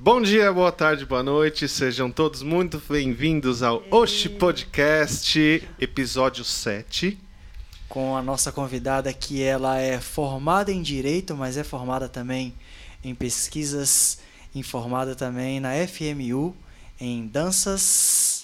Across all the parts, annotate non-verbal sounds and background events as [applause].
Bom dia, boa tarde, boa noite, sejam todos muito bem-vindos ao Oshi Podcast, episódio 7. Com a nossa convidada que ela é formada em Direito, mas é formada também em pesquisas, informada também na FMU, em danças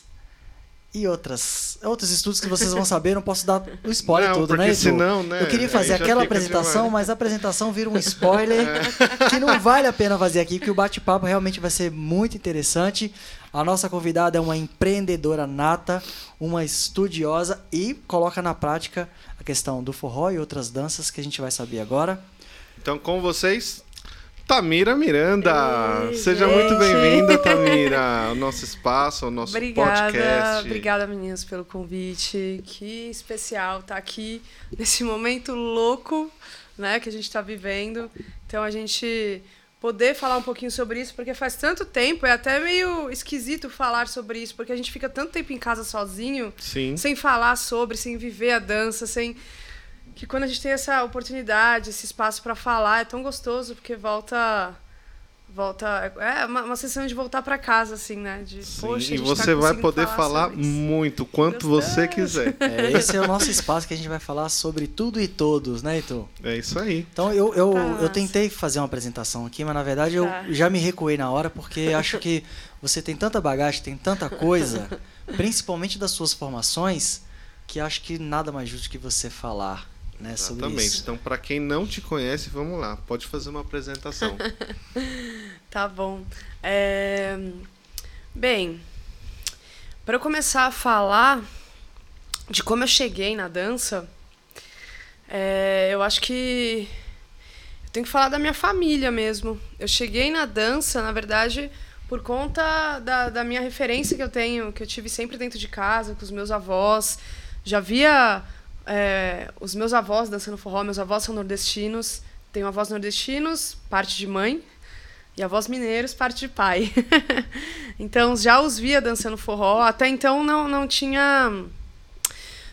e outras, outros estudos que vocês vão saber, não posso dar o spoiler Não, todo, né, Edu? senão, né, Eu queria fazer aquela apresentação, mas a apresentação vira um spoiler [laughs] que não vale a pena fazer aqui, porque o bate-papo realmente vai ser muito interessante. A nossa convidada é uma empreendedora nata, uma estudiosa e coloca na prática a questão do forró e outras danças que a gente vai saber agora. Então, com vocês, Tamira Miranda. Ei, Seja gente. muito bem-vinda, Tamira, ao nosso espaço, ao nosso Obrigada, podcast. obrigada meninas pelo convite. Que especial estar aqui nesse momento louco, né, que a gente está vivendo. Então a gente poder falar um pouquinho sobre isso, porque faz tanto tempo, é até meio esquisito falar sobre isso, porque a gente fica tanto tempo em casa sozinho, Sim. sem falar sobre, sem viver a dança, sem que quando a gente tem essa oportunidade, esse espaço para falar, é tão gostoso porque volta volta é uma, uma sensação de voltar para casa assim, né? De Sim, poxa, e tá você vai conseguindo poder falar isso. muito, quanto Gostoso. você quiser. [laughs] É, esse é o nosso espaço que a gente vai falar sobre tudo e todos, né, Heitor? É isso aí. Então eu, eu, Tá eu tentei fazer uma apresentação aqui, mas na verdade eu Tá. já me recuei na hora, porque acho que você tem tanta bagagem, tem tanta coisa, [laughs] principalmente das suas formações, que acho que nada mais justo que você falar né, Exatamente. Então, para quem não te conhece, vamos lá. Pode fazer uma apresentação. [laughs] Tá bom. É, Bem, para eu começar a falar de como eu cheguei na dança, é, eu acho que eu tenho que falar da minha família mesmo. Eu cheguei na dança, na verdade, por conta da, da minha referência que eu tenho, que eu tive sempre dentro de casa, com os meus avós. Já via é, os meus avós dançando forró, meus avós são nordestinos. Tenho avós nordestinos, parte de mãe, e avós mineiros, parte de pai. [laughs] então já os via dançando forró. Até então não, não tinha.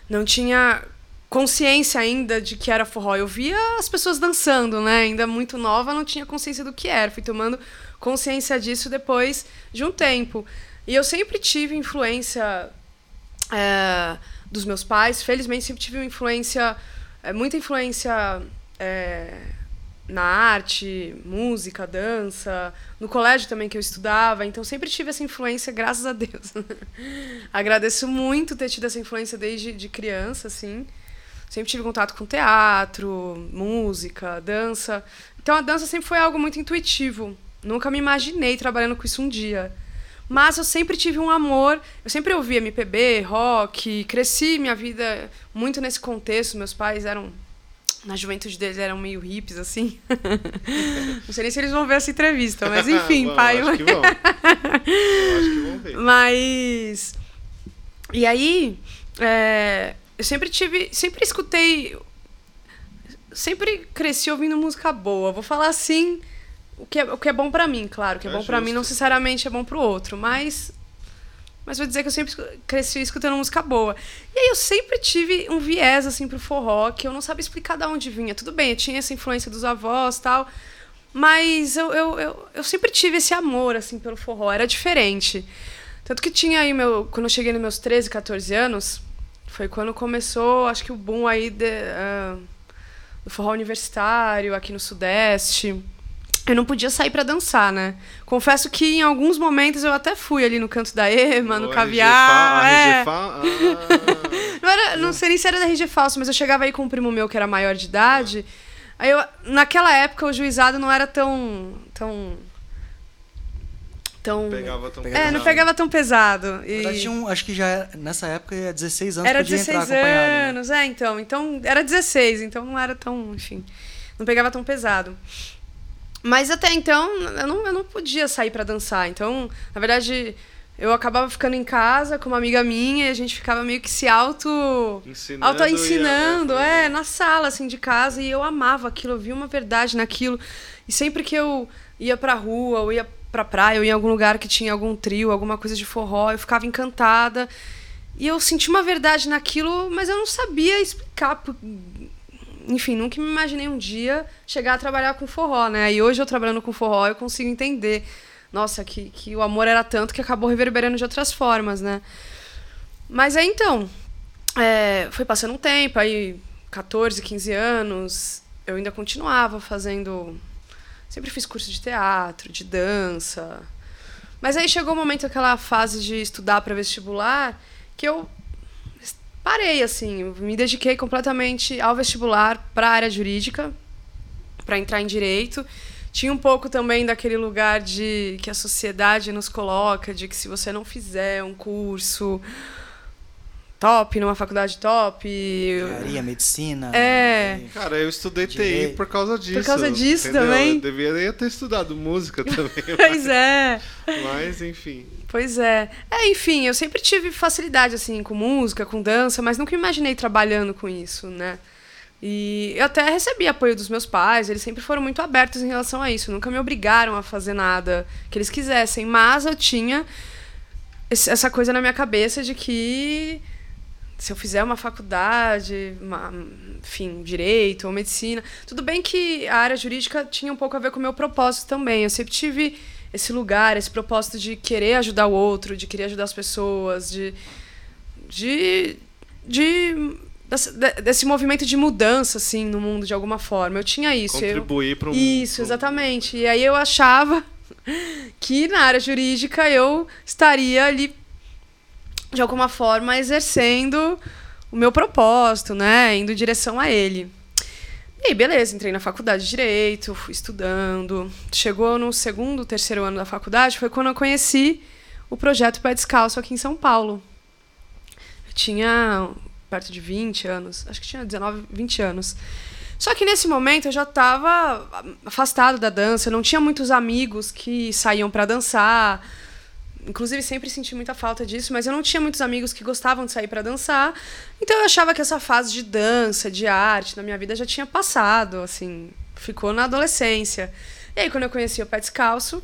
Não tinha consciência ainda de que era forró. Eu via as pessoas dançando, né? Ainda muito nova, não tinha consciência do que era. Fui tomando consciência disso depois de um tempo. E eu sempre tive influência é, dos meus pais. Felizmente, sempre tive uma influência, é, muita influência é, na arte, música, dança, no colégio também que eu estudava. Então, sempre tive essa influência, graças a Deus. [laughs] Agradeço muito ter tido essa influência desde de criança, assim. Sempre tive contato com teatro, música, dança. Então, a dança sempre foi algo muito intuitivo. Nunca me imaginei trabalhando com isso um dia. Mas eu sempre tive um amor, eu sempre ouvi MPB, rock, cresci minha vida muito nesse contexto. Meus pais eram, na juventude deles, eram meio hippies, assim. [laughs] Não sei nem se eles vão ver essa entrevista, mas [laughs] enfim, Bom, pai. Acho que vão. Eu [laughs] acho que vão ver. Mas. E aí, é, eu sempre tive. Sempre escutei. Sempre cresci ouvindo música boa. Vou falar assim. O que é, o que é bom pra mim, claro. O que é, É bom pra mim não necessariamente é bom pro outro. Mas. Mas vou dizer que eu sempre cresci escutando música boa. E aí eu sempre tive um viés, assim, pro forró, que eu não sabia explicar de onde vinha. Tudo bem, eu tinha essa influência dos avós e tal. Mas eu, eu, eu, eu sempre tive esse amor, assim, pelo forró. Era diferente. Tanto que tinha aí, meu, quando eu cheguei nos meus 13, 14 anos, foi quando começou, acho que o boom aí de, ah, do forró universitário aqui no Sudeste. Eu não podia sair pra dançar, né? Confesso que em alguns momentos eu até fui ali no canto da Ema, no O caviar. RG é. RG ah. [laughs] Não, era, não sei nem se era da RG Falso, mas eu chegava aí com um primo meu que era maior de idade. Aí eu, naquela época o juizado não era tão. tão. tão. Pegava tão É, não pesado. pegava tão pesado. E tinha um- acho que já era, nessa época, era 16 anos, era podia 16 entrar acompanhado. né? anos, é, então. Então, era 16, então não era tão, enfim, não pegava tão pesado. Mas até então, eu não, eu não podia sair pra dançar. Então, na verdade, eu acabava ficando em casa com uma amiga minha e a gente ficava meio que se auto Ensinando auto ensinando, é, é, na sala assim de casa e eu amava aquilo, eu via uma verdade naquilo. E sempre que eu ia pra rua, ou ia pra praia, ou ia em algum lugar que tinha algum trio, alguma coisa de forró, eu ficava encantada. E eu senti uma verdade naquilo, mas eu não sabia explicar. Enfim, nunca me imaginei um dia chegar a trabalhar com forró, né? E hoje eu trabalhando com forró, eu consigo entender nossa, que, que o amor era tanto que acabou reverberando de outras formas, né? Mas aí então, é, foi passando um tempo, aí 14, 15 anos, eu ainda continuava fazendo. Sempre fiz curso de teatro, de dança. Mas aí chegou o um momento, aquela fase de estudar para vestibular, que eu parei, assim, me dediquei completamente ao vestibular para a área jurídica, para entrar em direito. Tinha um pouco também daquele lugar de que a sociedade nos coloca, de que se você não fizer um curso top, numa faculdade top. Engenharia, medicina. É. Cara, eu estudei TI por causa disso. Por causa disso entendeu? também. Eu deveria ter estudado música [laughs] também. pois é. Mas, enfim. Pois é. É, enfim, eu sempre tive facilidade, assim, com música, com dança, mas nunca imaginei trabalhando com isso, né? E eu até recebi apoio dos meus pais, eles sempre foram muito abertos em relação a isso, nunca me obrigaram a fazer nada que eles quisessem, mas eu tinha essa coisa na minha cabeça de que se eu fizer uma faculdade, uma, enfim, direito ou medicina, tudo bem que a área jurídica tinha um pouco a ver com o meu propósito também. Eu sempre tive esse lugar, esse propósito de querer ajudar o outro, de querer ajudar as pessoas, de de, de desse, desse movimento de mudança assim no mundo de alguma forma. Eu tinha isso. Contribuir para um Isso, exatamente. E aí eu achava [laughs] que na área jurídica eu estaria ali de alguma forma exercendo o meu propósito, né, indo em direção a ele. E aí, beleza, entrei na faculdade de Direito, fui estudando. Chegou no segundo, terceiro ano da faculdade, foi quando eu conheci o projeto Pé Descalço aqui em São Paulo. Eu tinha perto de 20 anos, acho que tinha 19, 20 anos. Só que nesse momento eu já estava afastado da dança, eu não tinha muitos amigos que saíam para dançar. Inclusive, sempre senti muita falta disso, mas eu não tinha muitos amigos que gostavam de sair para dançar. Então, eu achava que essa fase de dança, de arte na minha vida já tinha passado, assim, ficou na adolescência. E aí, quando eu conheci o Pé Descalço,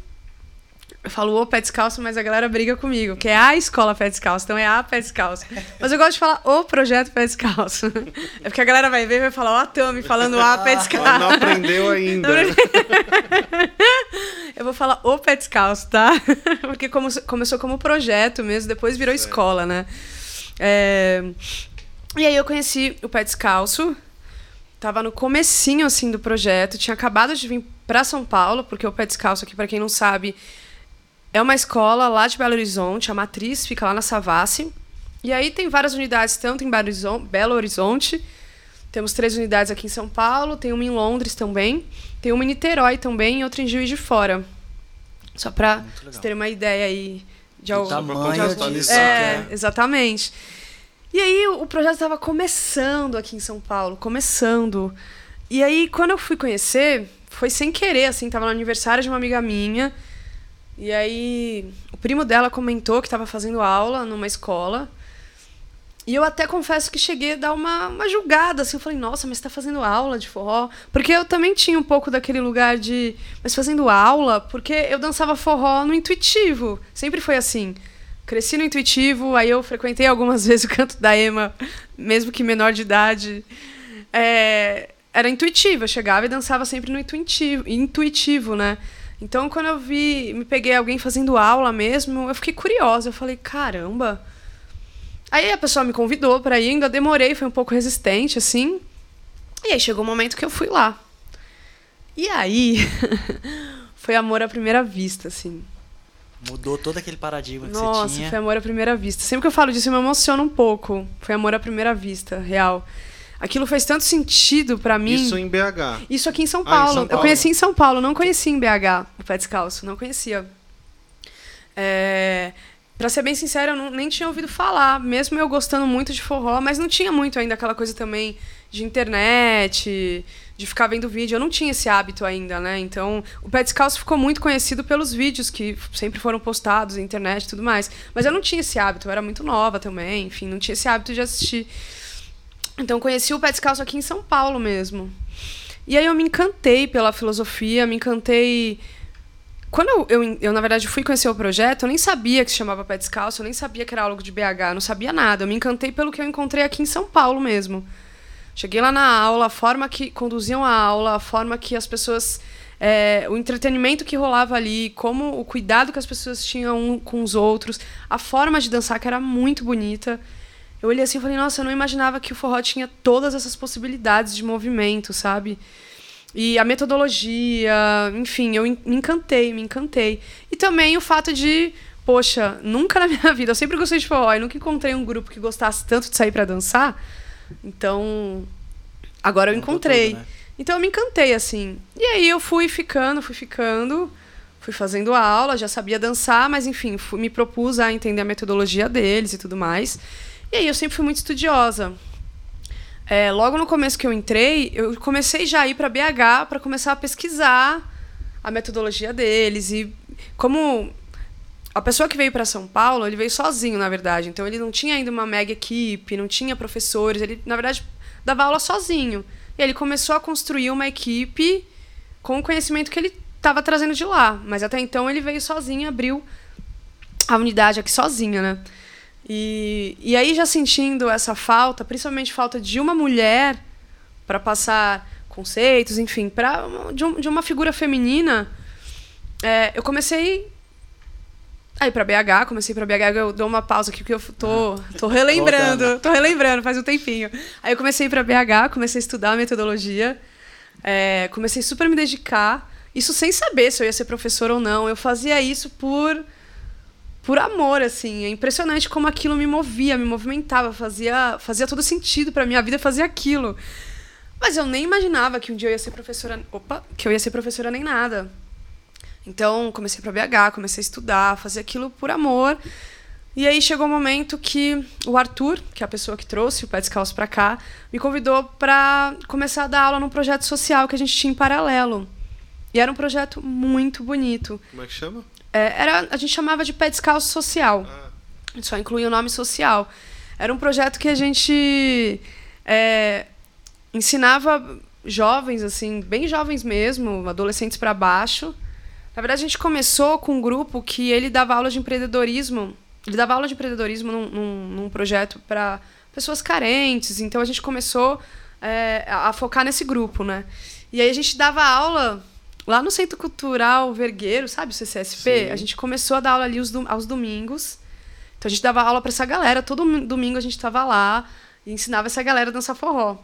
eu falo o Pé Descalço, mas a galera briga comigo, que é a escola Pé Descalço, então é a Pé Descalço. Mas eu gosto de falar o projeto Pé Descalço. [laughs] É porque a galera vai ver e vai falar, ó, a Tami falando a Pé Descalço. Não aprendeu ainda. Eu vou falar o Pé Descalço, tá? [laughs] Porque como, começou como projeto mesmo, depois virou certo. escola, né? É... E aí eu conheci o Pé Descalço, tava no comecinho, assim, do projeto, tinha acabado de vir para São Paulo, porque o Pé Descalço aqui, para quem não sabe, é uma escola lá de Belo Horizonte, a matriz fica lá na Savassi. E aí tem várias unidades, tanto em Belo Horizonte, temos três unidades aqui em São Paulo, tem uma em Londres também, tem uma em Niterói também e outra em Juiz de Fora. Só para vocês terem uma ideia aí de algo. Tamanho disso. É, é, exatamente. E aí o projeto estava começando aqui em São Paulo, começando. E aí quando eu fui conhecer, foi sem querer, assim, tava no aniversário de uma amiga minha. E aí, o primo dela comentou que estava fazendo aula numa escola. E eu até confesso que cheguei a dar uma, uma julgada, assim. Eu falei, nossa, mas você tá fazendo aula de forró? Porque eu também tinha um pouco daquele lugar de. Mas fazendo aula? Porque eu dançava forró no intuitivo. Sempre foi assim. Cresci no intuitivo, aí eu frequentei algumas [laughs] vezes o canto da Ema, mesmo que menor de idade. É, era intuitivo, eu chegava e dançava sempre no intuitivo, intuitivo né? Então, quando eu vi, me peguei alguém fazendo aula mesmo, eu fiquei curiosa. Eu falei, caramba. Aí a pessoa me convidou para ir, ainda demorei, foi um pouco resistente, assim. E aí chegou o um momento que eu fui lá. E aí, [laughs] foi amor à primeira vista, assim. Mudou todo aquele paradigma que Nossa, você tinha. Nossa, foi amor à primeira vista. Sempre que eu falo disso, eu me emociono um pouco. Foi amor à primeira vista, real. Aquilo fez tanto sentido para mim. Isso em BH. Isso aqui em São Paulo. Ah, em São Paulo. Eu conheci em São Paulo, não conheci em BH o pé descalço, não conhecia. É... Pra ser bem sincera, eu não, nem tinha ouvido falar, mesmo eu gostando muito de forró, mas não tinha muito ainda aquela coisa também de internet, de ficar vendo vídeo. Eu não tinha esse hábito ainda, né? Então, o Pé Descalço ficou muito conhecido pelos vídeos que sempre foram postados na internet e tudo mais. Mas eu não tinha esse hábito, eu era muito nova também, enfim, não tinha esse hábito de assistir. Então conheci o pé descalço aqui em São Paulo mesmo. E aí eu me encantei pela filosofia, me encantei. Quando eu, eu, eu, na verdade, fui conhecer o projeto, eu nem sabia que se chamava Pé Descalço, eu nem sabia que era algo de BH, não sabia nada. Eu me encantei pelo que eu encontrei aqui em São Paulo mesmo. Cheguei lá na aula, a forma que conduziam a aula, a forma que as pessoas é, o entretenimento que rolava ali, como o cuidado que as pessoas tinham um com os outros, a forma de dançar que era muito bonita. Eu olhei assim e falei, nossa, eu não imaginava que o forró tinha todas essas possibilidades de movimento, sabe? E a metodologia, enfim, eu me encantei, me encantei. E também o fato de, poxa, nunca na minha [laughs] vida, eu sempre gostei de forró e nunca encontrei um grupo que gostasse tanto de sair para dançar. Então, agora eu encontrei. Tudo, né? Então eu me encantei, assim. E aí eu fui ficando, fui ficando, fui fazendo aula, já sabia dançar, mas enfim, fui, me propus a entender a metodologia deles e tudo mais. E aí eu sempre fui muito estudiosa. É, logo no começo que eu entrei, eu comecei já a ir para BH para começar a pesquisar a metodologia deles e como a pessoa que veio para São Paulo, ele veio sozinho, na verdade. Então ele não tinha ainda uma mega equipe, não tinha professores, ele na verdade dava aula sozinho. E ele começou a construir uma equipe com o conhecimento que ele estava trazendo de lá. Mas até então ele veio sozinho, abriu a unidade aqui sozinha, né? E, e aí já sentindo essa falta, principalmente falta de uma mulher para passar conceitos, enfim, para de, um, de, uma figura feminina, é, eu comecei Aí para BH, comecei para BH, eu dou uma pausa aqui porque eu tô, tô [laughs] relembrando, tô relembrando, faz um tempinho. Aí eu comecei para BH, comecei a estudar a metodologia, é, comecei super a me dedicar, isso sem saber se eu ia ser professor ou não. Eu fazia isso por por amor, assim. É impressionante como aquilo me movia, me movimentava, fazia fazia todo sentido para minha vida fazer aquilo. Mas eu nem imaginava que um dia eu ia ser professora, opa, que eu ia ser professora nem nada. Então, comecei para BH, comecei a estudar, fazer aquilo por amor. E aí chegou o um momento que o Arthur, que é a pessoa que trouxe o Pé Descalço para cá, me convidou para começar a dar aula num projeto social que a gente tinha em paralelo. E era um projeto muito bonito. Como é que chama? É, era, a gente chamava de Pé Descalço Social. Ah. Só incluía o nome social. Era um projeto que a gente é, ensinava jovens, assim, bem jovens mesmo, adolescentes para baixo, na verdade, a gente começou com um grupo que ele dava aula de empreendedorismo. Ele dava aula de empreendedorismo num, num, num projeto para pessoas carentes. Então a gente começou é, a focar nesse grupo, né? E aí a gente dava aula lá no Centro Cultural Vergueiro, sabe, o CCSP? Sim. A gente começou a dar aula ali aos domingos. Então a gente dava aula para essa galera. Todo domingo a gente estava lá e ensinava essa galera a dançar forró.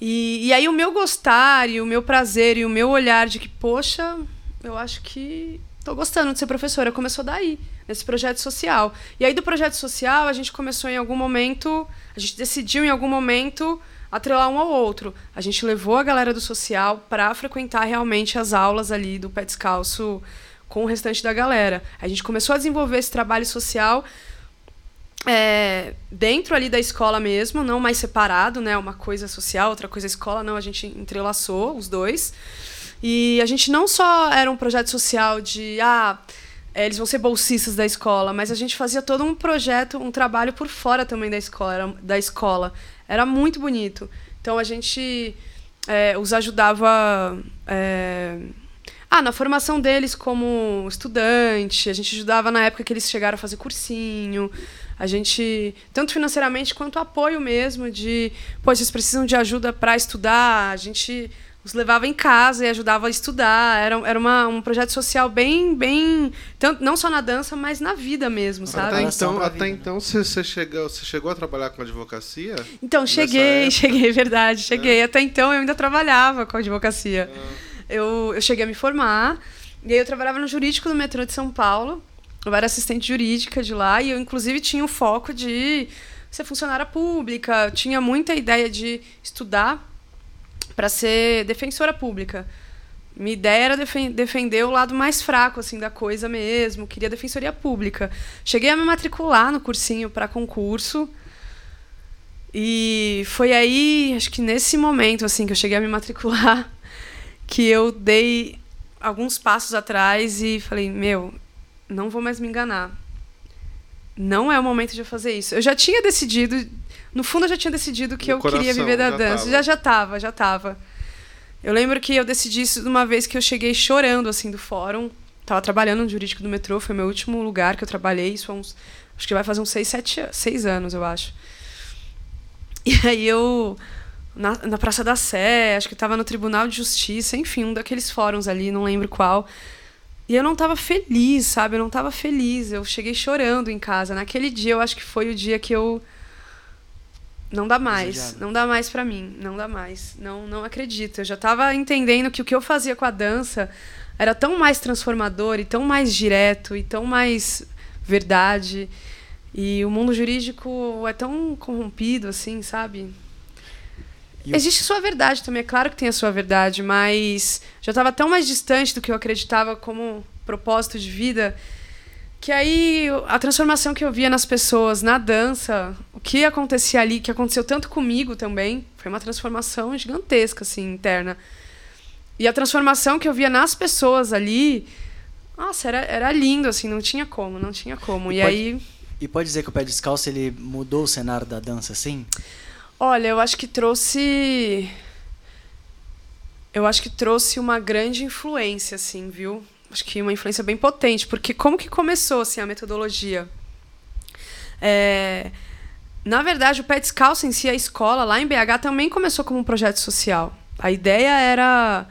E, e aí o meu gostar e o meu prazer e o meu olhar de que, poxa, eu acho que estou gostando de ser professora. Começou daí, nesse projeto social. E aí do projeto social, a gente começou em algum momento, a gente decidiu em algum momento atrelar um ao outro. A gente levou a galera do social para frequentar realmente as aulas ali do pé descalço com o restante da galera. A gente começou a desenvolver esse trabalho social é, dentro ali da escola mesmo, não mais separado, né? Uma coisa social, outra coisa escola, não. A gente entrelaçou os dois. E a gente não só era um projeto social de ah, é, eles vão ser bolsistas da escola, mas a gente fazia todo um projeto, um trabalho por fora também da escola, da escola. Era muito bonito. Então a gente é, os ajudava é, ah, na formação deles como estudante, a gente ajudava na época que eles chegaram a fazer cursinho. A gente, tanto financeiramente quanto apoio mesmo, de, pô, vocês precisam de ajuda para estudar, a gente os levava em casa e ajudava a estudar. Era, era uma, um projeto social bem, bem. Tanto, não só na dança, mas na vida mesmo, sabe? Até então, até então você, você, chegou, você chegou a trabalhar com advocacia? Então, cheguei, [laughs] cheguei, verdade, cheguei. É. Até então eu ainda trabalhava com advocacia. É. Eu, eu cheguei a me formar, e aí eu trabalhava no jurídico do metrô de São Paulo. Eu era assistente jurídica de lá, e eu, inclusive, tinha o foco de ser funcionária pública, tinha muita ideia de estudar para ser defensora pública. Minha ideia era defender o lado mais fraco assim da coisa mesmo, queria defensoria pública. Cheguei a me matricular no cursinho para concurso. E foi aí, acho que nesse momento assim que eu cheguei a me matricular, [laughs] que eu dei alguns passos atrás e falei: "Meu, não vou mais me enganar. Não é o momento de eu fazer isso". Eu já tinha decidido no fundo, eu já tinha decidido que no eu coração, queria viver da já dança. Tava. Já já tava, já tava. Eu lembro que eu decidi isso de uma vez que eu cheguei chorando, assim, do fórum. Tava trabalhando no jurídico do metrô, foi meu último lugar que eu trabalhei. Isso há uns. Acho que vai fazer uns seis, sete seis anos, eu acho. E aí eu na, na Praça da Sé, acho que estava no Tribunal de Justiça, enfim, um daqueles fóruns ali, não lembro qual. E eu não estava feliz, sabe? Eu não estava feliz. Eu cheguei chorando em casa. Naquele dia, eu acho que foi o dia que eu não dá mais, Desejado. não dá mais para mim, não dá mais. Não, não acredito. Eu já estava entendendo que o que eu fazia com a dança era tão mais transformador e tão mais direto e tão mais verdade. E o mundo jurídico é tão corrompido assim, sabe? Existe sua verdade também, é claro que tem a sua verdade, mas já estava tão mais distante do que eu acreditava como propósito de vida que aí a transformação que eu via nas pessoas na dança, o que acontecia ali, que aconteceu tanto comigo também, foi uma transformação gigantesca assim interna. E a transformação que eu via nas pessoas ali, nossa, era, era lindo assim, não tinha como, não tinha como. E, e pode, aí E pode dizer que o pé descalço ele mudou o cenário da dança assim? Olha, eu acho que trouxe eu acho que trouxe uma grande influência assim, viu? Acho que uma influência bem potente, porque como que começou assim, a metodologia? É, na verdade, o Pé Descalço em si, a escola lá em BH também começou como um projeto social. A ideia era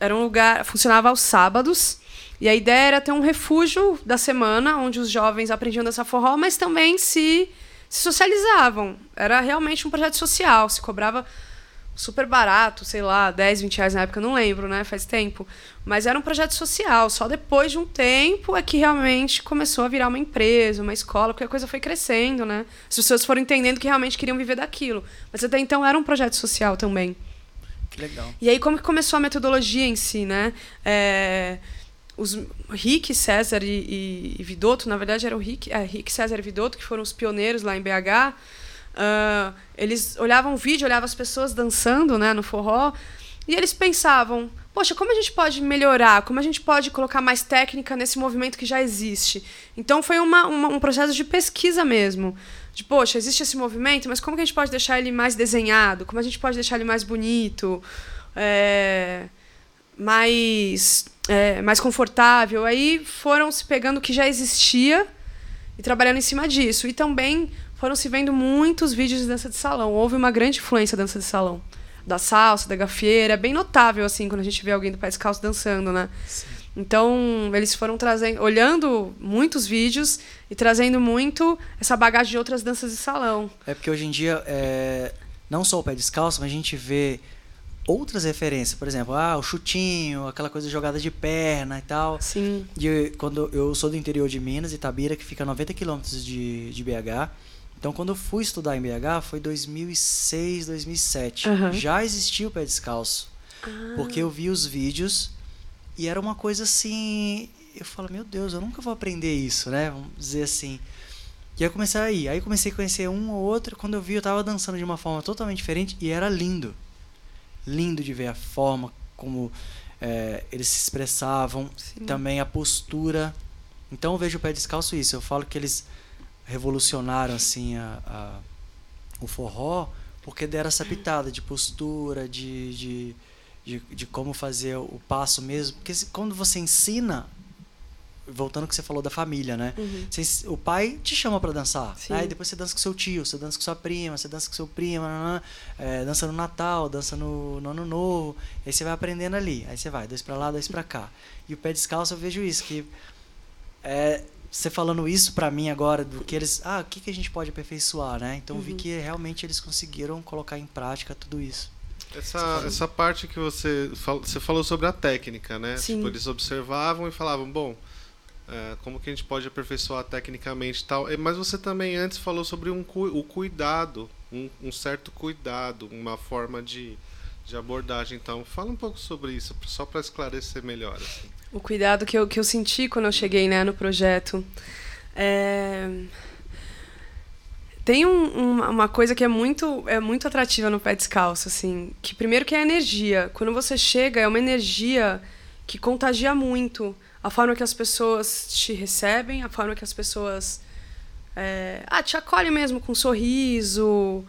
era um lugar, funcionava aos sábados, e a ideia era ter um refúgio da semana onde os jovens aprendiam dessa forró, mas também se, se socializavam. Era realmente um projeto social, se cobrava super barato, sei lá, 10, 20 reais na época, não lembro, né? Faz tempo. Mas era um projeto social. Só depois de um tempo é que realmente começou a virar uma empresa, uma escola, porque a coisa foi crescendo, né? As pessoas foram entendendo que realmente queriam viver daquilo. Mas até então era um projeto social também. Que legal. E aí, como que começou a metodologia em si, né? É, os Rick, César e, e, e Vidotto, na verdade era o Rick, é, Rick, César e Vidotto, que foram os pioneiros lá em BH Uh, eles olhavam o vídeo, olhavam as pessoas dançando né, no forró, e eles pensavam: poxa, como a gente pode melhorar? Como a gente pode colocar mais técnica nesse movimento que já existe? Então foi uma, uma, um processo de pesquisa mesmo. De, poxa, existe esse movimento, mas como que a gente pode deixar ele mais desenhado? Como a gente pode deixar ele mais bonito? É, mais, é, mais confortável? Aí foram se pegando o que já existia e trabalhando em cima disso. E também foram se vendo muitos vídeos de dança de salão. Houve uma grande influência da dança de salão. Da salsa, da gafieira. É bem notável, assim, quando a gente vê alguém do pé descalço dançando, né? Sim. Então, eles foram trazendo, olhando muitos vídeos e trazendo muito essa bagagem de outras danças de salão. É porque hoje em dia, é, não só o pé descalço, mas a gente vê outras referências, por exemplo, ah, o chutinho, aquela coisa de jogada de perna e tal. Sim. E quando eu sou do interior de Minas, Itabira, que fica a 90 quilômetros de, de BH, então, quando eu fui estudar em BH, foi 2006, 2007. Uhum. Já existia o pé descalço. Ah. Porque eu vi os vídeos e era uma coisa assim. Eu falo, meu Deus, eu nunca vou aprender isso, né? Vamos dizer assim. E aí eu comecei a ir. Aí comecei a conhecer um ou outro. Quando eu vi, eu tava dançando de uma forma totalmente diferente e era lindo. Lindo de ver a forma como é, eles se expressavam. Sim. Também a postura. Então eu vejo o pé descalço isso. Eu falo que eles revolucionaram assim a, a, o forró porque deram essa pitada de postura, de, de, de, de como fazer o passo mesmo. Porque quando você ensina, voltando ao que você falou da família, né? Uhum. Você, o pai te chama para dançar. Sim. Aí depois você dança com seu tio, você dança com sua prima, você dança com seu primo, é, dança no Natal, dança no, no, Ano Novo. Aí você vai aprendendo ali. Aí você vai, dois para lá, dois para cá. E o pé descalço eu vejo isso, que é, você falando isso para mim agora, do que eles. Ah, o que, que a gente pode aperfeiçoar, né? Então uhum. vi que realmente eles conseguiram colocar em prática tudo isso. Essa, essa parte que você, fal, você falou sobre a técnica, né? Sim. Tipo, eles observavam e falavam, bom, é, como que a gente pode aperfeiçoar tecnicamente e tal. Mas você também antes falou sobre um, o cuidado, um, um certo cuidado, uma forma de, de abordagem. Então, fala um pouco sobre isso, só para esclarecer melhor. Assim o cuidado que eu, que eu senti quando eu cheguei né, no projeto. É... Tem um, uma coisa que é muito, é muito atrativa no pé descalço, assim, que primeiro que é a energia. Quando você chega, é uma energia que contagia muito a forma que as pessoas te recebem, a forma que as pessoas é, ah, te acolhem mesmo com um sorriso,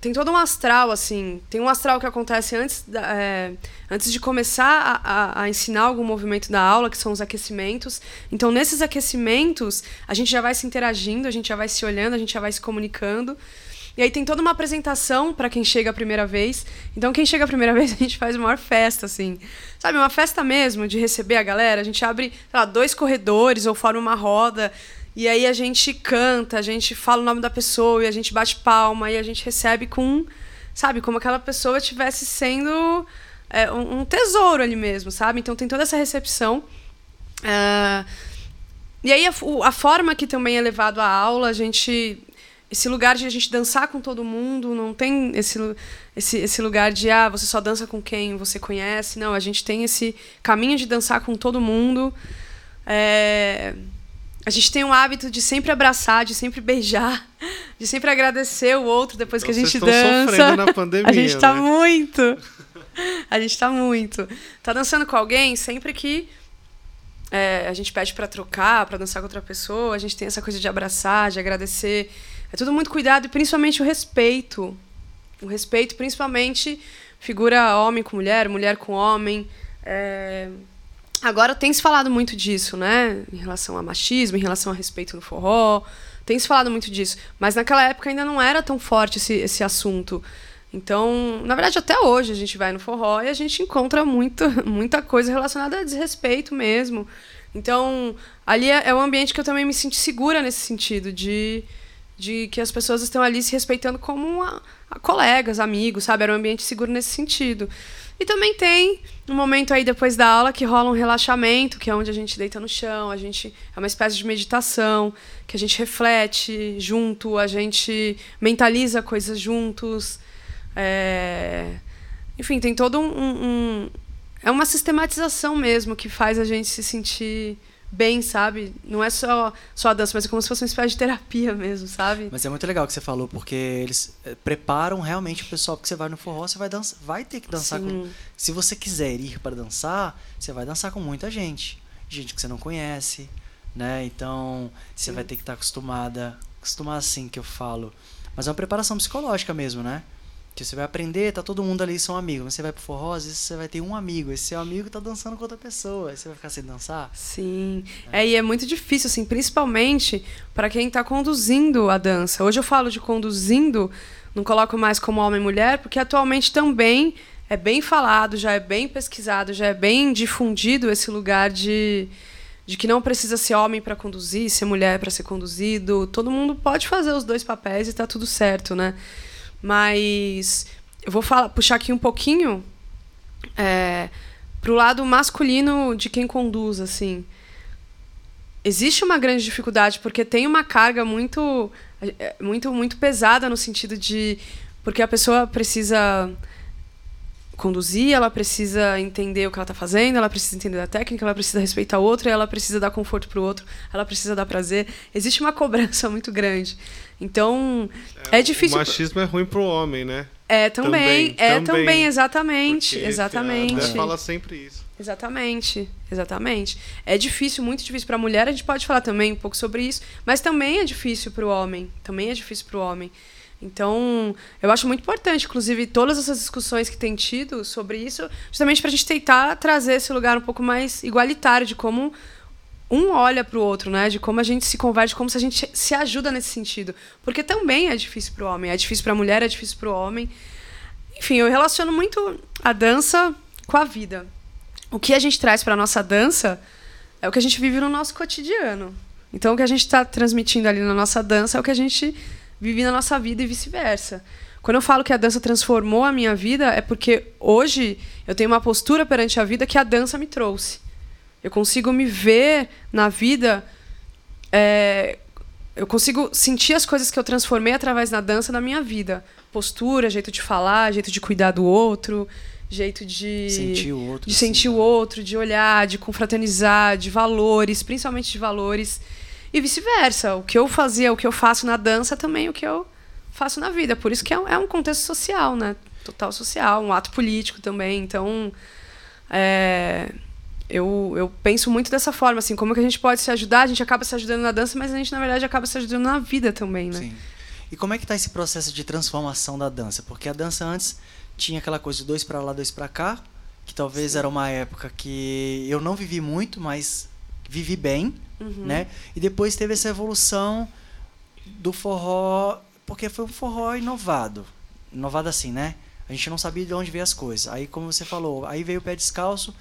tem todo um astral, assim. Tem um astral que acontece antes, da, é, antes de começar a, a, a, ensinar algum movimento da aula, que são os aquecimentos. Então, nesses aquecimentos, a gente já vai se interagindo, a gente já vai se olhando, a gente já vai se comunicando. E aí tem toda uma apresentação para quem chega a primeira vez. Então, quem chega a primeira [laughs] vez, a gente faz uma maior festa, assim. Sabe, uma festa mesmo de receber a galera. A gente abre, lá, dois corredores ou forma uma roda. E aí a gente canta, a gente fala o nome da pessoa e a gente bate palma e a gente recebe com, sabe, como aquela pessoa estivesse sendo é, um, tesouro ali mesmo, sabe? Então tem toda essa recepção. Uh, e aí a, a, forma que também é levado a aula, a gente esse lugar de a gente dançar com todo mundo, não tem esse, esse, esse lugar de ah, você só dança com quem você conhece. Não, a gente tem esse caminho de dançar com todo mundo. É, a gente tem um hábito de sempre abraçar, de sempre beijar, [laughs] de sempre agradecer o outro depois então, que a gente dança. Na pandemia, [laughs] a gente tá né? muito. A gente tá muito. Tá dançando com alguém sempre que é, a gente pede para trocar, para dançar com outra pessoa, a gente tem essa coisa de abraçar, de agradecer. É tudo muito cuidado e principalmente o respeito. O respeito, principalmente, figura homem com mulher, mulher com homem. É... Agora tem se falado muito disso, né? Em relação a machismo, em relação a respeito no forró. Tem se falado muito disso. Mas naquela época ainda não era tão forte esse, esse assunto. Então, na verdade, até hoje a gente vai no forró e a gente encontra muita, [laughs] muita coisa relacionada a desrespeito mesmo. Então, ali é, é um ambiente que eu também me sinto segura nesse sentido, de de que as pessoas estão ali se respeitando como a colegas, amigos, sabe? Era um ambiente seguro nesse sentido. E também tem um momento aí depois da aula que rola um relaxamento, que é onde a gente deita no chão, a gente é uma espécie de meditação, que a gente reflete junto, a gente mentaliza coisas juntos. É... Enfim, tem todo um, um, é uma sistematização mesmo que faz a gente se sentir bem, sabe? Não é só, só a dança, mas é como se fosse uma espécie de terapia mesmo, sabe? Mas é muito legal o que você falou, porque eles eh, preparam realmente o pessoal, porque você vai no forró, você vai dançar, vai ter que dançar Sim. com. Se você quiser ir para dançar, você vai dançar com muita gente. Gente que você não conhece, né? Então, você Sim. vai ter que estar acostumada. Acostumar assim que eu falo. Mas é uma preparação psicológica mesmo, né? Que você vai aprender, tá todo mundo ali, são amigos. Mas você vai pro forró, às vezes você vai ter um amigo. Esse seu amigo tá dançando com outra pessoa. Aí você vai ficar sem dançar? Sim. É, é e é muito difícil, assim, principalmente para quem tá conduzindo a dança. Hoje eu falo de conduzindo, não coloco mais como homem e mulher, porque atualmente também é bem falado, já é bem pesquisado, já é bem difundido esse lugar de, de que não precisa ser homem para conduzir, ser mulher para ser conduzido. Todo mundo pode fazer os dois papéis e tá tudo certo, né? Mas eu vou falar, puxar aqui um pouquinho é, pro lado masculino de quem conduz, assim. Existe uma grande dificuldade porque tem uma carga muito, é, muito, muito pesada no sentido de porque a pessoa precisa conduzir, ela precisa entender o que ela está fazendo, ela precisa entender a técnica, ela precisa respeitar o outro, ela precisa dar conforto para o outro, ela precisa dar prazer. Existe uma [laughs] cobrança muito grande. Então, é, é difícil. O machismo é ruim para o homem, né? É também, também é também, também exatamente, exatamente. A fala sempre isso. Exatamente, exatamente. É difícil, muito difícil para a mulher. A gente pode falar também um pouco sobre isso, mas também é difícil para o homem. Também é difícil para o homem. Então, eu acho muito importante, inclusive, todas essas discussões que tem tido sobre isso, justamente para a gente tentar trazer esse lugar um pouco mais igualitário de como um olha para o outro, né? De como a gente se converge, como se a gente se ajuda nesse sentido. Porque também é difícil para o homem, é difícil para a mulher, é difícil para o homem. Enfim, eu relaciono muito a dança com a vida. O que a gente traz para a nossa dança é o que a gente vive no nosso cotidiano. Então, o que a gente está transmitindo ali na nossa dança é o que a gente vivi na nossa vida e vice-versa. Quando eu falo que a dança transformou a minha vida, é porque hoje eu tenho uma postura perante a vida que a dança me trouxe. Eu consigo me ver na vida. É, eu consigo sentir as coisas que eu transformei através da dança na minha vida. Postura, jeito de falar, jeito de cuidar do outro, jeito de sentir o outro, de sentir o outro, de olhar, de confraternizar, de valores, principalmente de valores. E vice-versa. O que eu fazia, o que eu faço na dança também o que eu faço na vida. Por isso que é um, é um contexto social, né? Total social, um ato político também. Então, é, eu, eu penso muito dessa forma, assim, como que a gente pode se ajudar? A gente acaba se ajudando na dança, mas a gente, na verdade, acaba se ajudando na vida também, né? Sim. E como é que tá esse processo de transformação da dança? Porque a dança antes tinha aquela coisa de dois para lá, dois para cá, que talvez Sim. era uma época que eu não vivi muito, mas vivi bem, uhum. né? E depois teve essa evolução do forró. porque foi um forró inovado. Inovado assim, né? A gente não sabia de onde veio as coisas. Aí, como você falou, aí veio o pé descalço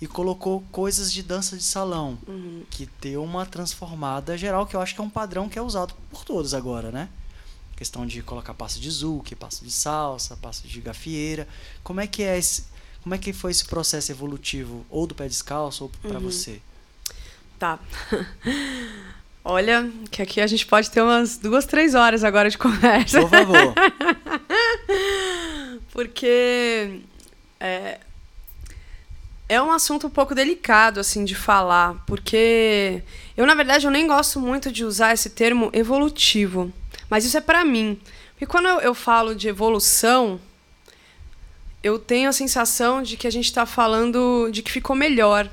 e colocou coisas de dança de salão, Uhum. que deu uma transformada geral, que eu acho que é um padrão que é usado por todos agora, né? Questão de colocar passo de zouk, passo de salsa, passo de gafieira. Como é que é esse, como é que foi esse processo evolutivo ou do pé descalço ou para você? Tá. [laughs] Olha, que aqui a gente pode ter umas duas, três horas agora de conversa. Por favor. [laughs] Porque é, é um assunto um pouco delicado, assim, de falar. Porque eu, na verdade, eu nem gosto muito de usar esse termo evolutivo. Mas isso é pra mim. Porque quando eu, eu falo de evolução, eu tenho a sensação de que a gente tá falando de que ficou melhor,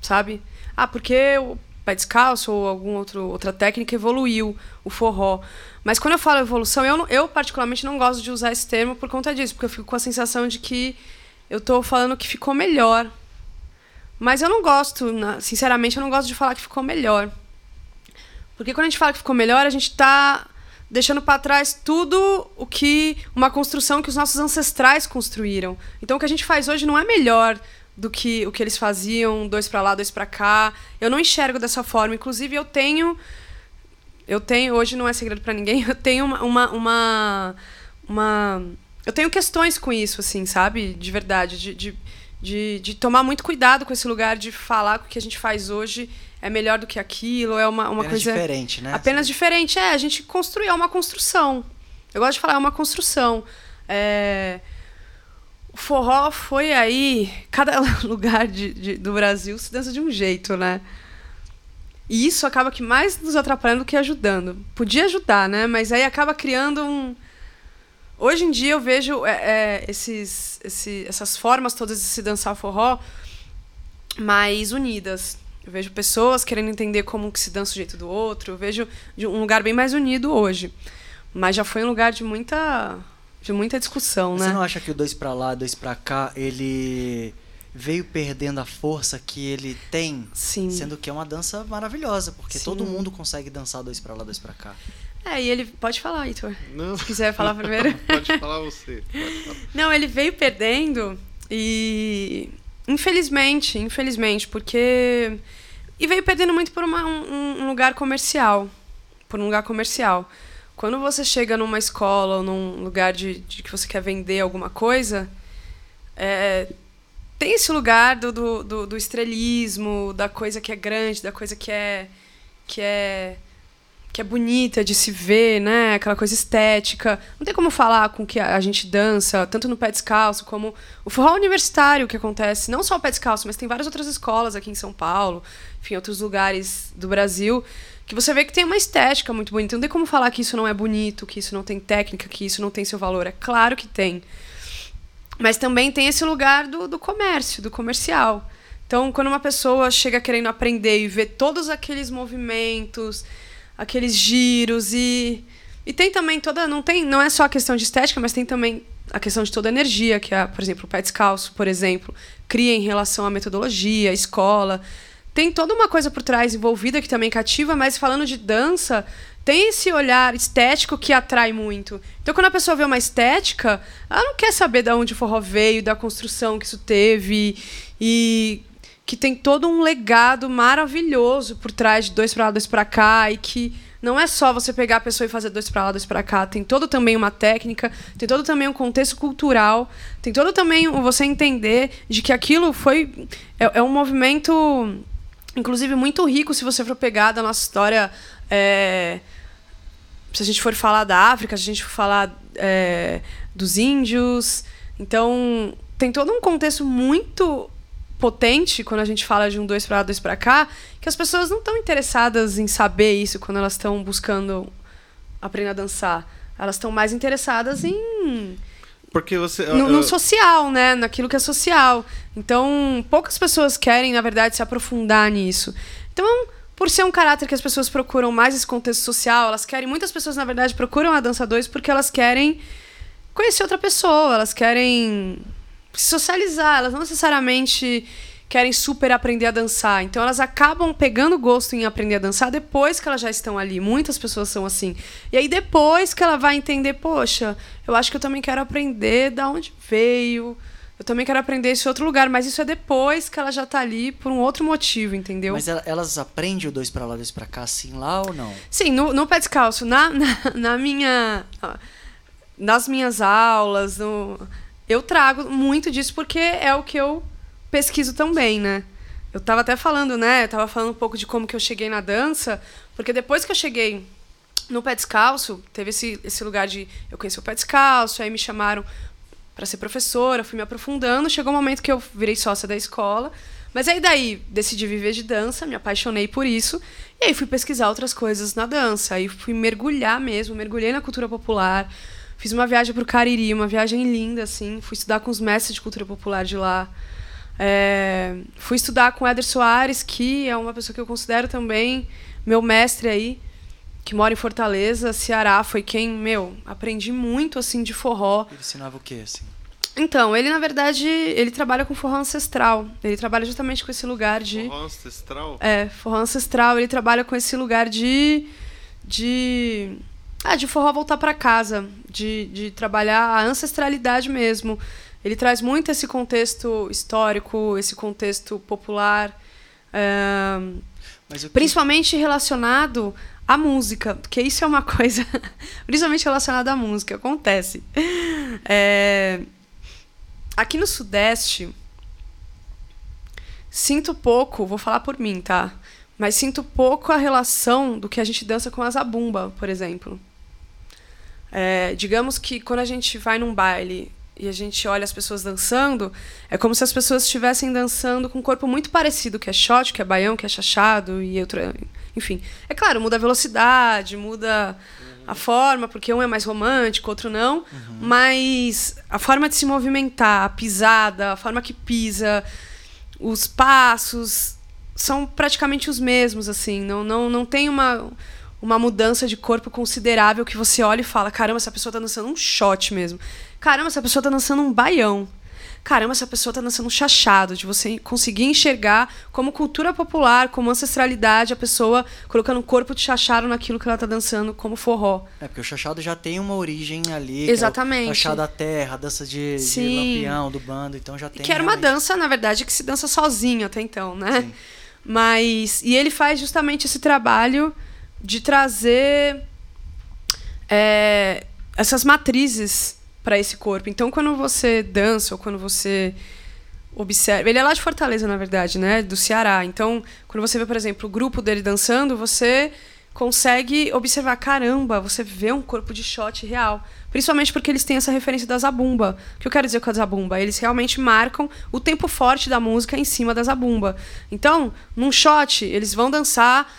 sabe? Ah, porque o pé descalço ou alguma outro, outra técnica evoluiu, o forró. Mas quando eu falo evolução, eu, eu particularmente não gosto de usar esse termo por conta disso, porque eu fico com a sensação de que eu tô falando que ficou melhor. Mas eu não gosto, sinceramente, eu não gosto de falar que ficou melhor. Porque quando a gente fala que ficou melhor, a gente tá deixando para trás tudo o que uma construção que os nossos ancestrais construíram. Então o que a gente faz hoje não é melhor do que o que eles faziam, dois para lá, dois para cá. Eu não enxergo dessa forma. Inclusive eu tenho eu tenho, hoje não é segredo para ninguém, [laughs] eu tenho uma, uma, uma, uma- Eu tenho questões com isso, assim, sabe? De verdade. De, de, de, de tomar muito cuidado com esse lugar de falar que o que a gente faz hoje é melhor do que aquilo, é uma, uma Apenas coisa. diferente, né? Apenas diferente. É, a gente construiu, é uma construção. Eu gosto de falar, é uma construção. É, O forró foi aí. Cada [laughs] lugar de, de- do Brasil se dança de um jeito, né? E isso acaba que mais nos atrapalhando do que ajudando. Podia ajudar, né? Mas aí acaba criando um. Hoje em dia eu vejo é, é, esses, esse- essas formas todas de se dançar forró mais unidas. Eu vejo pessoas querendo entender como que se dança o jeito do outro. Eu vejo um lugar bem mais unido hoje. Mas já foi um lugar de muita, de muita discussão, Você né? não acha que o dois pra lá, dois pra cá, ele veio perdendo a força que ele tem? Sim. Sendo que é uma dança maravilhosa, porque Sim. todo mundo consegue dançar dois pra lá, dois pra cá. É, e ele. Pode falar, Heitor. Não. Se quiser falar primeiro. [laughs] Pode falar você. Pode falar. Não, ele veio perdendo e. Infelizmente, infelizmente, porque. E veio perdendo muito por uma- um, um lugar comercial. Por um lugar comercial. Quando você chega numa escola ou num lugar de, de que você quer vender alguma coisa, é, tem esse lugar do, do, do, do estrelismo, da coisa que é grande, da coisa que é. que é que é bonita de se ver, né? Aquela coisa estética. Não tem como falar com que a gente dança, tanto no pé descalço como o forró universitário que acontece, não só o pé descalço, mas tem várias outras escolas aqui em São Paulo, enfim, outros lugares do Brasil, que você vê que tem uma estética muito bonita. Não tem como falar que isso não é bonito, que isso não tem técnica, que isso não tem seu valor. É claro que tem. Mas também tem esse lugar do, do comércio, do comercial. Então, quando uma pessoa chega querendo aprender e ver todos aqueles movimentos, aqueles giros e e tem também toda não tem não é só a questão de estética, mas tem também a questão de toda a energia que é, por exemplo, o pé descalço, por exemplo, cria em relação à metodologia, à escola. Tem toda uma coisa por trás envolvida que também cativa, mas falando de dança, tem esse olhar estético que atrai muito. Então, quando a pessoa vê uma estética, ela não quer saber de onde o forró veio, da construção que isso teve e que tem todo um legado maravilhoso por trás de dois pra lá, dois pra cá e que não é só você pegar a pessoa e fazer dois pra lá, dois pra cá, tem todo também uma técnica, tem todo também um contexto cultural, tem todo também você entender de que aquilo foi é, é um movimento inclusive muito rico se você for pegar da nossa história é, se a gente for falar da África, se a gente for falar é, dos índios. Então, tem todo um contexto muito potente quando a gente fala de um dois para lá, dois para cá, que as pessoas não estão interessadas em saber isso quando elas estão buscando aprender a dançar. Elas estão mais interessadas em Porque você. no, eu- no social, né? Naquilo que é social. Então, poucas pessoas querem, na verdade, se aprofundar nisso. Então, por ser um caráter que as pessoas procuram mais esse contexto social, elas querem. Muitas pessoas, na verdade, procuram a dança 2 porque elas querem conhecer outra pessoa, elas querem socializar, elas não necessariamente querem super aprender a dançar. Então elas acabam pegando gosto em aprender a dançar depois que elas já estão ali. Muitas pessoas são assim. E aí depois que ela vai entender, poxa, eu acho que eu também quero aprender da onde veio. Eu também quero aprender esse outro lugar, mas isso é depois que ela já tá ali por um outro motivo, entendeu? Mas elas aprendem o dois para lá, dois para cá, assim lá ou não? Sim, no, no pé descalço, na, [laughs] na, na minha. Nas minhas aulas, no, eu trago muito disso porque é o que eu pesquiso também, né? Eu tava até falando, né? Eu tava falando um pouco de como que eu cheguei na dança, porque depois que eu cheguei no pé descalço, teve esse, esse lugar de eu conheci o pé descalço, aí me chamaram para ser professora, fui me aprofundando, chegou um momento que eu virei sócia da escola. Mas aí daí decidi viver de dança, me apaixonei por isso, e aí fui pesquisar outras coisas na dança, aí fui mergulhar mesmo, mergulhei na cultura popular. Fiz uma viagem para o Cariri, uma viagem linda assim, fui estudar com os mestres de cultura popular de lá. É, fui estudar com Éder Soares, que é uma pessoa que eu considero também meu mestre aí, que mora em Fortaleza, Ceará, foi quem, meu, aprendi muito assim de forró. Ele ensinava o quê assim? Então, ele na verdade, ele trabalha com forró ancestral. Ele trabalha justamente com esse lugar de Forró ancestral? É, forró ancestral, ele trabalha com esse lugar de de ah, de forró voltar para casa, de, de trabalhar a ancestralidade mesmo. Ele traz muito esse contexto histórico, esse contexto popular, é, que... principalmente relacionado à música, porque isso é uma [laughs] coisa, principalmente relacionado à música, acontece. É, aqui no Sudeste, sinto pouco, vou falar por mim, tá? Mas sinto pouco a relação do que a gente dança com a zabumba, por exemplo. É, digamos que quando a gente vai num baile e a gente olha as pessoas dançando, é como se as pessoas estivessem dançando com um corpo muito parecido, que é shot, que é baião, que é chachado e outro, enfim. É claro, muda a velocidade, muda a forma, porque um é mais romântico, outro não, uhum. mas a forma de se movimentar, a pisada, a forma que pisa, os passos são praticamente os mesmos assim, não não não tem uma uma mudança de corpo considerável que você olha e fala: caramba, essa pessoa tá dançando um shot mesmo. Caramba, essa pessoa tá dançando um baião. Caramba, essa pessoa tá dançando um chachado, de você conseguir enxergar como cultura popular, como ancestralidade, a pessoa colocando um corpo de chachado naquilo que ela tá dançando como forró. É, porque o chachado já tem uma origem ali. Exatamente. É o chachado da terra, a dança de, de lampião, do bando, então já tem. Que era uma dança, na verdade, que se dança sozinho até então, né? Sim. Mas. E ele faz justamente esse trabalho de trazer é, essas matrizes para esse corpo. Então, quando você dança ou quando você observa. Ele é lá de Fortaleza, na verdade, né? Do Ceará. Então, quando você vê, por exemplo, o grupo dele dançando, você consegue observar, caramba, você vê um corpo de shot real. Principalmente porque eles têm essa referência da zabumba. O que eu quero dizer com a zabumba? Eles realmente marcam o tempo forte da música em cima da zabumba. Então, num shot, eles vão dançar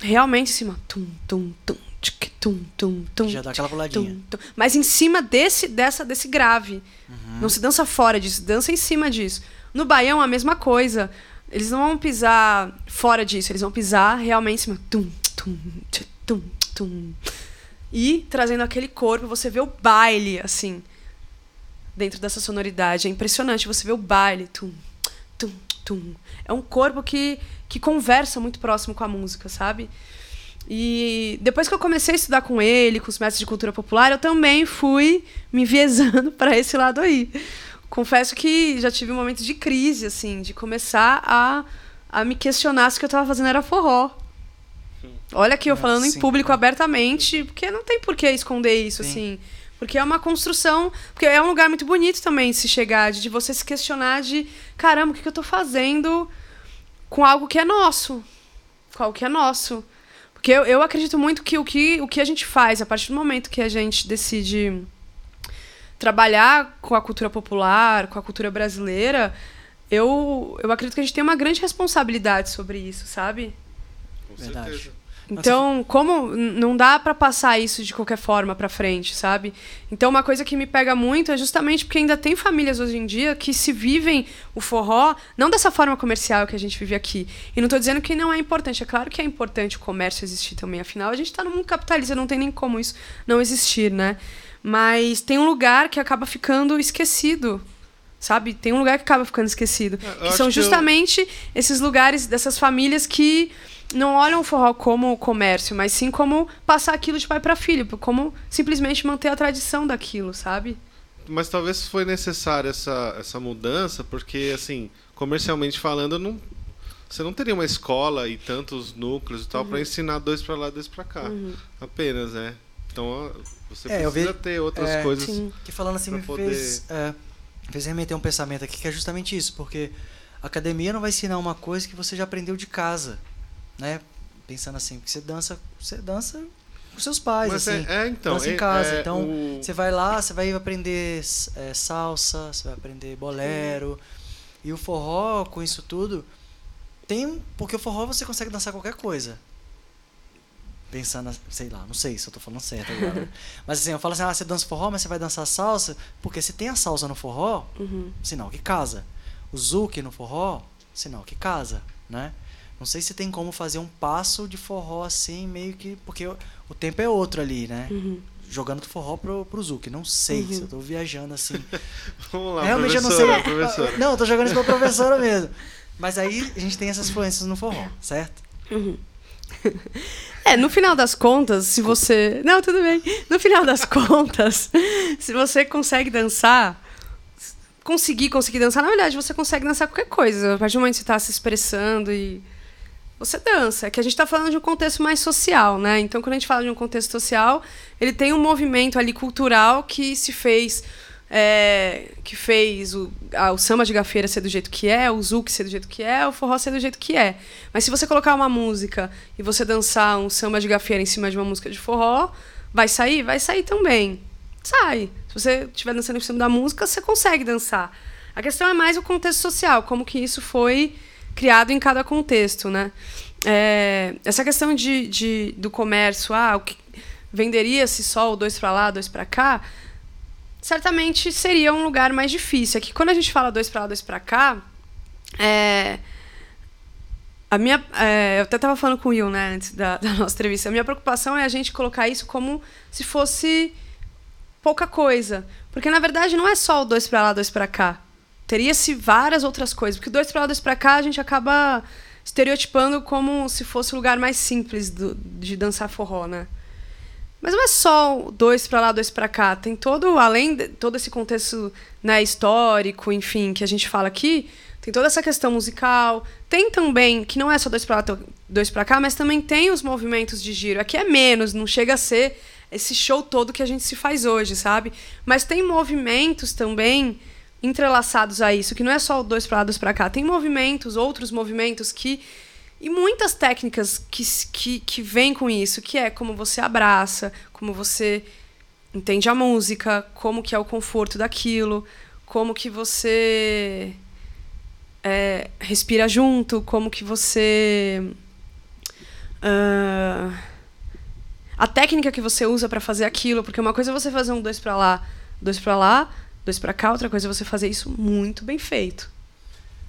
realmente em cima. Tum, tum, tum, tchic, tum, tum, tum, Já dá aquela puladinha. Tum, tum. Mas em cima desse, dessa, desse grave. Uhum. Não se dança fora disso, dança em cima disso. No baião, a mesma coisa. Eles não vão pisar fora disso, eles vão pisar realmente em cima. Tum, tum, tum, tum. E trazendo aquele corpo, você vê o baile, assim, dentro dessa sonoridade. É impressionante, você vê o baile. Tum, tum, tum. É um corpo que que conversa muito próximo com a música, sabe? E depois que eu comecei a estudar com ele, com os mestres de cultura popular, eu também fui me enviesando [laughs] para esse lado aí. Confesso que já tive um momento de crise, assim, de começar a, a me questionar se o que eu estava fazendo era forró. Olha aqui, eu falando Sim, em público é. abertamente, porque não tem por que esconder isso, Sim. assim. Porque é uma construção. Porque é um lugar muito bonito também de se chegar, de, de você se questionar de caramba, o que, que eu estou fazendo? Com algo que é nosso. Com algo que é nosso. Porque eu, eu acredito muito que o, que o que a gente faz, a partir do momento que a gente decide trabalhar com a cultura popular, com a cultura brasileira, eu, eu acredito que a gente tem uma grande responsabilidade sobre isso, sabe? Com Verdade. Então, como não dá para passar isso de qualquer forma para frente, sabe? Então, uma coisa que me pega muito é justamente porque ainda tem famílias hoje em dia que se vivem o forró não dessa forma comercial que a gente vive aqui. E não estou dizendo que não é importante, é claro que é importante o comércio existir também, afinal a gente está no mundo capitalista, não tem nem como isso não existir, né? Mas tem um lugar que acaba ficando esquecido, sabe? Tem um lugar que acaba ficando esquecido. É, eu que são que eu- justamente esses lugares dessas famílias que não olham o forró como comércio, mas sim como passar aquilo de pai para filho, como simplesmente manter a tradição daquilo, sabe? Mas talvez foi necessária essa, essa mudança, porque, assim, comercialmente falando, não, você não teria uma escola e tantos núcleos e tal Uhum. para ensinar dois para lá, dois para cá. Apenas, né? Então, você É, precisa vejo- ter outras é, coisas. Sim. Que falando assim me poder- fez, é, fez remeter um pensamento aqui que é justamente isso, porque a academia não vai ensinar uma coisa que você já aprendeu de casa, né? Pensando assim, porque você dança, você dança com seus pais, Mas assim. é, é, então. dança em é- casa, é então o- Você vai lá, você vai aprender é, salsa, você vai aprender bolero. E o forró, com isso tudo, tem. Porque o forró você consegue dançar qualquer coisa. Pensando, sei lá, não sei se eu tô falando certo agora. [laughs] mas assim, eu falo assim, ah, você dança forró, mas você vai dançar salsa, porque se tem a salsa no forró, Uhum. sinal que casa. O zouk no forró, sinal que casa, né? Não sei se tem como fazer um passo de forró assim, meio que. Porque o, tempo é outro ali, né? Uhum. Jogando do forró pro, pro zouk. Não sei Uhum. se eu tô viajando assim. [laughs] Vamos lá, Realmente eu não sei. professora. Não, eu tô jogando isso pra professora mesmo. Mas aí a gente tem essas influências no forró, certo? [laughs] É, no final das contas, se você. Não, tudo bem. No final das [laughs] contas, se você consegue dançar. Conseguir, conseguir dançar, na verdade, você consegue dançar qualquer coisa. A partir do momento que você tá se expressando e. Você dança. É que a gente tá falando de um contexto mais social, né? Então, quando a gente fala de um contexto social, ele tem um movimento ali cultural que se fez. é, que fez o, a- o samba de gafeira ser do jeito que é, o zouk ser do jeito que é, o forró ser do jeito que é. Mas se você colocar uma música e você dançar um samba de gafeira em cima de uma música de forró, vai sair? Vai sair também. Sai. Se você estiver dançando em cima da música, você consegue dançar. A questão é mais o contexto social, como que isso foi criado em cada contexto, né? É, essa questão de, de- do comércio, ah, o que venderia-se só o dois para lá, dois para cá, certamente seria um lugar mais difícil. Aqui, quando a gente fala dois para lá, dois para cá, é, a minha, é, eu até estava falando com o Will, né, antes da, da [laughs] nossa entrevista. A minha preocupação é a gente colocar isso como se fosse pouca coisa, porque na verdade não é só o dois para lá, dois para cá. Teria-se várias outras coisas, porque dois para lá, dois para cá a gente acaba estereotipando como se fosse o lugar mais simples do- de dançar forró, né? Mas não é só dois para lá, dois para cá. Tem todo, além de todo esse contexto né, histórico, enfim, que a gente fala aqui, tem toda essa questão musical. Tem também, que não é só dois para lá, dois para cá, mas também tem os movimentos de giro. Aqui é menos, não chega a ser esse show todo que a gente se faz hoje, sabe? Mas tem movimentos também entrelaçados a isso, que não é só o dois para lá, dois para cá. Tem movimentos, outros movimentos que e muitas técnicas que, que, que vêm com isso, que é como você abraça, como você entende a música, como que é o conforto daquilo, como que você é, respira junto, como que você ah, a técnica que você usa para fazer aquilo, porque uma coisa é você fazer um dois para lá, dois para lá, dois para cá, outra coisa é você fazer isso muito bem feito.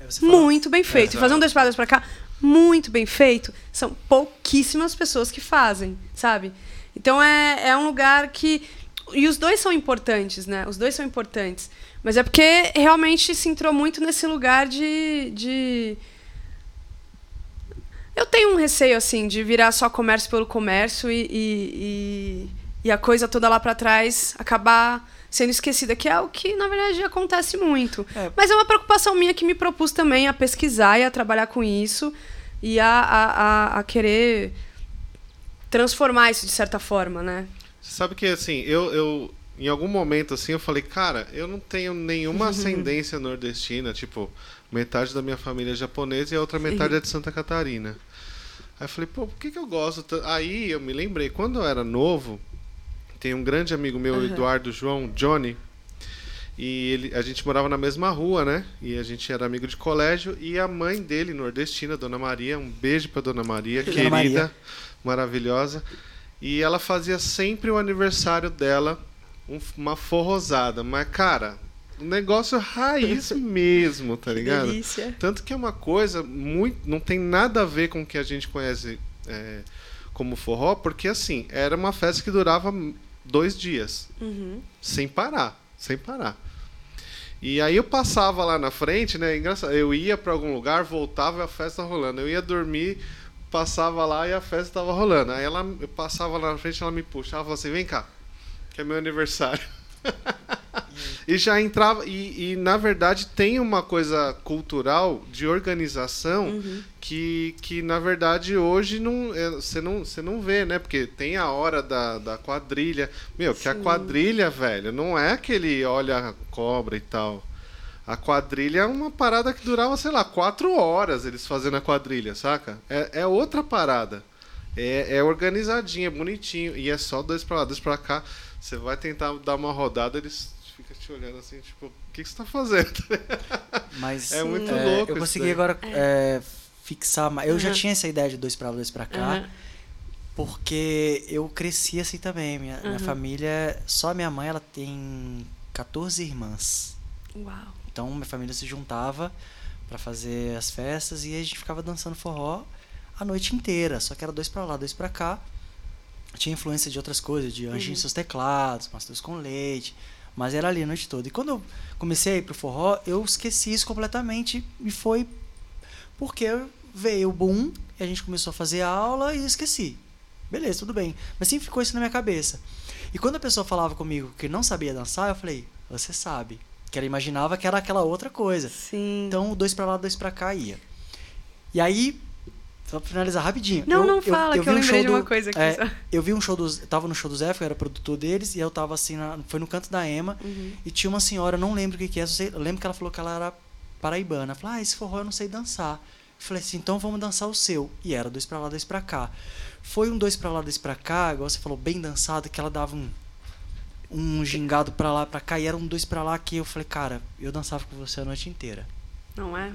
Você fala, Muito bem feito. Exato. Fazer um dois para dois para cá, muito bem feito. São pouquíssimas pessoas que fazem, sabe? Então é, é um lugar que. E os dois são importantes, né? Os dois são importantes. Mas é porque realmente se entrou muito nesse lugar de. de... Eu tenho um receio, assim, de virar só comércio pelo comércio e, e, e, e a coisa toda lá para trás acabar sendo esquecida, que é o que, na verdade, acontece muito. É. Mas é uma preocupação minha que me propus também a pesquisar e a trabalhar com isso e a, a, a, a querer transformar isso de certa forma, né? Você sabe que, assim, eu, eu. Em algum momento, assim, eu falei, cara, eu não tenho nenhuma [laughs] ascendência nordestina. Tipo, metade da minha família é japonesa e a outra metade é de Santa Catarina. Aí eu falei, pô, por que, que eu gosto? Aí eu me lembrei, quando eu era novo, tem um grande amigo meu, Aham. Eduardo João, Johnny. E ele, a gente morava na mesma rua, né? E a gente era amigo de colégio. E a mãe dele, nordestina, Dona Maria, um beijo pra Dona Maria, Dona querida, Maria. maravilhosa. E ela fazia sempre o aniversário dela um- uma forrosada. Mas, cara, um negócio raiz [laughs] mesmo, tá ligado? Delícia. Tanto que é uma coisa muito. não tem nada a ver com o que a gente conhece é, como forró, porque assim, era uma festa que durava dois dias, Uhum. sem parar, sem parar. E aí eu passava lá na frente, né? Engraçado, eu ia para algum lugar, voltava e a festa rolando. Eu ia dormir, passava lá e a festa tava rolando. Aí ela eu passava lá na frente, ela me puxava falava assim: "Vem cá, que é meu aniversário". [laughs] e já entrava e, e, na verdade tem uma coisa cultural de organização uhum. que, que na verdade hoje não é, você não você não vê né? Porque tem a hora da, da quadrilha. Meu Sim. que a quadrilha velho não é aquele olha cobra e tal. A quadrilha é uma parada que durava sei lá quatro horas eles fazendo a quadrilha saca? É, é outra parada. É, é organizadinho é bonitinho e é só dois para lá dois para cá você vai tentar dar uma rodada, eles ficam te olhando assim, tipo, o que, que você tá fazendo? [laughs] Mas é muito é, louco. Eu consegui agora é. É, fixar. Eu uhum. já tinha essa ideia de dois para lá, dois para cá. Uhum. Porque eu cresci assim também. Minha, uhum. minha família, só minha mãe, ela tem 14 irmãs. Uau. Então minha família se juntava para fazer as festas e a gente ficava dançando forró a noite inteira. Só que era dois para lá, dois para cá tinha influência de outras coisas, de Anjinho uhum. seus teclados, Mastros com Leite, mas era ali a noite toda. E quando eu comecei a ir pro forró, eu esqueci isso completamente e foi porque veio o boom e a gente começou a fazer aula e esqueci. Beleza, tudo bem. Mas sempre ficou isso na minha cabeça. E quando a pessoa falava comigo que não sabia dançar, eu falei, você sabe. Que ela imaginava que era aquela outra coisa. Sim. Então, dois para lá, dois para cá ia. E aí, só pra finalizar rapidinho. Não, eu, não fala, eu, eu que eu lembrei um de uma do, coisa aqui. É, eu vi um show dos. Tava no show do Zé, eu era produtor deles, e eu tava assim, na, foi no canto da Ema, uhum. e tinha uma senhora, não lembro o que, que é, eu lembro que ela falou que ela era paraibana. Eu falei, ah, esse forró eu não sei dançar. Eu falei assim, então vamos dançar o seu. E era dois pra lá, dois pra cá. Foi um dois pra lá, dois pra cá, igual você falou, bem dançado, que ela dava um, um gingado pra lá, pra cá, e era um dois pra lá que eu falei, cara, eu dançava com você a noite inteira. Não é?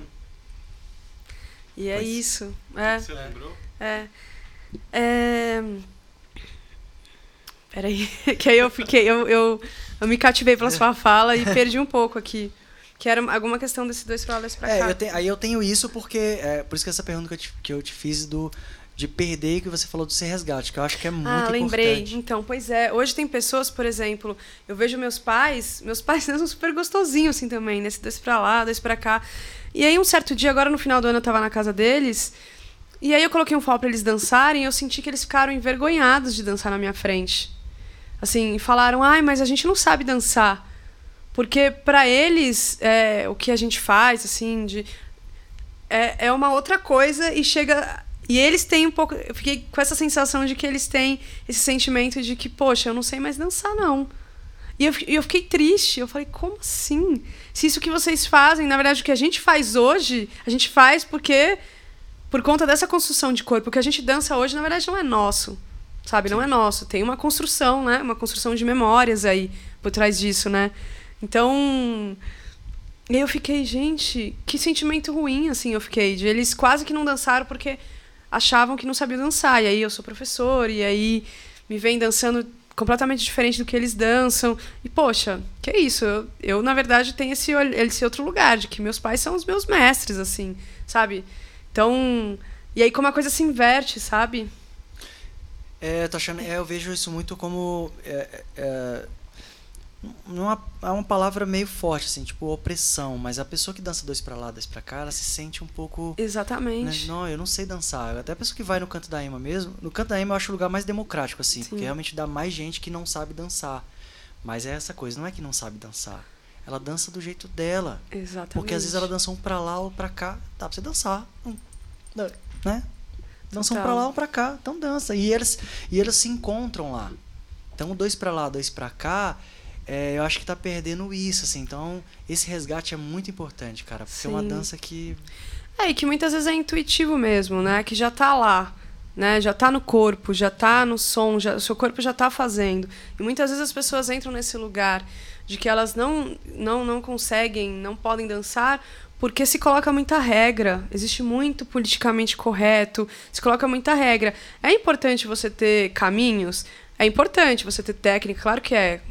E é isso. É. Você lembrou? É. é... Peraí, [laughs] que aí eu fiquei, eu, eu, eu me cativei pela sua fala e perdi um pouco aqui. Que era alguma questão desses dois falas pra é, cá. Eu te, aí eu tenho isso porque. É, por isso que essa pergunta que eu te, que eu te fiz do de perder que você falou do ser resgate, que eu acho que é muito ah, lembrei. importante. Então, pois é. Hoje tem pessoas, por exemplo, eu vejo meus pais, meus pais [laughs] são super gostosinhos assim também, nesse dois pra lá, dois pra cá. E aí um certo dia, agora no final do ano eu tava na casa deles, e aí eu coloquei um fall para eles dançarem, e eu senti que eles ficaram envergonhados de dançar na minha frente. Assim, falaram: "Ai, mas a gente não sabe dançar". Porque para eles, é, o que a gente faz assim de é, é uma outra coisa e chega e eles têm um pouco. Eu fiquei com essa sensação de que eles têm esse sentimento de que, poxa, eu não sei mais dançar, não. E eu, eu fiquei triste. Eu falei, como assim? Se isso que vocês fazem, na verdade, o que a gente faz hoje, a gente faz porque. Por conta dessa construção de corpo, o que a gente dança hoje, na verdade, não é nosso. Sabe? Não é nosso. Tem uma construção, né? Uma construção de memórias aí por trás disso, né? Então. E eu fiquei, gente, que sentimento ruim, assim, eu fiquei. De eles quase que não dançaram porque achavam que não sabiam dançar. E aí eu sou professor, e aí me vem dançando completamente diferente do que eles dançam. E, poxa, que é isso? Eu, eu, na verdade, tenho esse, esse outro lugar, de que meus pais são os meus mestres, assim, sabe? Então. E aí, como a coisa se inverte, sabe? É, tô achando, é, eu vejo isso muito como. É, é, não é uma palavra meio forte, assim, tipo opressão, mas a pessoa que dança dois para lá, dois para cá, ela se sente um pouco. Exatamente. Né? Não, eu não sei dançar. Até a pessoa que vai no canto da Ema mesmo, no canto da Ema eu acho o lugar mais democrático, assim, Sim. porque realmente dá mais gente que não sabe dançar. Mas é essa coisa, não é que não sabe dançar. Ela dança do jeito dela. Exatamente. Porque às vezes ela dança um pra lá ou pra cá, dá pra você dançar. Né? Dança um pra lá ou pra cá, então dança. E eles, e eles se encontram lá. Então, dois pra lá, dois pra cá é, eu acho que tá perdendo isso, assim. Então, esse resgate é muito importante, cara. Porque Sim. é uma dança que. É, e que muitas vezes é intuitivo mesmo, né? Que já tá lá. Né? Já tá no corpo, já tá no som, já, o seu corpo já tá fazendo. E muitas vezes as pessoas entram nesse lugar de que elas não, não, não conseguem, não podem dançar porque se coloca muita regra, existe muito politicamente correto, se coloca muita regra. É importante você ter caminhos, é importante você ter técnica, claro que é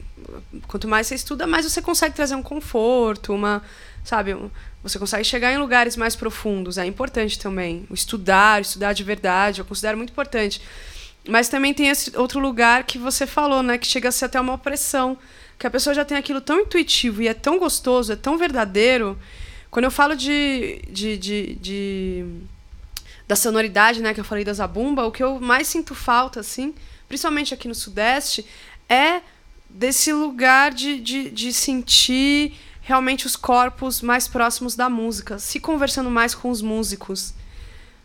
quanto mais você estuda, mais você consegue trazer um conforto, uma, sabe, um, você consegue chegar em lugares mais profundos. É importante também estudar, estudar de verdade, eu considero muito importante. Mas também tem esse outro lugar que você falou, né, que chega a ser até uma opressão, que a pessoa já tem aquilo tão intuitivo e é tão gostoso, é tão verdadeiro. Quando eu falo de, de, de, de da sonoridade, né, que eu falei da zabumba, o que eu mais sinto falta, assim, principalmente aqui no Sudeste, é desse lugar de, de, de sentir realmente os corpos mais próximos da música, se conversando mais com os músicos.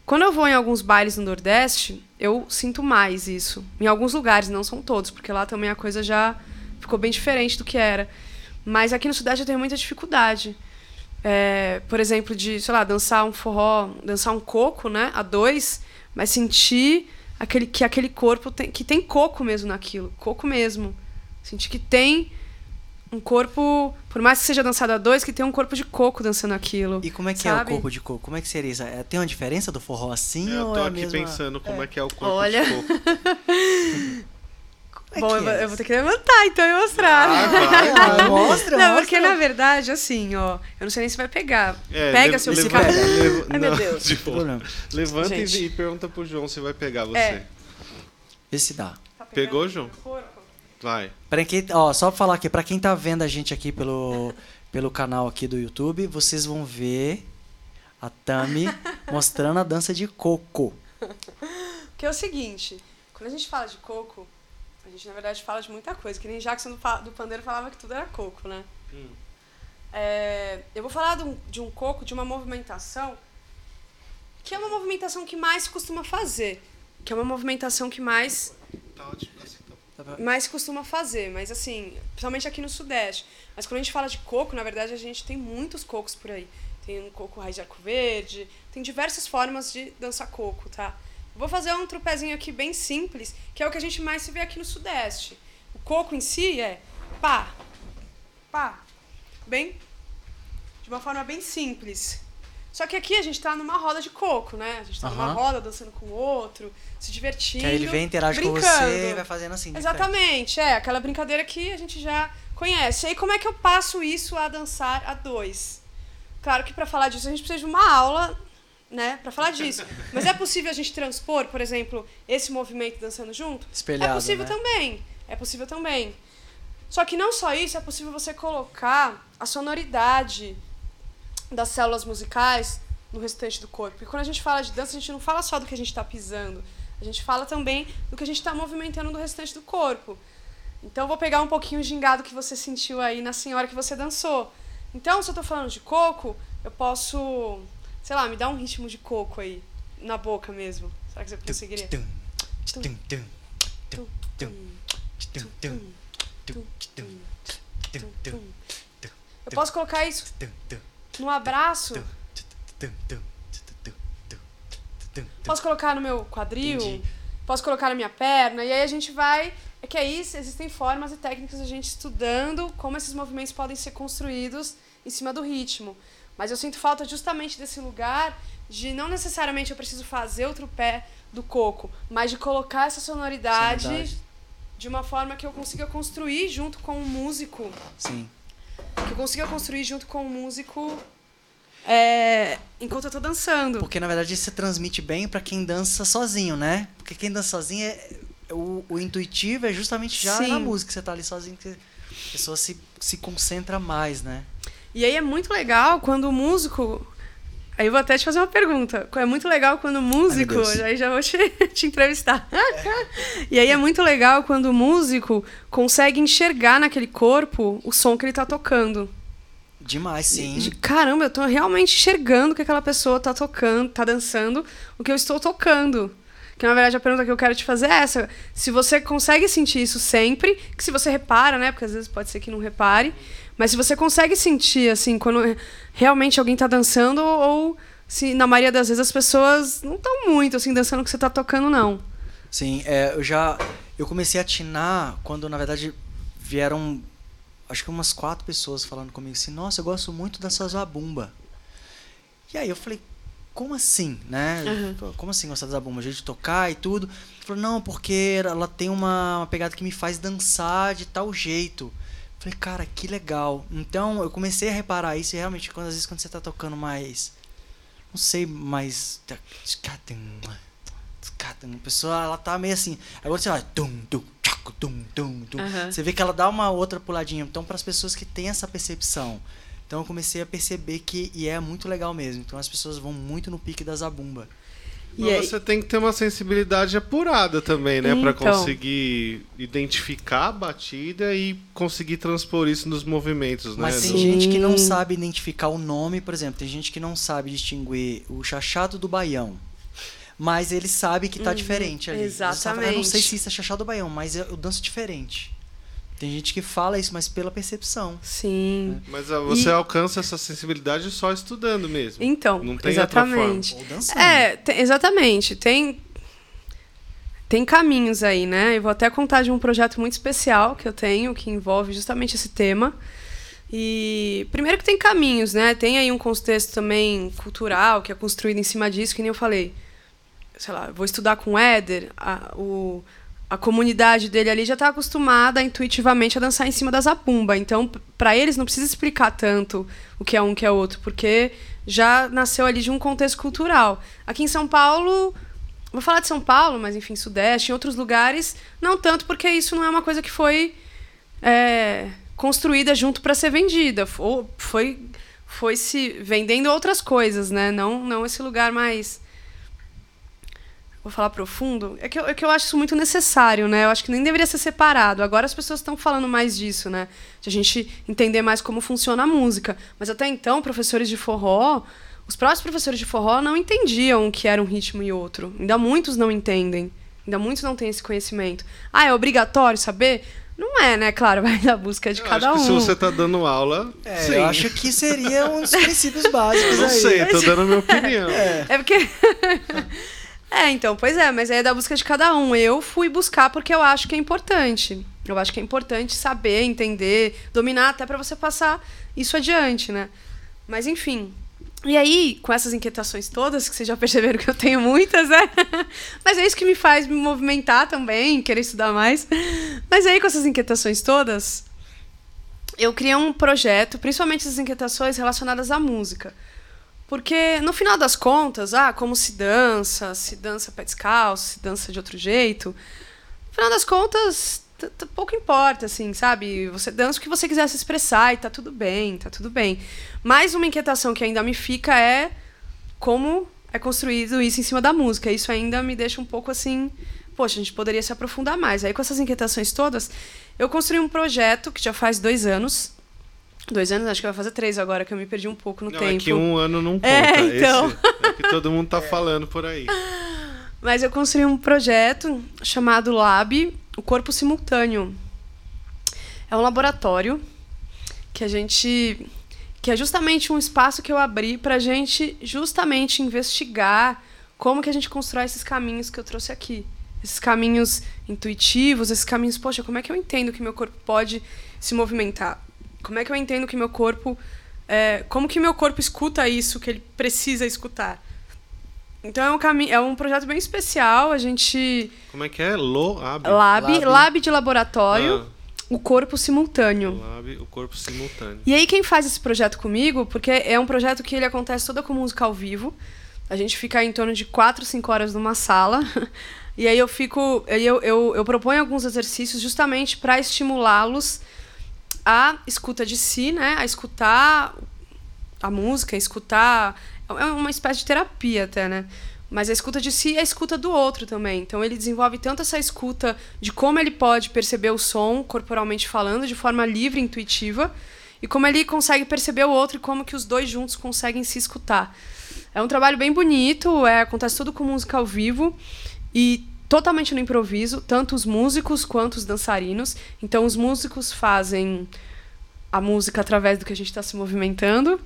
Quando eu vou em alguns bailes no Nordeste, eu sinto mais isso. Em alguns lugares, não são todos, porque lá também a coisa já ficou bem diferente do que era. Mas aqui no Sudeste eu tenho muita dificuldade. É, por exemplo, de, sei lá, dançar um forró, dançar um coco, né, a dois, mas sentir aquele, que aquele corpo tem, que tem coco mesmo naquilo, coco mesmo. Sentir que tem um corpo, por mais que seja dançado a dois, que tem um corpo de coco dançando aquilo. E como é que sabe? é o corpo de coco? Como é que seria isso? É, tem uma diferença do forró assim Eu ou tô é a aqui mesma... pensando como é. que é o corpo Olha. de coco. [laughs] É Bom, que eu, vou- é eu vou ter que levantar então e mostrar. Ah, vai, [laughs] mostra, não, mostra. porque na verdade, assim, ó, eu não sei nem se vai pegar. É, Pega le- seu leva- cigarro. leva- Ai, meu não, Deus. Problema. Levanta e, Gente. e pergunta pro João se vai pegar você. É. Vê se dá. Tá Pegou, João? Vai. Pra quem, ó, só pra falar aqui, pra quem tá vendo a gente aqui pelo, pelo canal aqui do YouTube, vocês vão ver a Tami [laughs] mostrando a dança de coco. Porque é o seguinte, quando a gente fala de coco, a gente na verdade fala de muita coisa, que nem Jackson do, do Pandeiro falava que tudo era coco, né? Hum. É, eu vou falar de um, de um coco, de uma movimentação, que é uma movimentação que mais costuma fazer. Que é uma movimentação que mais Tá ótimo. Mais costuma fazer, mas assim, principalmente aqui no Sudeste. Mas quando a gente fala de coco, na verdade a gente tem muitos cocos por aí. Tem um coco raiz de arco verde, tem diversas formas de dançar coco, tá? Vou fazer um trupézinho aqui bem simples, que é o que a gente mais se vê aqui no Sudeste. O coco em si é pá, pá, bem, de uma forma bem simples. Só que aqui a gente tá numa roda de coco, né? A gente tá numa Aham. roda dançando com o outro, se divertindo. Que aí ele vem, interage com brincando. você e vai fazendo assim. Exatamente, é aquela brincadeira que a gente já conhece. E aí, como é que eu passo isso a dançar a dois? Claro que para falar disso a gente precisa de uma aula, né, para falar disso. [laughs] Mas é possível a gente transpor, por exemplo, esse movimento dançando junto? Espelhado, é possível né? também. É possível também. Só que não só isso, é possível você colocar a sonoridade das células musicais no restante do corpo. E quando a gente fala de dança, a gente não fala só do que a gente está pisando, a gente fala também do que a gente está movimentando no restante do corpo. Então, vou pegar um pouquinho o gingado que você sentiu aí na senhora que você dançou. Então, se eu estou falando de coco, eu posso, sei lá, me dar um ritmo de coco aí, na boca mesmo. Será que você conseguiria? Eu posso colocar isso no abraço? Posso colocar no meu quadril? Entendi. Posso colocar na minha perna? E aí a gente vai. É que aí existem formas e técnicas a gente estudando como esses movimentos podem ser construídos em cima do ritmo. Mas eu sinto falta justamente desse lugar de não necessariamente eu preciso fazer outro pé do coco, mas de colocar essa sonoridade, Sonoridade. de uma forma que eu consiga construir junto com o músico. Sim. Que eu consiga construir junto com o músico é, enquanto eu tô dançando. Porque na verdade isso transmite bem pra quem dança sozinho, né? Porque quem dança sozinho é. O, o intuitivo é justamente já Sim. na música, você tá ali sozinho, que a pessoa se, se concentra mais, né? E aí é muito legal quando o músico. Aí eu vou até te fazer uma pergunta. É muito legal quando o músico. Aí já vou te, [laughs] te entrevistar. e aí é muito legal quando o músico consegue enxergar naquele corpo o som que ele tá tocando. Demais, sim. De, Caramba, eu tô realmente enxergando que aquela pessoa tá tocando, tá dançando o que eu estou tocando. Que na verdade a pergunta que eu quero te fazer é essa: se você consegue sentir isso sempre, que se você repara, né? Porque às vezes pode ser que não repare, mas se você consegue sentir assim quando realmente alguém tá dançando ou se na maioria das vezes as pessoas não estão muito assim dançando o que você tá tocando não. Sim, é, eu já. Eu comecei a atinar quando, na verdade, vieram. Acho que umas quatro pessoas falando comigo assim: Nossa, eu gosto muito da sua zabumba. E aí eu falei: Como assim, né? Uhum. Como assim gostar da zabumba? A gente tocar e tudo. Ele falou: Não, porque ela tem uma, uma pegada que me faz dançar de tal jeito. Eu Falei, cara, que legal. Então eu comecei a reparar isso e realmente, quando, às vezes, quando você tá tocando mais. Não sei, mais. A pessoa, ela tá meio assim. Agora você vai. Tum, tum, tchaco, tum, tum, tum. Aham. Você vê que ela dá uma outra puladinha. Então, para as pessoas que têm essa percepção. Então, eu comecei a perceber que e é muito legal mesmo. Então, as pessoas vão muito no pique da zabumba. E Mas aí- você tem que ter uma sensibilidade apurada também, né? Pra Então. conseguir identificar a batida e conseguir transpor isso nos movimentos, Mas né? tem Do- gente que não sabe identificar o nome, por exemplo, tem gente que não sabe distinguir o chachado do baião. Mas ele sabe que tá diferente ali. Fala, Eu não sei Uhum. exatamente. se isso é chachado do baião, mas eu danço diferente. Tem gente que fala isso, mas pela percepção. Sim. Mas ah, você E- alcança essa sensibilidade só estudando mesmo. Então, Não tem outra forma. exatamente. Ou dançando. É, te- exatamente. Tem tem caminhos aí, né? Eu vou até contar de um projeto muito especial que eu tenho que envolve justamente esse tema. E primeiro que tem caminhos, né? Tem aí um contexto também cultural que é construído em cima disso, que nem eu falei. Sei lá, vou estudar com o Éder, a, o, a comunidade dele ali já está acostumada intuitivamente a dançar em cima da zabumba. Então, para eles não precisa explicar tanto o que é um que é outro, porque já nasceu ali de um contexto cultural. Aqui em São Paulo, vou falar de São Paulo, mas enfim, Sudeste, em outros lugares, não tanto, porque isso não é uma coisa que foi é, construída junto para ser vendida. Foi, foi se vendendo outras coisas, né? Não, não esse lugar mais. Vou falar profundo. É que, eu, é que eu acho isso muito necessário, né? Eu acho que nem deveria ser separado. Agora as pessoas estão falando mais disso, né? De a gente entender mais como funciona a música. Mas até então, professores de forró, os próprios professores de forró não entendiam o que era um ritmo e outro. Ainda muitos não entendem. Ainda muitos não têm esse conhecimento. Ah, é obrigatório saber? Não é, né? Claro, [laughs] vai da busca de Eu cada acho que um. se você tá dando aula, É, sim. eu acho que seria um dos princípios básicos Eu não aí. sei, tô dando a minha opinião. É porque. [laughs] é, então, pois é, mas aí é da busca de cada um. Eu fui buscar porque eu acho que é importante. Eu acho que é importante saber, entender, dominar até pra você passar isso adiante, né? Mas enfim. E aí, com essas inquietações todas, que vocês já perceberam que eu tenho muitas, né? [laughs] Mas é isso que me faz me movimentar também, querer estudar mais. Mas aí, com essas inquietações todas, eu criei um projeto, principalmente essas inquietações relacionadas à música. Porque, no final das contas, ah, como se dança, se dança pé descalço, se dança de outro jeito. No final das contas, pouco importa, assim, sabe? Você dança o que você quiser se expressar e tá tudo bem, tá tudo bem. Mas uma inquietação que ainda me fica é como é construído isso em cima da música. Isso ainda me deixa um pouco assim. Poxa, a gente poderia se aprofundar mais. Aí, com essas inquietações todas, eu construí um projeto que já faz dois anos. Dois anos, acho que vai fazer três agora, que eu me perdi um pouco no Não, tempo. é que um ano não conta. É, então. Esse é o que todo mundo tá falando por aí. Mas eu construí um projeto chamado Lab, o Corpo Simultâneo. É um laboratório que a gente que é justamente um espaço que eu abri para a gente justamente investigar como que a gente constrói esses caminhos que eu trouxe aqui. Esses caminhos intuitivos, esses caminhos, poxa, como é que eu entendo que meu corpo pode se movimentar? Como é que eu entendo que meu corpo. é, como que meu corpo escuta isso que ele precisa escutar? Então é um, cami é um projeto bem especial. A gente. Como é que é? Loab. Lab, Lab. lab de laboratório, Ah, o corpo simultâneo. lab, o corpo simultâneo. E aí quem faz esse projeto comigo, porque é um projeto que ele acontece toda com música ao vivo. A gente fica em torno de 4, 5 horas numa sala. [laughs] E aí eu fico. aí Eu, eu, eu proponho alguns exercícios justamente para estimulá-los a escuta de si, né? A escutar a música, a escutar. É uma espécie de terapia até, né? Mas a escuta de si é a escuta do outro também. Então ele desenvolve tanto essa escuta de como ele pode perceber o som corporalmente falando, de forma livre, intuitiva, e como ele consegue perceber o outro e como que os dois juntos conseguem se escutar. É um trabalho bem bonito, é, acontece tudo com música ao vivo e totalmente no improviso, tanto os músicos quanto os dançarinos. Então os músicos fazem a música através do que a gente está se movimentando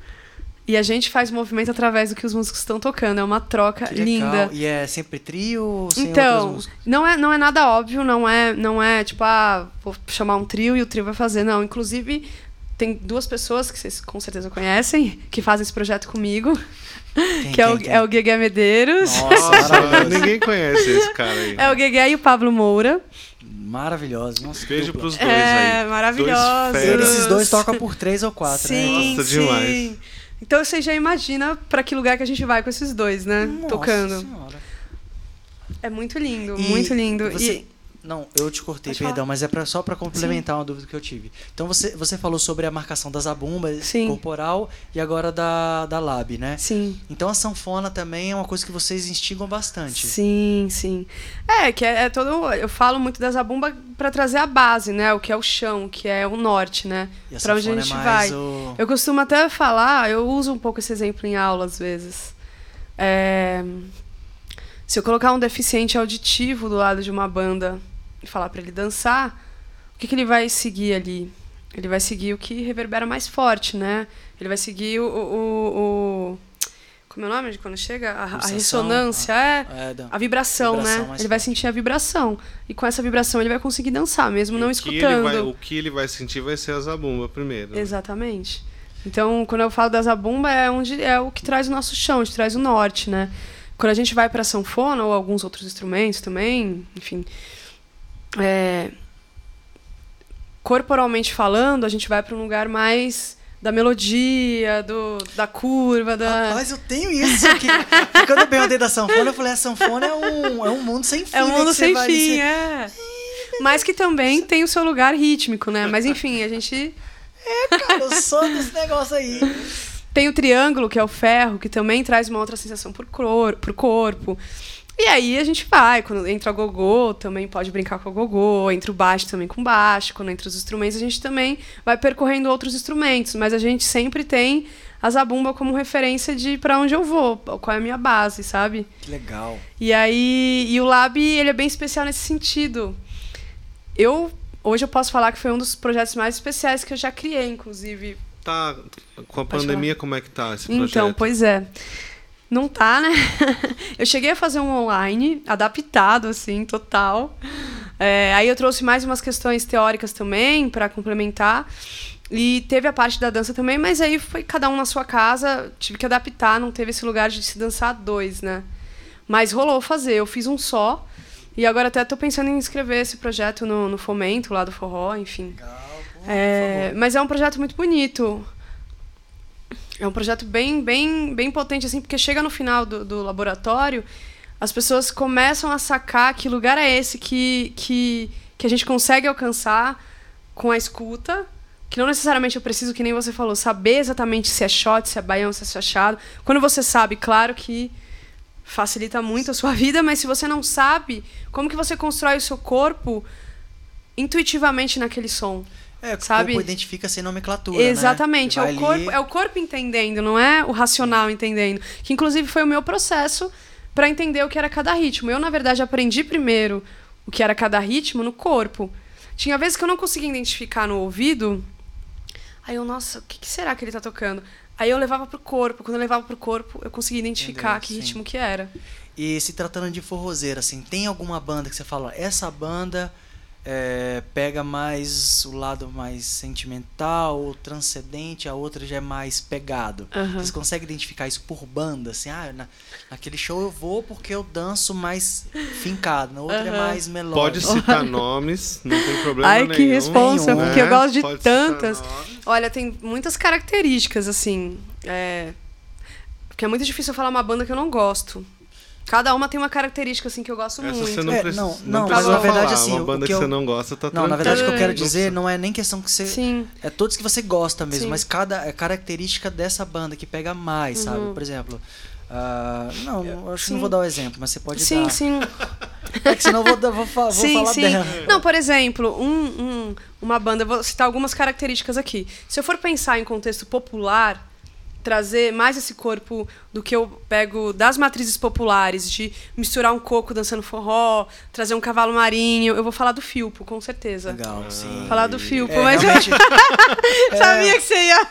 e a gente faz o movimento através do que os músicos estão tocando. É uma troca linda. E é sempre trio sem Então, não é, não é nada óbvio, não é, não é tipo, ah, vou chamar um trio e o trio vai fazer. Não, inclusive, tem duas pessoas que vocês com certeza conhecem, que fazem esse projeto comigo, Quem, que é, quem, o, quem? é o Guegué Medeiros, Nossa, [laughs] ninguém conhece esse cara aí. é o Guegué e o Pablo Moura. Maravilhoso. Nossa, Beijo dupla. pros dois É, aí. maravilhosos. Dois. Esses dois tocam por três ou quatro, né? Sim, Nossa, sim. demais. Então você já imagina pra que lugar que a gente vai com esses dois, né? Nossa Tocando. Senhora. É muito lindo, E muito lindo. você- E Não, eu te cortei, Pode perdão, falar. mas é pra, só para complementar uma dúvida que eu tive. Então você, você falou sobre a marcação da zabumba Sim. corporal e agora da, da lab, né? Sim. Então a sanfona também é uma coisa que vocês instigam bastante. Sim, sim. É, que é, é todo. Eu falo muito da zabumba para trazer a base, né? O que é o chão, que é o norte, né? A Pra onde a gente é vai. o... Eu costumo até falar, eu uso um pouco esse exemplo em aula às vezes. É, se eu colocar um deficiente auditivo do lado de uma banda falar para ele dançar, o que, que ele vai seguir ali? Ele vai seguir o que reverbera mais forte, né? Ele vai seguir o. o, o- como é o nome de quando chega? A, a ressonância, é. É, da- A vibração, Vibração né? Ele vai sentir a vibração. E com essa vibração ele vai conseguir dançar, mesmo E não que escutando. vai- o que ele vai sentir vai ser a zabumba primeiro. né? Exatamente. Então, quando eu falo da zabumba, é, onde, é o que traz o nosso chão, onde traz o norte, né? Quando a gente vai para sanfona ou alguns outros instrumentos também, enfim, é, corporalmente falando, a gente vai para um lugar mais da melodia, do, da curva, da... Rapaz, eu tenho isso aqui. Quando eu perguntei da sanfona, eu falei, a sanfona é um, é um mundo sem fim. É um né, mundo sem fim, nesse- é. Mas que também tem o seu lugar rítmico, né? Mas enfim, a gente Cara, eu sou desse negócio aí. Tem o triângulo, que é o ferro, que também traz uma outra sensação pro, cor, pro corpo. E aí a gente vai, quando entra a gogô, também pode brincar com a gogô, entra o baixo também com baixo, quando entra os instrumentos, a gente também vai percorrendo outros instrumentos, mas a gente sempre tem a zabumba como referência de para onde eu vou, qual é a minha base, sabe? Que legal. E aí, e o Lab, ele é bem especial nesse sentido. Eu hoje eu posso falar que foi um dos projetos mais especiais que eu já criei, inclusive, Tá, com a Pode pandemia, como é que tá esse projeto? Então, pois é. Não tá, né? [laughs] eu cheguei a fazer um online, adaptado, assim, total. É, aí eu trouxe mais umas questões teóricas também, para complementar. E teve a parte da dança também, mas aí foi cada um na sua casa, tive que adaptar, não teve esse lugar de se dançar dois, né? Mas rolou fazer, eu fiz um só. E agora até tô pensando em inscrever esse projeto no, no Fomento, lá do Forró, enfim. Legal. pô, É, mas é um projeto muito bonito. É um projeto bem, bem, bem potente, assim, porque chega no final do, do laboratório, as pessoas começam a sacar que lugar é esse que, que, que a gente consegue alcançar com a escuta, que não necessariamente eu preciso, que nem você falou, saber exatamente se é shot, se é baião, se é chachado. Quando você sabe, claro que facilita muito a sua [laughs] vida, mas se você não sabe, como que você constrói o seu corpo intuitivamente naquele som? É, o sabe? corpo identifica sem nomenclatura, né? Exatamente, Você é o, corpo, ali- é o corpo entendendo, não é o racional entendendo. Que inclusive foi o meu processo para entender o que era cada ritmo. Eu, na verdade, aprendi primeiro o que era cada ritmo no corpo. Tinha vezes que eu não conseguia identificar no ouvido. Aí eu, nossa, o que, que será que ele tá tocando? Aí eu levava pro corpo. Quando eu levava pro corpo, eu conseguia identificar Entendeu, que sim. ritmo que era. E se tratando de forrozeira, assim, tem alguma banda que você fala, essa banda é, pega mais o lado mais sentimental ou transcendente, a outra já é mais pegado. Aham. Vocês conseguem identificar isso por banda? Assim, ah, na, naquele show eu vou porque eu danço mais fincado, na outra é Aham. mais melódico. Pode citar [laughs] nomes, não tem problema Ai, nenhum. que responsa, Nenhum, porque eu né? gosto de Pode tantas. Olha, tem muitas características, assim. É... Porque é muito difícil eu falar uma banda que eu não gosto. Cada uma tem uma característica, assim, que eu gosto Essa muito. você não É, precisa. não, Não, não, mas na verdade, falar. assim, Uma banda que que, você eu- não gosta, tá Não, na verdade o que eu quero dizer não é nem questão que você Sim. É todos que você gosta mesmo, Sim. mas cada é característica dessa banda que pega mais, sabe? Uhum. Por exemplo, ah, não, eu acho que sim. não vou dar o exemplo, mas você pode Sim, dar. sim. É que senão eu vou, vou, vou sim, falar sim. dela. Não, por exemplo, um, um- uma banda, eu vou citar algumas características aqui. Se eu for pensar em contexto popular, trazer mais esse corpo do que eu pego das matrizes populares, de misturar um coco dançando forró, trazer um cavalo marinho, eu vou falar do Filpo, com certeza. Legal, sim. Falar do Filpo, É, mas realmente, eu [laughs] sabia que você ia.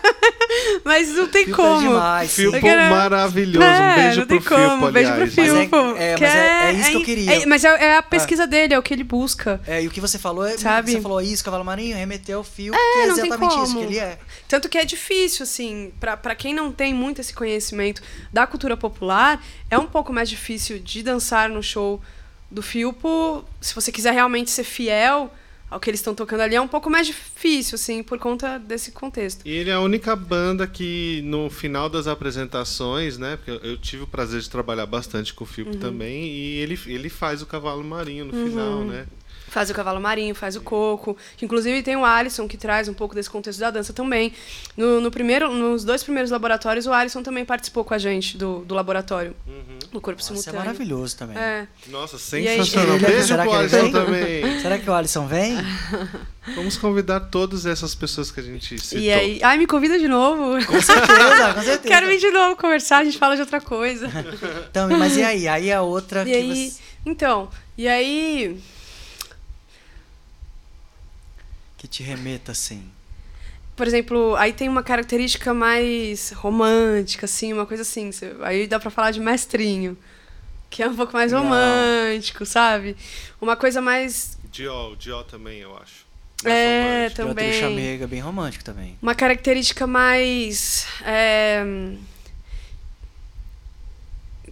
mas não tem Filpo é como. demais, sim. Filpo quero- maravilhoso. É, um beijo não tem pro Filpo, como, beijo pro aliás. Mas é- Filpo. é, mas é- é isso que eu queria. é- mas é, é a pesquisa dele, é o que ele busca. É, e o que você falou é. Sabe? Você falou isso, Cavalo Marinho, remeteu ao fio, que é exatamente isso que ele é. Tanto que é difícil, assim, pra quem não tem muito esse conhecimento da cultura popular, é um pouco mais difícil de dançar no show do Filpo. Se você quiser realmente ser fiel ao que eles estão tocando ali, é um pouco mais difícil, assim, por conta desse contexto. E ele é a única banda que no final das apresentações, né? Porque eu- tive o prazer de trabalhar bastante com o Filpo Uhum. também, e ele, ele faz o cavalo marinho no final, né? Faz o cavalo marinho, faz o coco. Que inclusive tem o Alisson que traz um pouco desse contexto da dança também. No, no primeiro, nos dois primeiros laboratórios, o Alisson também participou com a gente do, do laboratório. Uhum. No corpo Nossa, é simultâneo. maravilhoso também. É. Nossa, aí, sensacional. ele- Beijo será pro Alisson vem? também. Será que o Alisson vem? [laughs] Vamos convidar todas essas pessoas que a gente citou. E aí. Ai, me convida de novo. Com certeza, com [laughs] certeza. Quero vir de novo conversar, a gente fala de outra coisa. [laughs] Então, mas e aí? Aí a outra E que aí, você... então, e aí, Que te remeta, assim. por exemplo, aí tem uma característica mais romântica, assim, uma coisa assim. Aí dá pra falar de mestrinho, que é um pouco mais romântico, sabe? Uma coisa mais. Dió, Dió também, eu acho. É, romântico. Também. tenho chamega bem romântico também. Uma característica mais. é,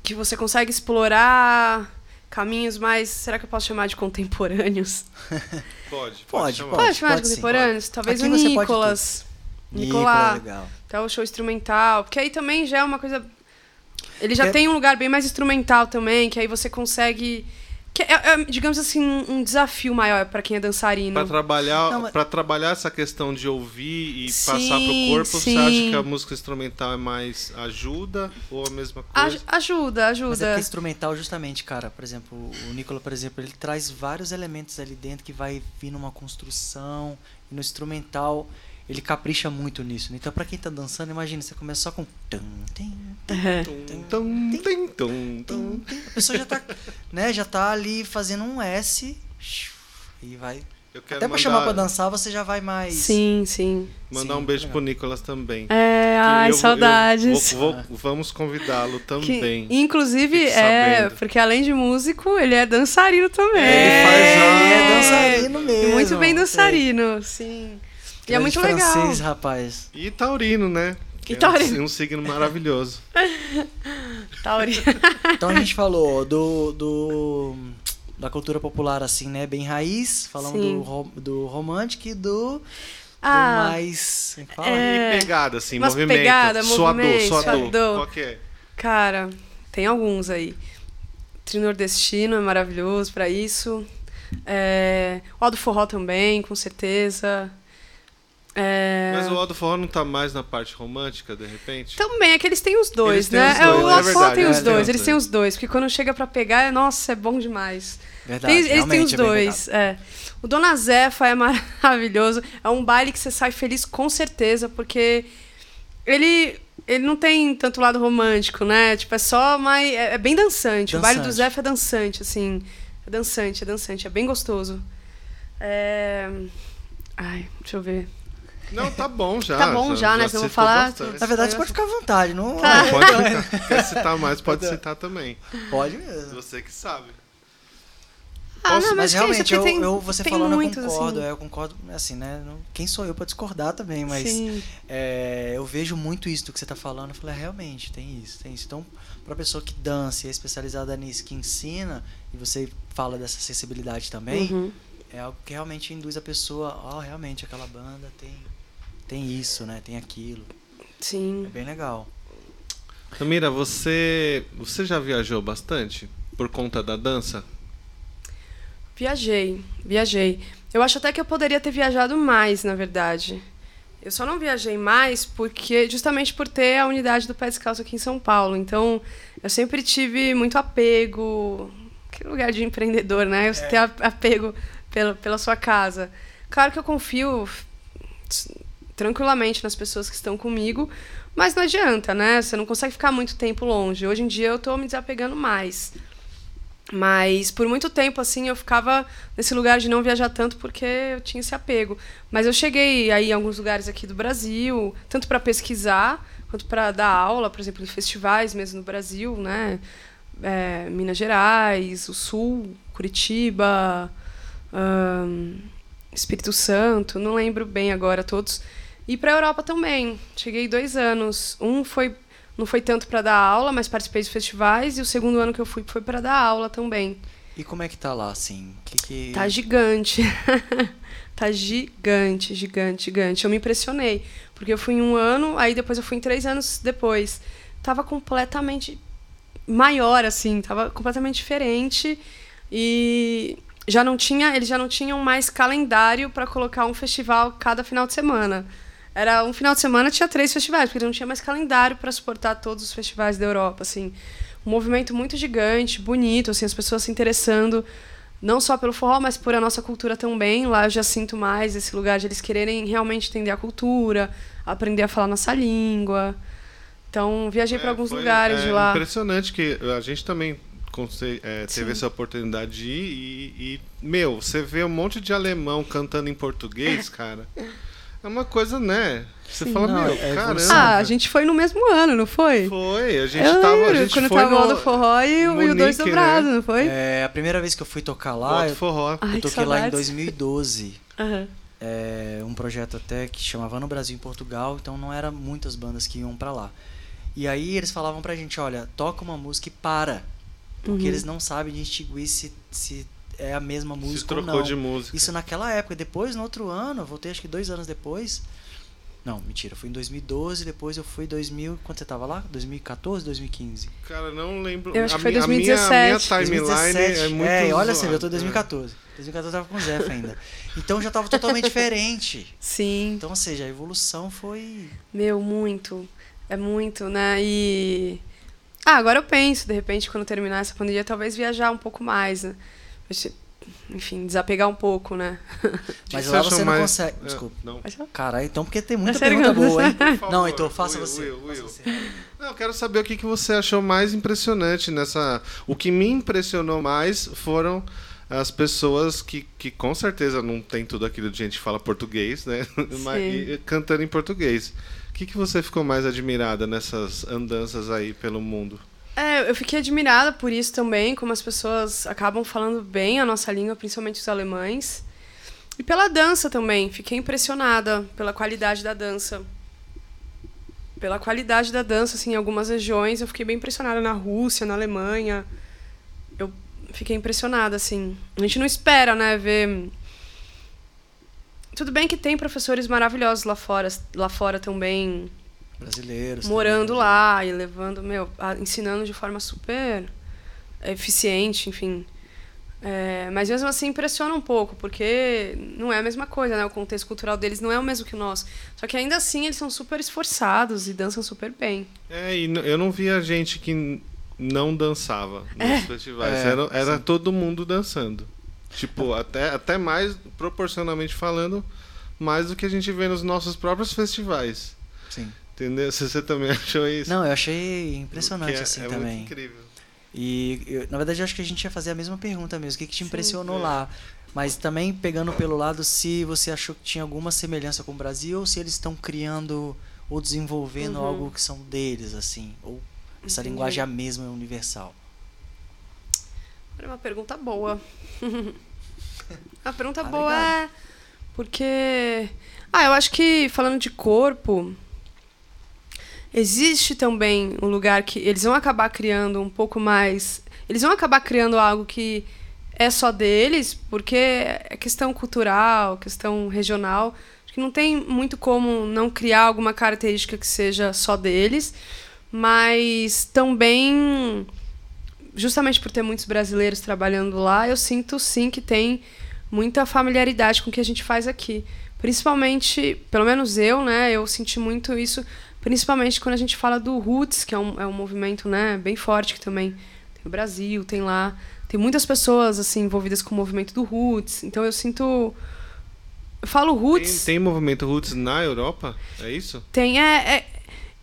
que você consegue explorar caminhos mais. Será que eu posso chamar de contemporâneos? [laughs] Pode, Pode, pode, chamar. Pode chamar de pode sim, contemporâneos? Talvez Aqui o Nicolas. Nicola, Nicolas. legal. Até o show instrumental. Porque aí também já é uma coisa. Ele já Que- tem um lugar bem mais instrumental também, que aí você consegue. Que é, é, digamos assim, um desafio maior pra quem é dançarino. Pra trabalhar, Não, mas- pra trabalhar essa questão de ouvir e Sim, passar pro corpo, você sim. acha que a música instrumental é mais ajuda ou a mesma coisa? Aj- ajuda, Mas é ajuda. instrumental, justamente, cara, por exemplo, o Nicola, por exemplo, ele traz vários elementos ali dentro que vai vir numa construção. E no instrumental, ele capricha muito nisso. né? Então, pra quem tá dançando, imagina, você começa só com. tum, tim, É. Tum, tum, tim, tum, tum. A pessoa já tá, né, já tá ali fazendo um S. E vai. Eu quero Até pra mandar, chamar pra dançar, você já vai mais. Sim, sim. mandar Sim, um beijo legal. pro Nicolas também. É, ai, Eu saudades. eu vou- vou- vamos convidá-lo Que, também. inclusive, Fique é, porque além de músico, ele é dançarino também. Ele faz Ele é dançarino E mesmo. muito bem É. dançarino, sim. E é muito legal. francês, rapaz. E Taurino, né? Que E taurino. É um, um signo maravilhoso. [laughs] Taurino. Então a gente falou do, do da cultura popular assim, né, bem raiz, falamos Sim. do, do romântico e do, Ah, mais, é fala? É. E pegada, assim, Umas movimento. pegada, suador, movimento, suador. suador. Qual que é? cara, tem alguns aí. Trinordestino é maravilhoso pra isso. É, o do Forró também, com certeza. É, Mas o Aldo Forró não tá mais na parte romântica, de repente? Também, é que eles têm os dois, Eles né? os É, dois, o é Aldo Forró tem é, os dois, eles têm os dois, porque quando chega pra pegar, é, nossa, é bom demais. Verdade, Tem- eles têm os é dois, é. O Dona Zefa é maravilhoso. É um baile que você sai feliz com certeza, porque ele ele não tem tanto lado romântico, né? Tipo, é só mais. É, é bem dançante. O baile do Dançante. Zefa é dançante, assim. É dançante, é dançante, é bem gostoso. É... Ai, deixa eu ver. Não, tá bom já. Tá bom já, né? Se eu vou falar, bastante. Na verdade, você pode ficar à vontade, não Tá. Não, pode citar. [laughs] Quer citar mais, pode citar também. pode mesmo. Você que sabe. Ah, Posso- não, mas mas, é isso, realmente, eu, tem, eu, você falando, muitos, eu concordo. assim. é, eu concordo, assim, né? não- Quem sou eu pra discordar também, mas Sim. é, eu vejo muito isso do que você tá falando. Eu falei, é, realmente, tem isso, tem isso. Então, pra pessoa que dança e é especializada nisso, que ensina, e você fala dessa acessibilidade também, Uhum. é algo que realmente induz a pessoa, ó, realmente, aquela banda tem, tem isso, né? Tem aquilo. É Sim. bem legal. Tamira, você, você já viajou bastante por conta da dança? Viajei, viajei. Eu acho até que eu poderia ter viajado mais, na verdade. Eu só não viajei mais porque justamente por ter a unidade do pé descalço aqui em São Paulo. Então, eu sempre tive muito apego, que lugar de empreendedor, né? Você ter a- apego pela, pela sua casa. Claro que eu confio tranquilamente nas pessoas que estão comigo, mas não adianta, né? Você não consegue ficar muito tempo longe. Hoje em dia eu tô me desapegando mais. Mas por muito tempo, assim, eu ficava nesse lugar de não viajar tanto porque eu tinha esse apego. Mas eu cheguei aí em alguns lugares aqui do Brasil, tanto para pesquisar quanto para dar aula, por exemplo, em festivais mesmo no Brasil, né? É, Minas Gerais, o Sul, Curitiba, ahn, Espírito Santo, não lembro bem agora todos. E para a Europa também. Cheguei dois anos. Um foi não foi tanto para dar aula, mas participei de festivais. E o segundo ano que eu fui foi para dar aula também. E como é que tá lá, assim? Que que... Tá gigante. [laughs] tá gigante, gigante, gigante. Eu me impressionei. Porque eu fui em um ano, aí depois eu fui em três anos depois. Tava completamente maior, assim. Tava completamente diferente. E já não tinha, eles já não tinham mais calendário para colocar um festival cada final de semana. Era um final de semana tinha três festivais, porque não tinha mais calendário para suportar todos os festivais da Europa, assim. Um movimento muito gigante, bonito, assim, as pessoas se interessando não só pelo forró, mas por a nossa cultura também. Lá eu já sinto mais esse lugar de eles quererem realmente entender a cultura, aprender a falar nossa língua. Então, viajei é, para alguns lugares é, de lá. Impressionante que a gente também é, teve Sim. essa oportunidade de ir e, e, meu, você vê um monte de alemão cantando em português, [laughs] cara. É uma coisa, né? Você Sim, fala, não, meu, é caramba. Ah, a gente foi no mesmo ano, não foi? Foi, a gente eu tava. Lembro, a gente quando foi tava no, do forró e, Munique, e o dois dobrados, né? não foi? É, a primeira vez que eu fui tocar lá. Eu, forró. Ai, eu toquei lá em 2012. Uhum. É, um projeto até que chamava No Brasil em Portugal, então não eram muitas bandas que iam para lá. E aí eles falavam pra gente, olha, toca uma música e para. Porque uhum. eles não sabem distinguir se, se é a mesma música se trocou ou não. de música. Isso naquela época. Depois, no outro ano, voltei acho que dois anos depois. Não, mentira, fui em 2012, depois eu fui em 2000. Quando você tava lá? 2014, 2015? Cara, não lembro. Eu acho que foi 2017. A minha, a minha timeline 2017. é muito. É, olha assim, eu tô em 2014. 2014 eu tava com o Zé ainda. Então já tava totalmente diferente. Sim. Então, ou seja, a evolução foi. Meu, muito. É muito, né? E. Ah, agora eu penso, de repente, quando terminar essa pandemia, talvez viajar um pouco mais, né? Enfim, desapegar um pouco, né? [laughs] Mas lá você não mais... consegue. É, Desculpa. Não. Caralho, então porque tem muita pergunta boa, hein? [laughs] Não, então faça Will, você. Will, Will. Faça você. Não, eu quero saber o que, que você achou mais impressionante nessa. O que me impressionou mais foram as pessoas que, que com certeza não tem tudo aquilo de gente que fala português, né? [laughs] Mas, cantando em português que, que você ficou mais admirada nessas andanças aí pelo mundo? É, eu fiquei admirada por isso também, como as pessoas acabam falando bem a nossa língua, principalmente os alemães. E pela dança também, fiquei impressionada pela qualidade da dança. Pela qualidade da dança, assim, em algumas regiões, eu fiquei bem impressionada na Rússia, na Alemanha. Eu fiquei impressionada, assim. A gente não espera, né, ver tudo bem que tem professores maravilhosos lá fora, lá fora também. Brasileiros. Morando também. lá e levando, meu, ensinando de forma super eficiente, enfim. É, mas mesmo assim impressiona um pouco, porque não é a mesma coisa, né? O contexto cultural deles não é o mesmo que o nosso. Só que ainda assim eles são super esforçados e dançam super bem. É, e eu não via gente que não dançava nos é. festivais. É, era era todo mundo dançando. Tipo, até, até mais, proporcionalmente falando, mais do que a gente vê nos nossos próprios festivais. Sim. Entendeu? [laughs] Se você também achou isso. Não, eu achei impressionante é, assim é também. Muito incrível. E eu, na verdade eu acho que a gente ia fazer a mesma pergunta mesmo. O que, que te impressionou Sim, é. lá? Mas também pegando pelo lado se você achou que tinha alguma semelhança com o Brasil ou se eles estão criando ou desenvolvendo uhum. algo que são deles, assim. Ou essa Entendi. linguagem é a mesma, é universal. É uma pergunta boa. [laughs] a pergunta ah, boa legal. é porque. Ah, eu acho que falando de corpo, existe também um lugar que eles vão acabar criando um pouco mais. Eles vão acabar criando algo que é só deles, porque é questão cultural, questão regional. Acho que não tem muito como não criar alguma característica que seja só deles, mas também justamente por ter muitos brasileiros trabalhando lá, eu sinto sim que tem muita familiaridade com o que a gente faz aqui. Principalmente, pelo menos eu, né, eu senti muito isso, principalmente quando a gente fala do Roots, que é um, é um movimento né, bem forte que também tem o Brasil, tem lá. Tem muitas pessoas assim envolvidas com o movimento do Roots. Então eu sinto. Eu falo Roots. Tem, tem movimento Roots na Europa? É isso? Tem, é. é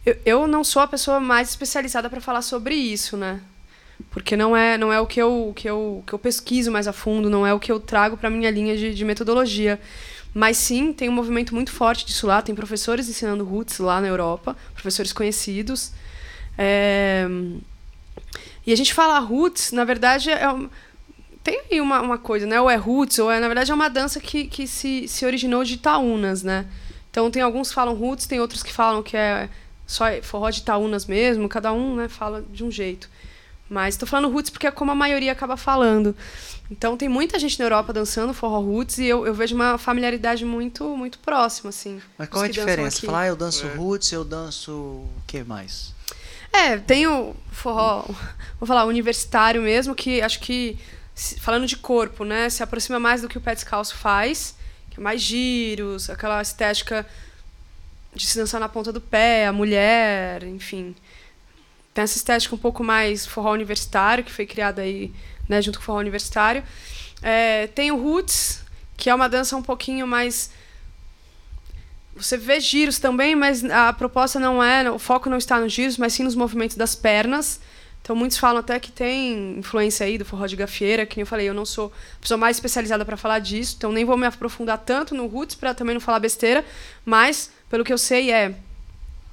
eu, eu não sou a pessoa mais especializada para falar sobre isso, né? porque não é não é o que eu que eu que eu pesquiso mais a fundo não é o que eu trago para minha linha de, de, metodologia mas sim tem um movimento muito forte disso lá. Tem professores ensinando roots lá na Europa professores conhecidos. É... e a gente fala roots na verdade é um... tem aí uma, uma coisa né? Ou é roots ou é na verdade é uma dança que, que se, se originou de Itaúnas né? Então tem alguns que falam roots tem outros que falam que é só forró de Itaúnas mesmo. Cada um né fala de um jeito mas estou falando roots porque é como a maioria acaba falando. Então tem muita gente na Europa dançando forró roots e eu, eu vejo uma familiaridade muito muito próxima, assim. Mas qual é a diferença? Falar, ah, eu danço é. roots, eu danço o que mais? É, tem o forró, [laughs] vou falar, universitário mesmo, que acho que falando de corpo, né? Se aproxima mais do que o pé descalço faz, que é mais giros, aquela estética de se dançar na ponta do pé, a mulher, enfim. Tem essa estética um pouco mais forró universitário, que foi criada aí, né, junto com o forró universitário. É, tem o roots, que é uma dança um pouquinho mais você vê giros também, mas a proposta não é, o foco não está nos giros, mas sim nos movimentos das pernas. Então muitos falam até que tem influência aí do forró de gafieira, que nem eu falei, eu não sou a pessoa mais especializada para falar disso, então nem vou me aprofundar tanto no roots para também não falar besteira, mas pelo que eu sei é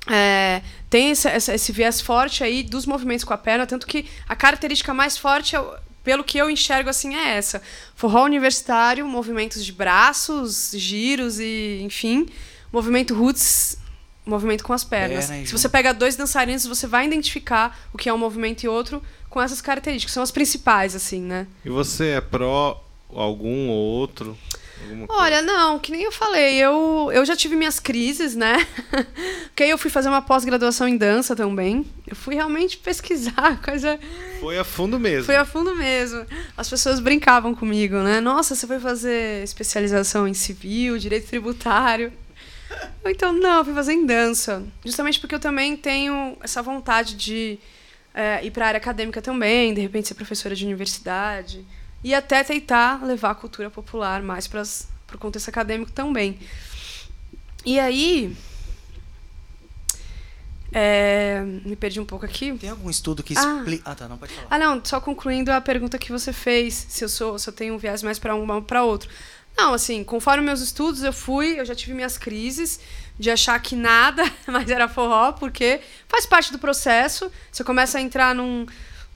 é, tem esse, esse, esse viés forte aí dos movimentos com a perna, tanto que a característica mais forte, é pelo que eu enxergo assim, é essa. Forró universitário, movimentos de braços, giros e, enfim, movimento roots, movimento com as pernas. Perna Se você pega dois dançarinos, você vai identificar o que é um movimento e outro com essas características, são as principais, assim, né? E você é pró algum ou outro? Olha, não, que nem eu falei, eu, eu já tive minhas crises, né? [laughs] Porque aí eu fui fazer uma pós-graduação em dança também. Eu fui realmente pesquisar, [laughs] coisa. Foi a fundo mesmo. Foi a fundo mesmo. As pessoas brincavam comigo, né? Nossa, você foi fazer especialização em civil, direito tributário. Ou então, não, eu fui fazer em dança. Justamente porque eu também tenho essa vontade de é, ir para a área acadêmica também, de repente ser professora de universidade. E até tentar levar a cultura popular mais para o contexto acadêmico também. E aí. é, me perdi um pouco aqui. Tem algum estudo que Ah. explica. Ah, tá, não pode falar. Ah, não, só concluindo a pergunta que você fez, se eu sou, se eu tenho um viés mais para um ou para outro. Não, assim, conforme meus estudos, eu fui, eu já tive minhas crises de achar que nada [laughs] mais era forró, porque faz parte do processo. Você começa a entrar num,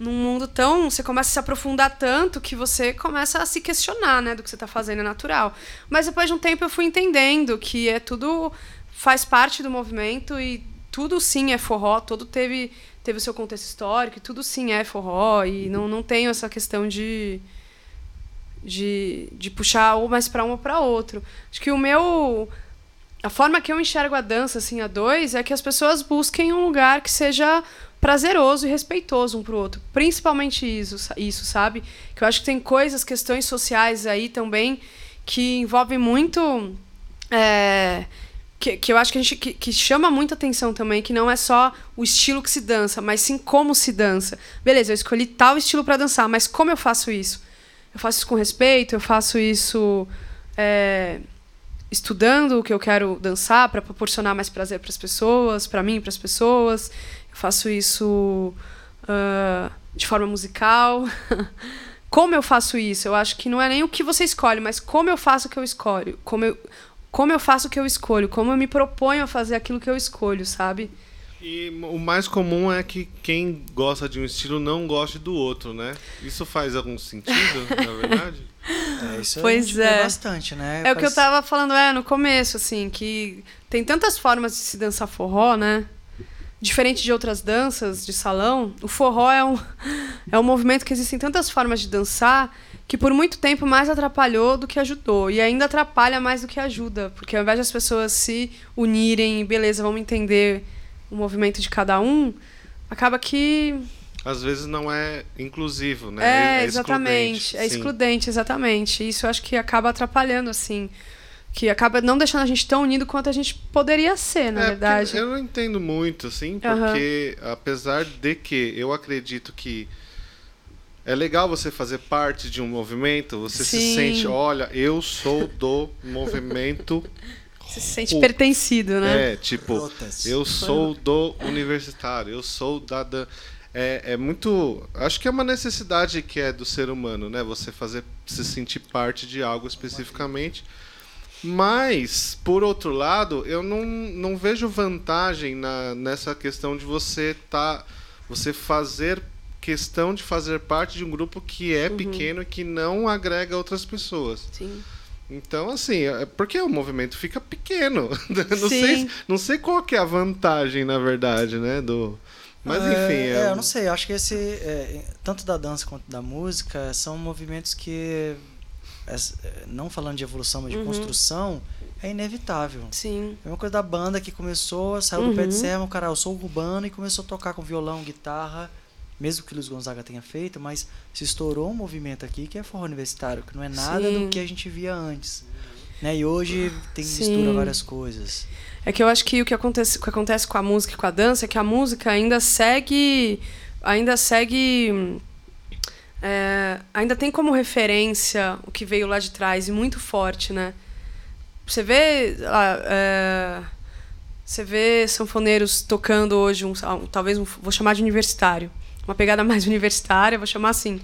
num mundo tão, você começa a se aprofundar tanto que você começa a se questionar, né, do que você está fazendo é natural. Mas depois de um tempo eu fui entendendo que é tudo faz parte do movimento e tudo sim é forró, tudo teve teve o seu contexto histórico, e tudo sim é forró e não não tenho essa questão de de, de puxar ou mais para um ou para outro. Acho que o meu a forma que eu enxergo a dança assim a dois é que as pessoas busquem um lugar que seja prazeroso e respeitoso um pro outro, principalmente isso, isso, sabe? Que eu acho que tem coisas, questões sociais aí também que envolvem muito é, que, que eu acho que a gente que, que chama muita atenção também, que não é só o estilo que se dança, mas sim como se dança. Beleza, eu escolhi tal estilo para dançar, mas como eu faço isso? Eu faço isso com respeito, eu faço isso é, estudando o que eu quero dançar para proporcionar mais prazer para as pessoas, para mim, para as pessoas. Eu faço isso ah, de forma musical. [laughs] como eu faço isso? Eu acho que não é nem o que você escolhe, mas como eu faço o que eu escolho. Como eu, como eu faço o que eu escolho. Como eu me proponho a fazer aquilo que eu escolho, sabe? E o mais comum é que quem gosta de um estilo não goste do outro, né? Isso faz algum sentido, [laughs] na verdade? É, isso Pois é. bastante, né? É o que eu tava falando é, no começo, assim, que tem tantas formas de se dançar forró, né? Diferente de outras danças de salão, o forró é um, é um movimento que existem tantas formas de dançar que por muito tempo mais atrapalhou do que ajudou. E ainda atrapalha mais do que ajuda. Porque ao invés das pessoas se unirem e, beleza, vamos entender o movimento de cada um, acaba que Às vezes não é inclusivo, né? é, excludente, exatamente. É sim. excludente, exatamente. Isso eu acho que acaba atrapalhando, assim. Que acaba não deixando a gente tão unido quanto a gente poderia ser, na É, verdade. Eu não entendo muito, assim, porque apesar de que eu acredito que é legal você fazer parte de um movimento, você se Sim. sente, olha, eu sou do movimento. Você [laughs] se sente pertencido, né? É, tipo, Rotas. eu sou do universitário, eu sou da. da é, é muito. Acho que é uma necessidade que é do ser humano, né? Você fazer se sentir parte de algo especificamente. Mas, por outro lado, eu não, não vejo vantagem na, nessa questão de você tá, você fazer questão de fazer parte de um grupo que é pequeno e que não agrega outras pessoas. Sim. Então, assim, é porque o movimento fica pequeno. [laughs] não, Sim. sei, não sei qual que é a vantagem, na verdade, né? Do... Mas É, enfim. É, é eu não sei, acho que esse, é, tanto da dança quanto da música, são movimentos que, é, não falando de evolução, mas de Uhum. construção, é inevitável. Sim. É uma coisa da banda que começou, saiu do pé de Uhum. serra, o cara, eu sou urbano e começou a tocar com violão, guitarra, mesmo que Luiz Gonzaga tenha feito, mas se estourou um movimento aqui que é forró universitário, que não é nada Sim. do que a gente via antes. Né? E hoje tem Sim. mistura várias coisas. É que eu acho que o que acontece, o que acontece com a música e com a dança é que a música ainda segue. Ainda segue. É, ainda tem como referência o que veio lá de trás e muito forte, né? Você vê. ah, é, você vê sanfoneiros tocando hoje, um, ah, talvez um, vou chamar de universitário. Uma pegada [laughs] mais universitária, vou chamar assim.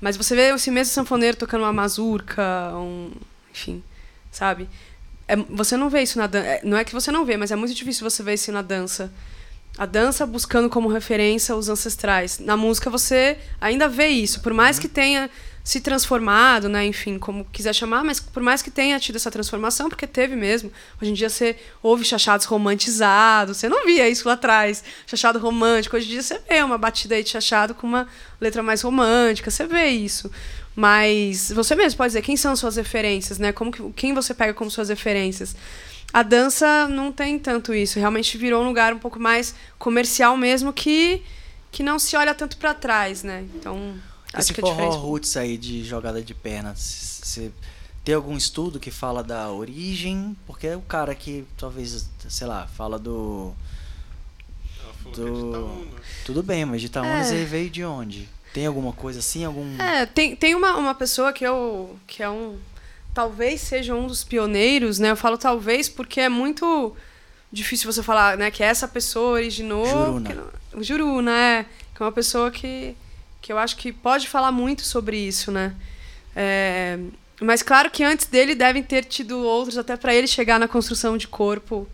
Mas você vê esse mesmo sanfoneiro tocando uma mazurca, um, enfim, sabe? É, você não vê isso na dança. Não é que você não vê, mas é muito difícil você ver isso na dança. A dança buscando como referência os ancestrais. Na música você ainda vê isso, por mais que tenha se transformado, né, enfim, como quiser chamar, mas por mais que tenha tido essa transformação, porque teve mesmo. Hoje em dia você ouve chachados romantizados, você não via isso lá atrás, chachado romântico. Hoje em dia você vê uma batida aí de chachado com uma letra mais romântica, você vê isso. Mas você mesmo pode dizer quem são suas referências, né? Como que, quem você pega como suas referências? A dança não tem tanto isso, realmente virou um lugar um pouco mais comercial mesmo que que não se olha tanto para trás, né? Então, acho Esse que é forró roots aí de jogada de perna, você tem algum estudo que fala da origem? Porque é o cara que talvez, sei lá, fala do. Do- é. Tudo bem, mas de Itaúnas É. ele veio de onde? Tem alguma coisa assim? Algum. É, tem, tem uma, uma pessoa que eu que é um talvez seja um dos pioneiros, né? Eu falo talvez porque é muito difícil você falar, né, que essa pessoa originou Juruna. o Juruna, é, que é uma pessoa que que eu acho que pode falar muito sobre isso, né? É, mas claro que antes dele devem ter tido outros até para ele chegar na construção de corpo.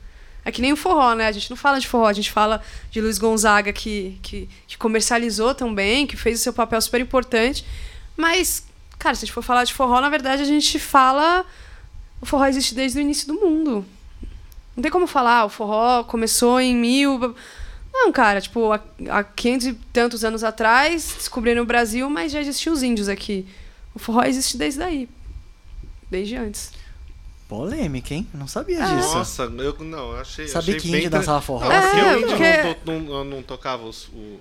É que nem o forró, né? A gente não fala de forró, a gente fala de Luiz Gonzaga que, que, que comercializou também, que fez o seu papel super importante. Mas, cara, se a gente for falar de forró, na verdade a gente fala. O forró existe desde o início do mundo. Não tem como falar, o forró começou em mil. Não, cara, tipo, há, há 500 e tantos anos atrás descobriram o Brasil, mas já existiam os índios aqui. O forró existe desde daí. Desde antes. Polêmica, hein? Não sabia É. disso. Nossa, eu não, achei. Sabia achei que bem índio dançava forró? Não, É, porque o índio porque- não, to- não, não tocava os, o.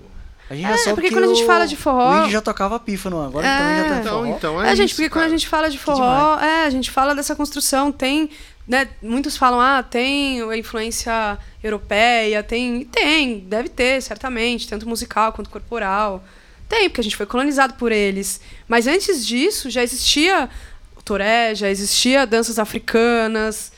A gente É, já soube porque que quando a gente fala de forró- O índio já tocava pífano, agora É. também já tá em Então, forró. então É, é, gente, isso, porque quando a cara. gente fala de forró, é, a gente fala dessa construção, tem, né, muitos falam, ah, tem a influência europeia, tem, e tem, deve ter, certamente, tanto musical quanto corporal. Tem, porque a gente foi colonizado por eles. Mas antes disso, já existia o toré, já existia danças africanas,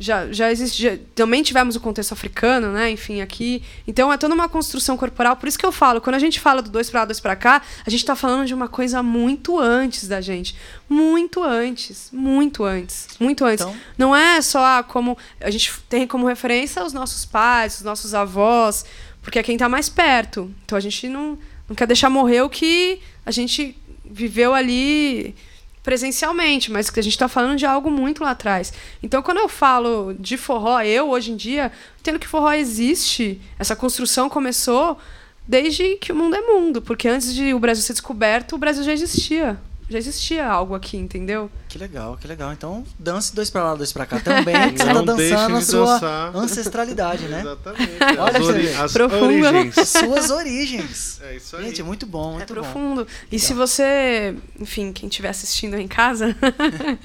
já, já existia. Também tivemos o contexto africano, né? Enfim, aqui. Então é toda uma construção corporal. Por isso que eu falo, quando a gente fala do dois pra lá, dois pra cá, a gente tá falando de uma coisa muito antes da gente. Muito antes. Muito antes. Muito antes. Então- Não é só ah, como. A gente tem como referência os nossos pais, os nossos avós, porque é quem tá mais perto. Então a gente não, não quer deixar morrer o que a gente viveu ali presencialmente, mas que a gente está falando de algo muito lá atrás. Então, quando eu falo de forró, eu hoje em dia entendo que forró existe. Essa construção começou desde que o mundo é mundo, porque antes de o Brasil ser descoberto, o Brasil já existia. Já existia algo aqui, entendeu? Que legal, que legal. Então, dance dois pra lá, dois pra cá também, [laughs] você tá dançando a sua dançar. ancestralidade, né? Exatamente. Olha As, ori as Profunda, origens. [laughs] Suas origens. É isso aí. Gente, muito bom, É muito bom. profundo. E se você, enfim, quem estiver assistindo em casa,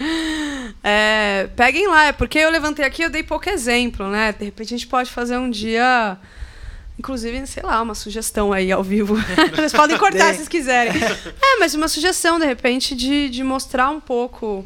[laughs] é, peguem lá, é porque eu levantei aqui eu dei pouco exemplo, né? De repente a gente pode fazer um dia. Inclusive, sei lá, uma sugestão aí ao vivo. [laughs] Vocês podem cortar se vocês quiserem. É, mas uma sugestão, de repente, de, de mostrar um pouco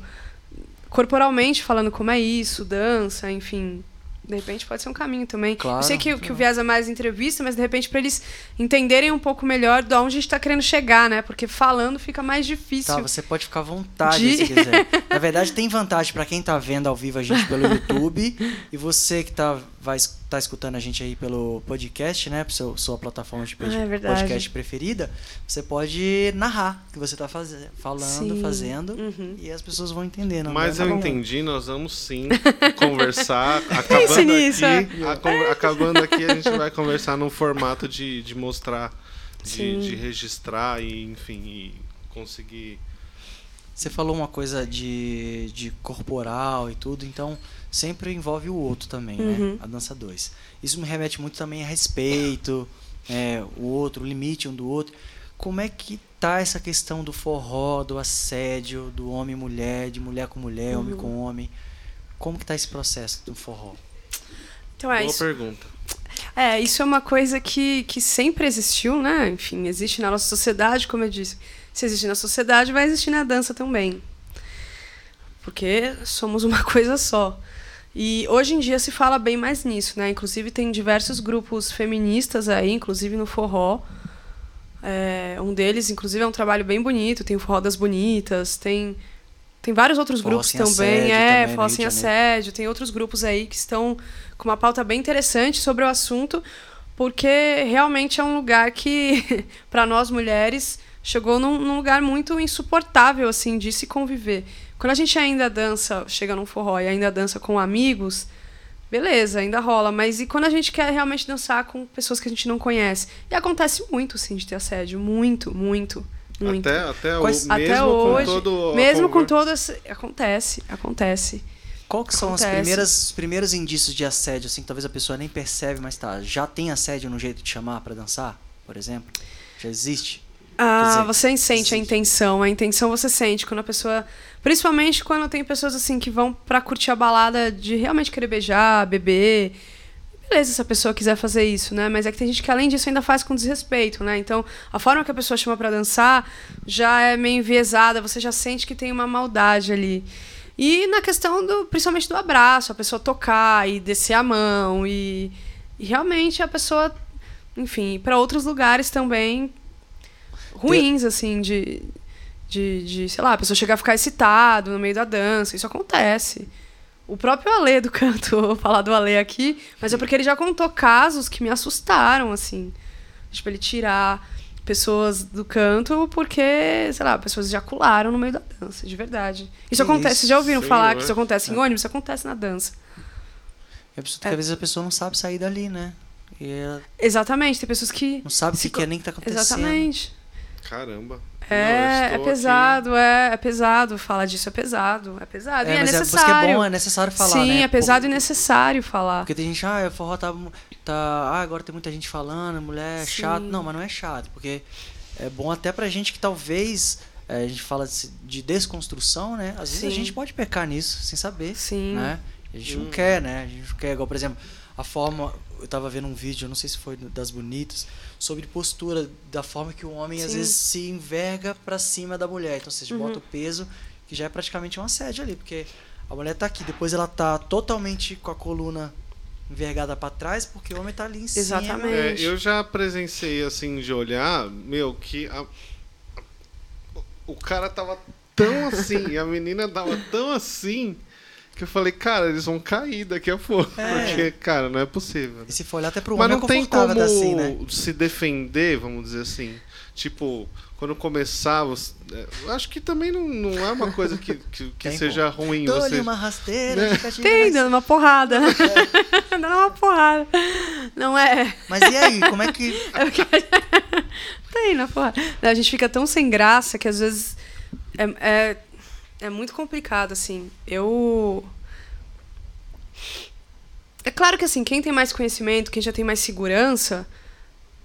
corporalmente falando como é isso, dança, enfim. De repente pode ser um caminho também. Claro, Eu sei que, que o viés é mais entrevista, mas de repente para eles entenderem um pouco melhor de onde a gente está querendo chegar, né? Porque falando fica mais difícil. Tá, você pode ficar à vontade De- se quiser. Na verdade, tem vantagem pra quem tá vendo ao vivo a gente pelo [laughs] YouTube e você que tá, vai, es- tá escutando a gente aí pelo podcast, né? Pro seu, sua plataforma de pod- Ah, é podcast preferida, você pode narrar o que você tá faze falando, Sim. fazendo Uhum. e as pessoas vão entendendo. Mas né? eu Tá entendi, nós vamos sim [laughs] conversar. Acabando Pense nisso, aqui, a acabando aqui, a gente vai conversar num formato de, de mostrar, de, de registrar e, enfim, e conseguir. Você falou uma coisa de, de corporal e tudo, então sempre envolve o outro também, Uhum. né? A dança 2. Isso me remete muito também a respeito, é, o outro, o limite um do outro. como é que tá essa questão do forró, do assédio, do homem e mulher, de mulher com mulher, Uhum. homem com homem? Como que tá esse processo do forró? Então é Boa isso. pergunta. É, isso é uma coisa que, que sempre existiu, né? Enfim, existe na nossa sociedade, como eu disse. Se existe na sociedade, vai existir na dança também. Porque somos uma [laughs] coisa só. E hoje em dia se fala bem mais nisso, né? Inclusive tem diversos grupos feministas aí, inclusive no forró. É, um deles, inclusive, é um trabalho bem bonito. Tem o Forró das Bonitas, tem, tem vários outros Forró grupos também. Assédio é, também, no Forró Sem. Assédio. Tem outros grupos aí que estão com uma pauta bem interessante sobre o assunto, porque realmente é um lugar que, [laughs] para nós mulheres, chegou num, num lugar muito insuportável, assim, de se conviver. Quando a gente ainda dança, chega num forró e ainda dança com amigos, beleza, ainda rola. Mas e quando a gente quer realmente dançar com pessoas que a gente não conhece? E acontece muito, sim, de ter assédio. Muito, muito, muito. Até, até, o, Até mesmo hoje, com todo Mesmo com todas. Acontece, acontece. Qual que são as primeiras, os primeiros indícios de assédio, assim, que talvez a pessoa nem percebe, mas tá, já tem assédio no jeito de chamar pra dançar, por exemplo? Já existe? Ah, dizer, você sente a intenção. A intenção você sente quando a pessoa. Principalmente quando tem pessoas assim que vão pra curtir a balada de realmente querer beijar, beber. Beleza, se a pessoa quiser fazer isso, né? Mas é que tem gente que além disso ainda faz com desrespeito, né? Então, a forma que a pessoa chama pra dançar já é meio enviesada, você já sente que tem uma maldade ali. E na questão do, principalmente do abraço, a pessoa tocar e descer a mão e, e realmente a pessoa, enfim, pra outros lugares também ruins, assim, de, de, de, sei lá, a pessoa chegar a ficar excitado no meio da dança. Isso acontece. O próprio Ale do [laughs] canto, vou falar do Ale aqui, mas é porque ele já contou casos que me assustaram, assim. Tipo, ele tirar pessoas do canto porque, sei lá, pessoas ejacularam no meio da dança, de verdade. Isso Que acontece, isso, já ouviram falar senhor. que isso acontece em É. ônibus? Isso acontece na dança. É absurdo que É. às vezes a pessoa não sabe sair dali, né? Ela Exatamente, tem pessoas que. não sabe o Se que é nem que tá acontecendo. Exatamente. Caramba. Não, É, é estou aqui- pesado, é, é pesado. Falar disso é pesado, é pesado. e é mas necessário. É, por isso que é bom, é necessário falar, Sim, né? é pesado Pô, e necessário falar. Porque tem gente, ah, o forró tá, tá. Ah, agora tem muita gente falando, mulher é Sim. chato. Não, mas não é chato, porque é bom até pra gente que talvez. é, a gente fala de de desconstrução, né? Às vezes a Sim. gente pode pecar nisso sem saber. Sim. né? A gente Hum. não quer, né? A gente não quer, igual, por exemplo, a forma. Eu tava vendo um vídeo, eu não sei se foi das bonitas, sobre postura, da forma que o homem às Sim. vezes se enverga pra cima da mulher. Então você Uhum. bota o peso, que já é praticamente um assédio ali, porque a mulher tá aqui, depois ela tá totalmente com a coluna envergada pra trás, porque o homem tá ali em cima. Exatamente. É, eu já presenciei assim de olhar, meu, que a- a- o cara tava tão assim, e a menina tava tão assim, que eu falei, cara, eles vão cair daqui a pouco. É. Porque, cara, não é possível. E se for olhar até pro Mas homem não é tem confortável como assim, né? se defender, vamos dizer assim. Tipo, quando começar, você- é, eu acho que também não, não é uma coisa que, que, que seja ruim. Dou-lhe Você... uma rasteira, Né? Tem, dando- dando uma porrada. [laughs] dando uma porrada. Não é. Mas e aí, como é que. [laughs] Tem na porrada. A gente fica tão sem graça que às vezes é, é, é muito complicado, assim. Eu. É claro que assim, quem tem mais conhecimento, quem já tem mais segurança,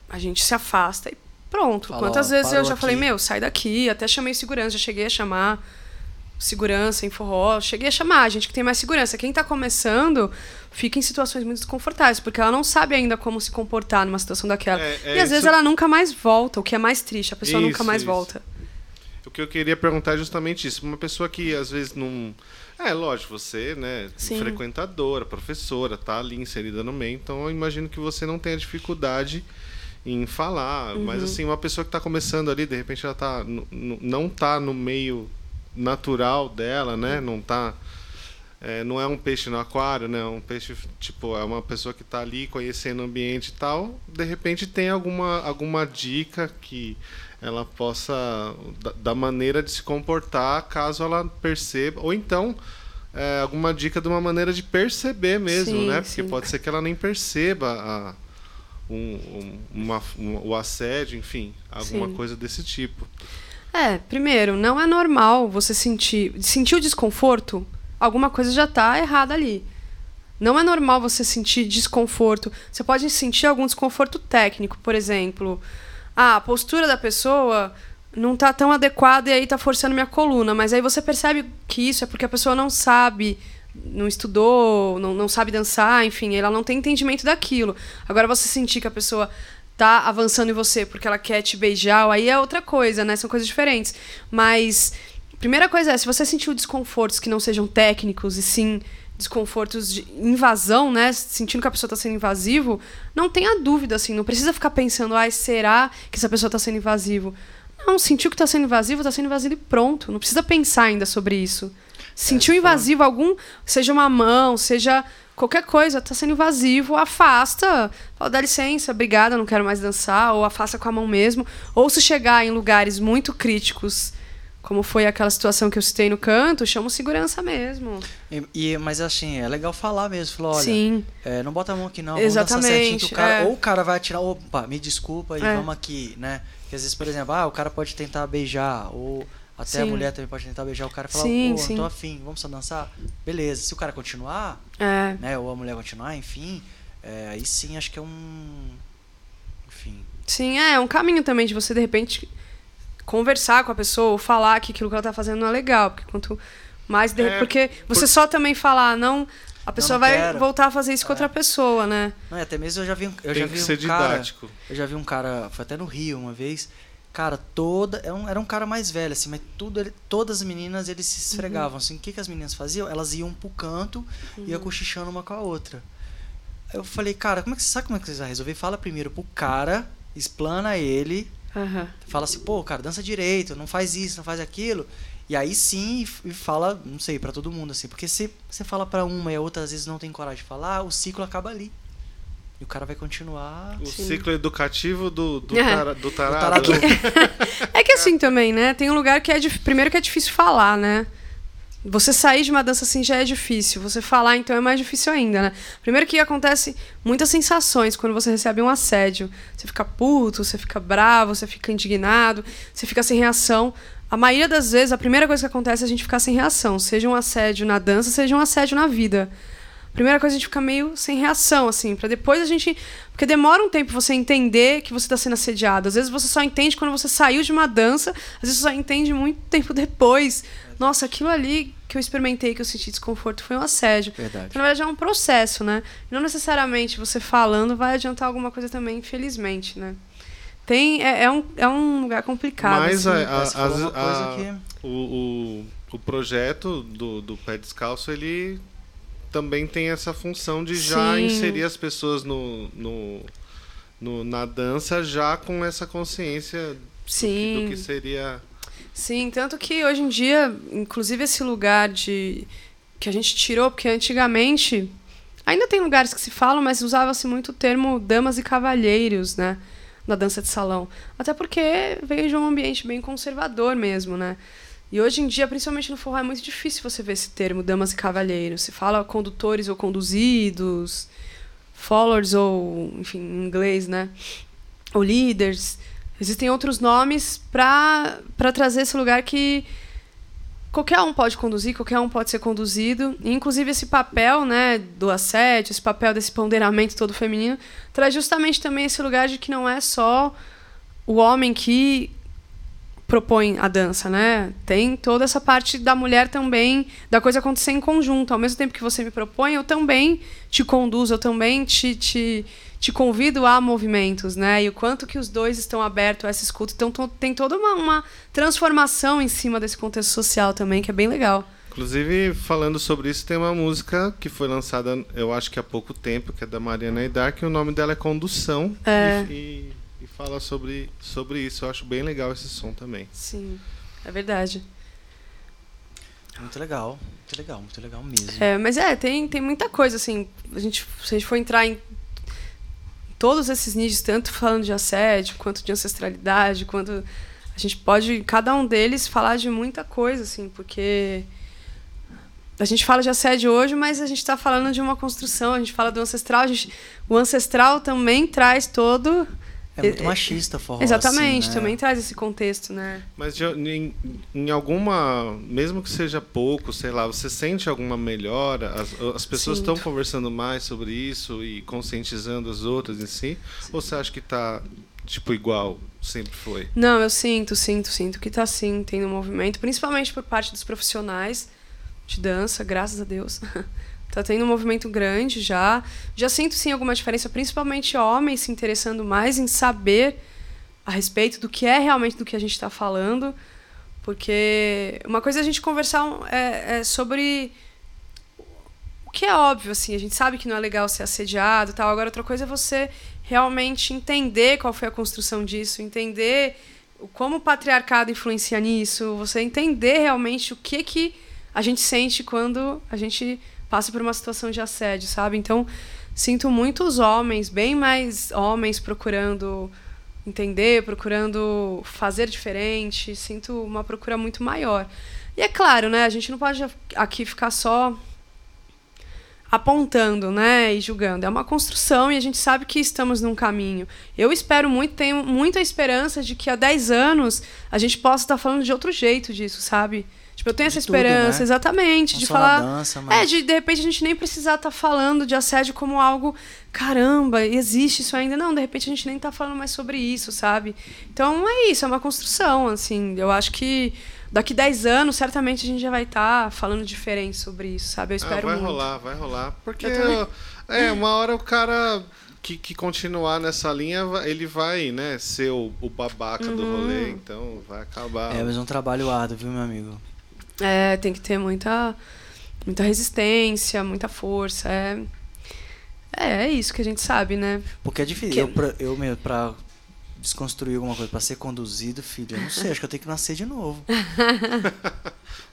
a gente se afasta e pronto. Fala, Quantas vezes eu já falei, aqui. meu, sai daqui, até chamei segurança, já cheguei a chamar segurança em forró, cheguei a chamar a gente que tem mais segurança. Quem tá começando fica em situações muito desconfortáveis, porque ela não sabe ainda como se comportar numa situação daquela. É, é e às vezes isso- ela nunca mais volta, o que é mais triste, a pessoa nunca Isso, mais isso. volta. O que eu queria perguntar é justamente isso. Uma pessoa que às vezes não. É, lógico, você, né, Sim. frequentadora, professora, tá ali inserida no meio, então eu imagino que você não tenha dificuldade em falar. Mas Uhum. assim, uma pessoa que tá começando ali, de repente ela tá. não tá no meio natural dela, né? Não tá. é, não é um peixe no aquário, né? É um peixe, tipo, é uma pessoa que tá ali conhecendo o ambiente e tal. De repente tem alguma, alguma dica que ela possa da, da maneira de se comportar caso ela perceba ou então é, alguma dica de uma maneira de perceber mesmo Sim, né porque sim. pode ser que ela nem perceba a, um, um- uma, um- o assédio enfim alguma Sim. coisa desse tipo É, primeiro, não é normal você sentir. Sentir o desconforto, alguma coisa já tá errada ali. Não é normal você sentir desconforto. Você pode sentir algum desconforto técnico, por exemplo. Ah, a postura da pessoa não tá tão adequada e aí tá forçando minha coluna. Mas aí você percebe que isso é porque a pessoa não sabe, não estudou, não, não sabe dançar, enfim, ela não tem entendimento daquilo. Agora você sentir que a pessoa tá avançando em você porque ela quer te beijar, aí é outra coisa, né? São coisas diferentes. Mas primeira coisa é, se você sentiu desconfortos que não sejam técnicos e sim desconfortos de invasão, né? Sentindo que a pessoa está sendo invasivo, não tenha dúvida, assim, não precisa ficar pensando, ai, será que essa pessoa está sendo invasivo? Não, sentiu que está sendo invasivo, está sendo invasivo e pronto. Não precisa pensar ainda sobre isso. Sentiu é, invasivo algum, seja uma mão, seja qualquer coisa, está sendo invasivo, afasta. Fala, dá licença, obrigada, não quero mais dançar, ou afasta com a mão mesmo. Ou se chegar em lugares muito críticos, como foi aquela situação que eu citei no canto, chama segurança mesmo. E, e, mas assim, é legal falar mesmo. Falar, olha, Sim. É, não bota a mão aqui não, Exatamente, o cara, é. Ou o cara vai atirar, opa, me desculpa e É. vamos aqui, né? Porque às vezes, por exemplo, ah, o cara pode tentar beijar, ou até a Sim. mulher também pode tentar beijar o cara e falar, Sim, pô, sim. tô afim, vamos só dançar? Beleza, se o cara continuar, É. né, ou a mulher continuar, enfim, é, aí sim acho que é um... Enfim, Sim, é, é um caminho também de você, de repente, conversar com a pessoa, ou falar que aquilo que ela tá fazendo não é legal. Porque quanto mais. de- É, porque você por- só também falar, não. A pessoa não vai quero. voltar a fazer isso com É. outra pessoa, né? Não, e até mesmo eu já vi, um- eu Tem já que vi ser um cara, didático. eu já vi um cara, foi até no Rio uma vez, cara, toda, era um, era um cara mais velho assim, mas tudo, ele- todas as meninas eles se esfregavam, assim, o que que as meninas faziam? Elas iam pro canto, ia cochichando uma com a outra. Aí eu falei, cara, como é que você sabe como é que vocês vão resolver? Fala primeiro pro cara, explana ele, Aham. fala assim, pô, cara, dança direito, não faz isso, não faz aquilo. E aí sim, e fala, não sei, pra todo mundo assim, porque se você fala pra uma e a outra às vezes não tem coragem de falar, o ciclo acaba ali. E o cara vai continuar O Sim. ciclo educativo do, do, [laughs] É. tara- do tarado. tarado. É que assim também, né? Tem um lugar que é. Primeiro que é difícil falar, né? Você sair de uma dança assim já é difícil. Você falar, então, é mais difícil ainda, né? Primeiro que acontece muitas sensações quando você recebe um assédio. Você fica puto, você fica bravo, você fica indignado, você fica sem reação. A maioria das vezes, a primeira coisa que acontece é a gente ficar sem reação. Seja um assédio na dança, seja um assédio na vida. Primeira coisa, a gente fica meio sem reação, assim, pra depois a gente. Porque demora um tempo você entender que você tá sendo assediado. Às vezes você só entende quando você saiu de uma dança, às vezes você só entende muito tempo depois. Nossa, aquilo ali que eu experimentei, que eu senti desconforto, foi um assédio. Verdade. Então, na verdade, é um processo, né? Não necessariamente você falando vai adiantar alguma coisa também, infelizmente, né? Tem, é, é um, é um lugar complicado. Mas assim. a- a- a- que- o, o, o projeto do, do Pé Descalço, ele também tem essa função de já Sim. inserir as pessoas no, no, no- na dança já com essa consciência do que, Sim. do que seria... Sim, tanto que hoje em dia, inclusive esse lugar de que a gente tirou, porque antigamente ainda tem lugares que se falam, mas usava-se muito o termo damas e cavalheiros, né, na dança de salão. Até porque veio de um ambiente bem conservador mesmo, né? E hoje em dia, principalmente no forró, é muito difícil você ver esse termo damas e cavalheiros. Se fala condutores ou conduzidos, followers ou, enfim, em inglês, né? Ou leaders. Existem outros nomes para trazer esse lugar que qualquer um pode conduzir, qualquer um pode ser conduzido. E, inclusive, esse papel né, do assédio, esse papel desse ponderamento todo feminino, traz justamente também esse lugar de que não é só o homem que propõe a dança, né? Tem toda essa parte da mulher também, da coisa acontecer em conjunto. Ao mesmo tempo que você me propõe, eu também te conduzo, eu também te, te, te convido a movimentos, né? E o quanto que os dois estão abertos a essa escuta. Então tem toda uma, uma transformação em cima desse contexto social também, que é bem legal. Inclusive, falando sobre isso, tem uma música que foi lançada, eu acho que há pouco tempo, que é da Mariana Idar, que o nome dela é Condução. É. E- e fala sobre, sobre isso. Eu acho bem legal esse som também. Sim, é verdade. Muito legal, muito legal, muito legal mesmo. É, mas é, tem, tem muita coisa, assim. A gente, se a gente for entrar em todos esses nichos, tanto falando de assédio, quanto de ancestralidade, quanto. A gente pode, cada um deles, falar de muita coisa, assim, porque. A gente fala de assédio hoje, mas a gente está falando de uma construção, a gente fala do ancestral, a gente, o ancestral também traz todo É muito machista forró. Exatamente, assim, né? também traz esse contexto, né? Mas de- em, em alguma, mesmo que seja pouco, sei lá, você sente alguma melhora? As, as pessoas estão conversando mais sobre isso e conscientizando as outras em si? Ou você acha que tá, tipo, igual sempre foi? Não, eu sinto, sinto, sinto que tá sim tendo um movimento, principalmente por parte dos profissionais de dança, graças a Deus. [laughs] tá tendo um movimento grande já. Já sinto sim alguma diferença, principalmente homens se interessando mais em saber a respeito do que é realmente do que a gente está falando. Porque uma coisa é a gente conversar é, é sobre o que é óbvio, assim, a gente sabe que não é legal ser assediado tal. Agora, outra coisa é você realmente entender qual foi a construção disso, entender como o patriarcado influencia nisso, você entender realmente o que que a gente sente quando a gente passa por uma situação de assédio, sabe? Então, sinto muitos homens, bem mais homens procurando entender, procurando fazer diferente, sinto uma procura muito maior. E é claro, né, a gente não pode aqui ficar só apontando, né, e julgando. É uma construção e a gente sabe que estamos num caminho. Eu espero muito, tenho muita esperança de que há 10 anos a gente possa estar falando de outro jeito disso, sabe? Tipo, eu tenho De essa tudo, esperança, né? exatamente, Não de só na falar dança, mas... é, de, de repente a gente nem precisar estar falando de assédio como algo, caramba, existe isso ainda. Não, de repente a gente nem tá falando mais sobre isso, sabe? Então é isso, é uma construção, assim. Eu acho que daqui 10 anos, certamente a gente já vai estar falando diferente sobre isso, sabe? Eu Ah, espero vai muito. rolar, vai rolar. Porque, Eu também. é, uma hora o cara que, que continuar nessa linha, ele vai, né, ser o, o babaca do Uhum. rolê, então vai acabar. É, mas é um trabalho árduo, viu, meu amigo? É, tem que ter muita, muita resistência, muita força. É, é, é isso que a gente sabe, né? Porque é difícil. Que- Eu, pra, eu mesmo, pra desconstruir alguma coisa, pra ser conduzido, filho, eu não sei, acho que eu tenho que nascer de novo. [laughs]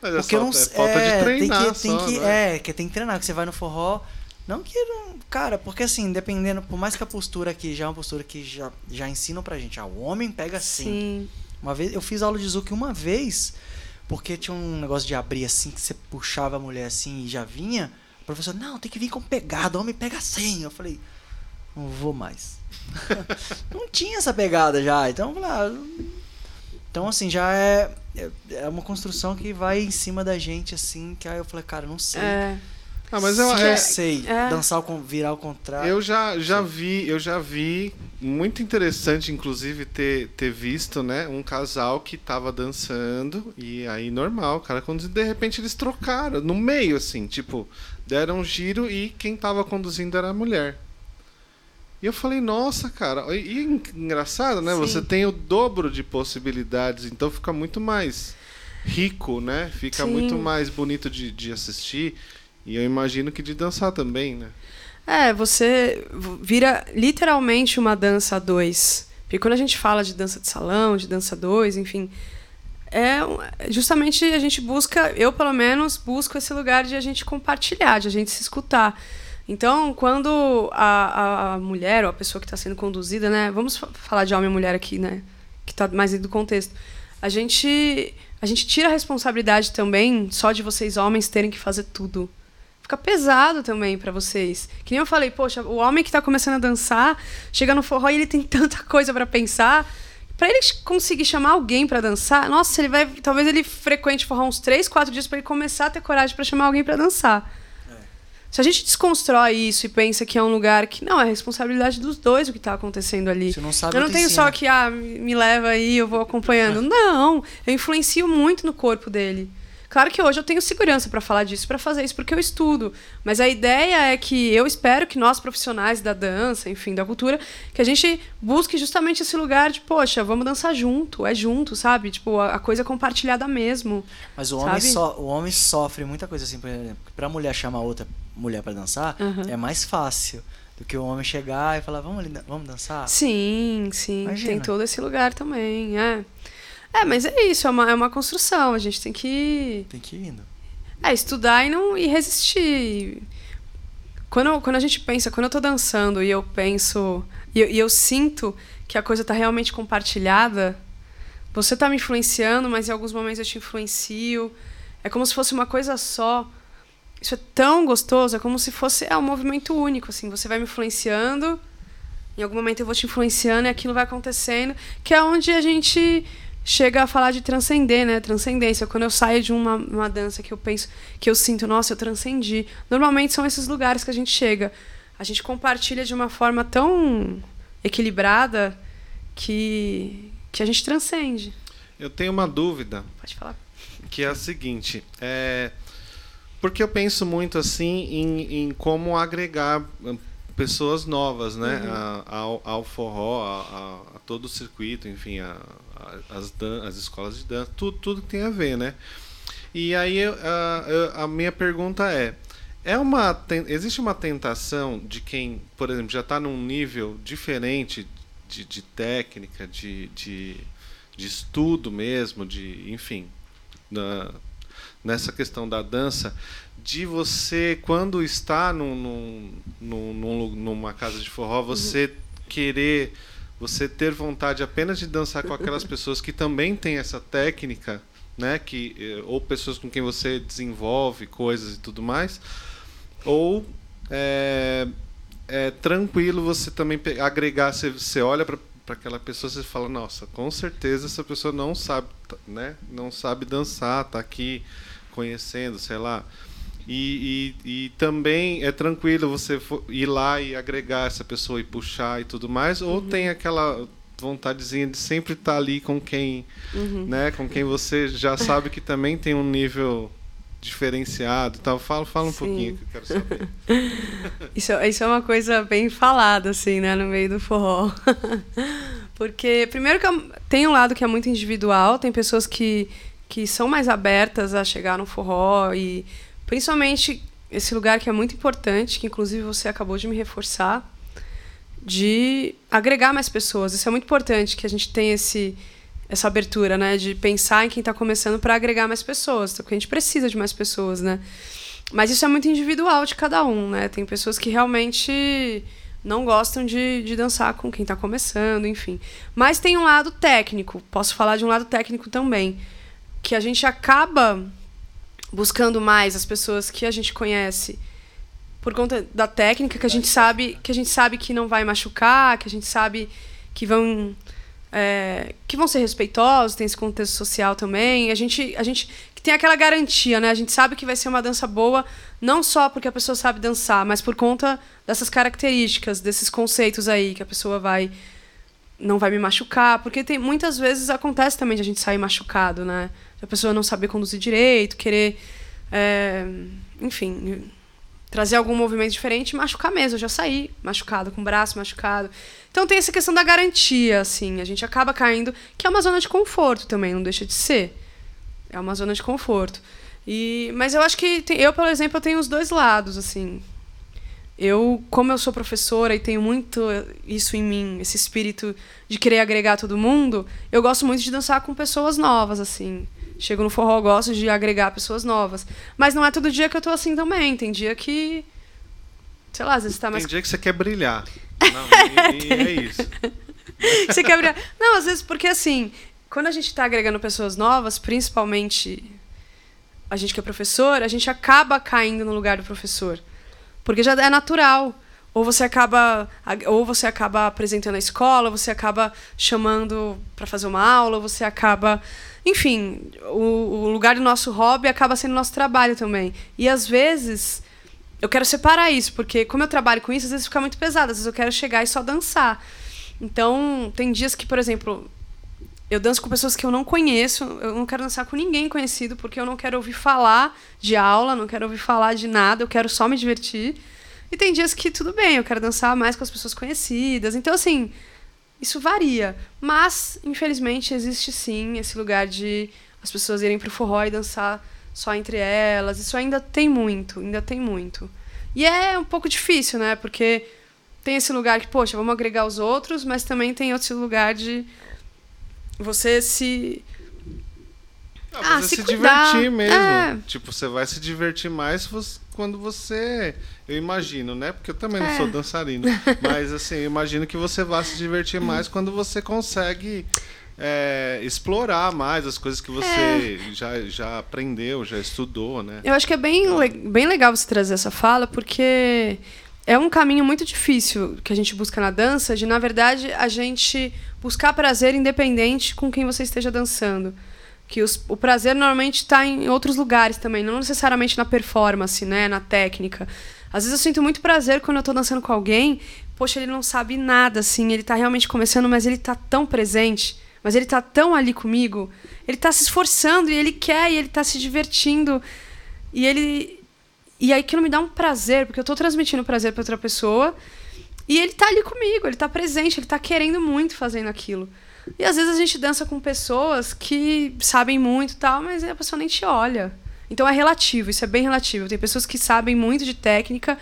Mas é, Porque só, eu não é sei. falta é, de treinar tem que, tem só, que, né? É, que tem que treinar, que você vai no forró. Não que. não- Cara, porque assim, dependendo, por mais que a postura aqui já é uma postura que já, já ensinam pra gente, ah, o homem pega assim. Sim. Uma vez, eu fiz aula de Zuki uma vez, porque tinha um negócio de abrir assim, que você puxava a mulher assim e já vinha. O professor, não, tem que vir com pegada, homem pega assim. Eu falei, não vou mais. [laughs] não tinha essa pegada já, então falei, ah, então assim, já é, é- é uma construção que vai em cima da gente, assim, que aí eu falei, cara, não sei. É, Ah, mas eu, é, sei é. dançar, con- virar ao contrário. eu já, já vi, eu já vi, muito interessante, inclusive, ter, ter visto, né, um casal que tava dançando, e aí normal, cara, quando de repente eles trocaram, no meio, assim, tipo, deram um giro e quem tava conduzindo era a mulher. E eu falei, nossa, cara, e, e en- engraçado, né? Sim. Você tem o dobro de possibilidades, então fica muito mais rico, né? Fica Sim. muito mais bonito de, de assistir. E eu imagino que de dançar também, né? É, você vira literalmente uma dança a dois. Porque quando a gente fala de dança de salão, de dança a dois, enfim, é justamente a gente busca, eu pelo menos busco esse lugar de a gente compartilhar, de a gente se escutar. Então, quando a, a mulher ou a pessoa que está sendo conduzida, né, vamos fa- falar de homem e mulher aqui, né, que está mais dentro do contexto, a gente a gente tira a responsabilidade também só de vocês homens terem que fazer tudo fica pesado também pra vocês. Que nem eu falei, poxa, o homem que tá começando a dançar, chega no forró e ele tem [laughs] tanta coisa pra pensar. Pra ele conseguir chamar alguém pra dançar, nossa, ele vai, talvez ele frequente forró uns três, quatro dias pra ele começar a ter coragem pra chamar alguém pra dançar. Se a gente desconstrói isso e pensa que é um lugar que não é responsabilidade dos dois o que tá acontecendo ali. Você não sabe Eu não tenho ensina. só que, ah, me leva aí, eu vou acompanhando. [laughs] Não, eu influencio muito no corpo dele. Claro que hoje eu tenho segurança para falar disso, para fazer isso, porque eu estudo. Mas a ideia é que eu espero que nós, profissionais da dança, enfim, da cultura, que a gente busque justamente esse lugar de, poxa, vamos dançar junto, é junto, sabe? Tipo, a, a coisa compartilhada mesmo. Mas o homem, so, o homem sofre muita coisa assim, por exemplo, pra mulher chamar outra mulher pra dançar, Aham. é mais fácil do que o homem chegar e falar, vamos vamos dançar? Sim, sim, Imagina. tem todo esse lugar também, é. É, mas é isso, é uma, é uma construção, a gente tem que Tem que ir indo. É, estudar e não e resistir. Quando, quando a gente pensa, quando eu tô dançando e eu penso, e eu, e eu sinto que a coisa tá realmente compartilhada, você tá me influenciando, mas em alguns momentos eu te influencio. É como se fosse uma coisa só. Isso é tão gostoso, é como se fosse é um movimento único, assim. Você vai me influenciando Em algum momento eu vou te influenciando e aquilo vai acontecendo, que é onde a gente chega a falar de transcender, né? Transcendência. Quando eu saio de uma, uma dança que eu penso, que eu sinto, nossa, eu transcendi. Normalmente são esses lugares que a gente chega. A gente compartilha de uma forma tão equilibrada que, que a gente transcende. Eu tenho uma dúvida. Pode falar. Que é a seguinte. É, porque eu penso muito assim em, em como agregar hum, pessoas novas, né, uhum. a, ao, ao, forró, a, a, a, todo o circuito, enfim, as, as escolas de dança, tudo, tudo que tem a ver, né? E aí a, a minha pergunta é, é uma existe uma tentação de quem, por exemplo, já está num nível diferente de, de técnica, de, de, de estudo mesmo, de enfim, na, nessa questão da dança, de você, quando está num, num, num, numa casa de forró, você uhum. querer, você ter vontade apenas de dançar com aquelas pessoas que também têm essa técnica, né? Que, eh, ou pessoas com quem você desenvolve coisas e tudo mais, ou é, é tranquilo você também agregar, você, você olha para aquela pessoa você fala nossa com certeza essa pessoa não sabe né não sabe dançar tá aqui conhecendo sei lá e, e, e, também é tranquilo você ir lá e agregar essa pessoa e puxar e tudo mais, ou uhum. tem aquela vontadezinha de sempre estar tá ali com quem, uhum. né, com quem você já sabe que também tem um nível diferenciado tal. Fala, fala um Sim. pouquinho que eu quero saber. [laughs] isso, isso é uma coisa bem falada, assim, né, no meio do forró. [laughs] Porque, primeiro que tem um lado que é muito individual, tem pessoas que, que são mais abertas a chegar no forró e Principalmente esse lugar que é muito importante, que inclusive você acabou de me reforçar, de agregar mais pessoas. Isso é muito importante que a gente tenha esse essa abertura, né, de pensar em quem está começando para agregar mais pessoas, porque a gente precisa de mais pessoas, né? Mas isso é muito individual de cada um, né? Tem pessoas que realmente não gostam de, de dançar com quem está começando, enfim. Mas tem um lado técnico, posso falar de um lado técnico também, que a gente acaba buscando mais as pessoas que a gente conhece por conta da técnica que a gente sabe que a gente sabe que não vai machucar, que a gente sabe que vão é, que vão ser respeitosos, tem esse contexto social também. A gente a gente que tem aquela garantia, né? A gente sabe que vai ser uma dança boa, não só porque a pessoa sabe dançar, mas por conta dessas características, desses conceitos aí que a pessoa vai não vai me machucar, porque tem muitas vezes acontece também de a gente sair machucado, né? A pessoa não saber conduzir direito, querer, é, enfim, trazer algum movimento diferente, machucar mesmo. Eu já saí machucado, com o braço machucado. Então tem essa questão da garantia, assim, a gente acaba caindo, que é uma zona de conforto também, não deixa de ser. É uma zona de conforto. E, mas eu acho que tem, eu, por exemplo, eu tenho os dois lados, assim. Eu, como eu sou professora e tenho muito isso em mim, esse espírito de querer agregar todo mundo, eu gosto muito de dançar com pessoas novas, assim. Chego no forró, gosto de agregar pessoas novas. Mas não é todo dia que eu tô assim também. Tem dia que. Sei lá, às vezes tá mais. Tem dia que você quer brilhar. [laughs] Não, e, e é isso. você quer brilhar. Não, às vezes, porque assim, quando a gente tá agregando pessoas novas, principalmente a gente que é professor, a gente acaba caindo no lugar do professor. Porque já é natural. Ou você acaba ou você acaba apresentando a escola, ou você acaba chamando para fazer uma aula, ou você acaba enfim, o, o lugar do nosso hobby acaba sendo nosso trabalho também. E às vezes eu quero separar isso, porque como eu trabalho com isso, às vezes fica muito pesado, às vezes eu quero chegar e só dançar. Então, tem dias que, por exemplo, eu danço com pessoas que eu não conheço, eu não quero dançar com ninguém conhecido, porque eu não quero ouvir falar de aula, não quero ouvir falar de nada, eu quero só me divertir. E tem dias que tudo bem, eu quero dançar mais com as pessoas conhecidas. Então, assim, isso varia. Mas, infelizmente, existe sim esse lugar de as pessoas irem pro forró e dançar só entre elas. Isso ainda tem muito, ainda tem muito. E é um pouco difícil, né? Porque tem esse lugar que, poxa, vamos agregar os outros, mas também tem outro lugar de você se. Ah, ah se, se divertir mesmo. É. Tipo, você vai se divertir mais quando você eu imagino, né? Porque eu também não é. sou dançarino. [laughs] Mas assim, eu imagino que você vai se divertir mais quando você consegue é, explorar mais as coisas que você é. já, já aprendeu, já estudou, né? Eu acho que é bem, le bem legal você trazer essa fala, porque é um caminho muito difícil que a gente busca na dança, de na verdade a gente buscar prazer independente com quem você esteja dançando. Que os, o prazer normalmente está em outros lugares também, não necessariamente na performance, né, na técnica. Às vezes eu sinto muito prazer quando eu estou dançando com alguém, poxa, ele não sabe nada, assim, ele está realmente começando, mas ele está tão presente, mas ele está tão ali comigo, ele está se esforçando e ele quer e ele está se divertindo e ele e aí aquilo me dá um prazer, porque eu estou transmitindo prazer para outra pessoa e ele está ali comigo, ele está presente, ele está querendo muito fazendo aquilo. E às vezes a gente dança com pessoas que sabem muito tal, mas a pessoa nem te olha. Então é relativo, isso é bem relativo. Tem pessoas que sabem muito de técnica,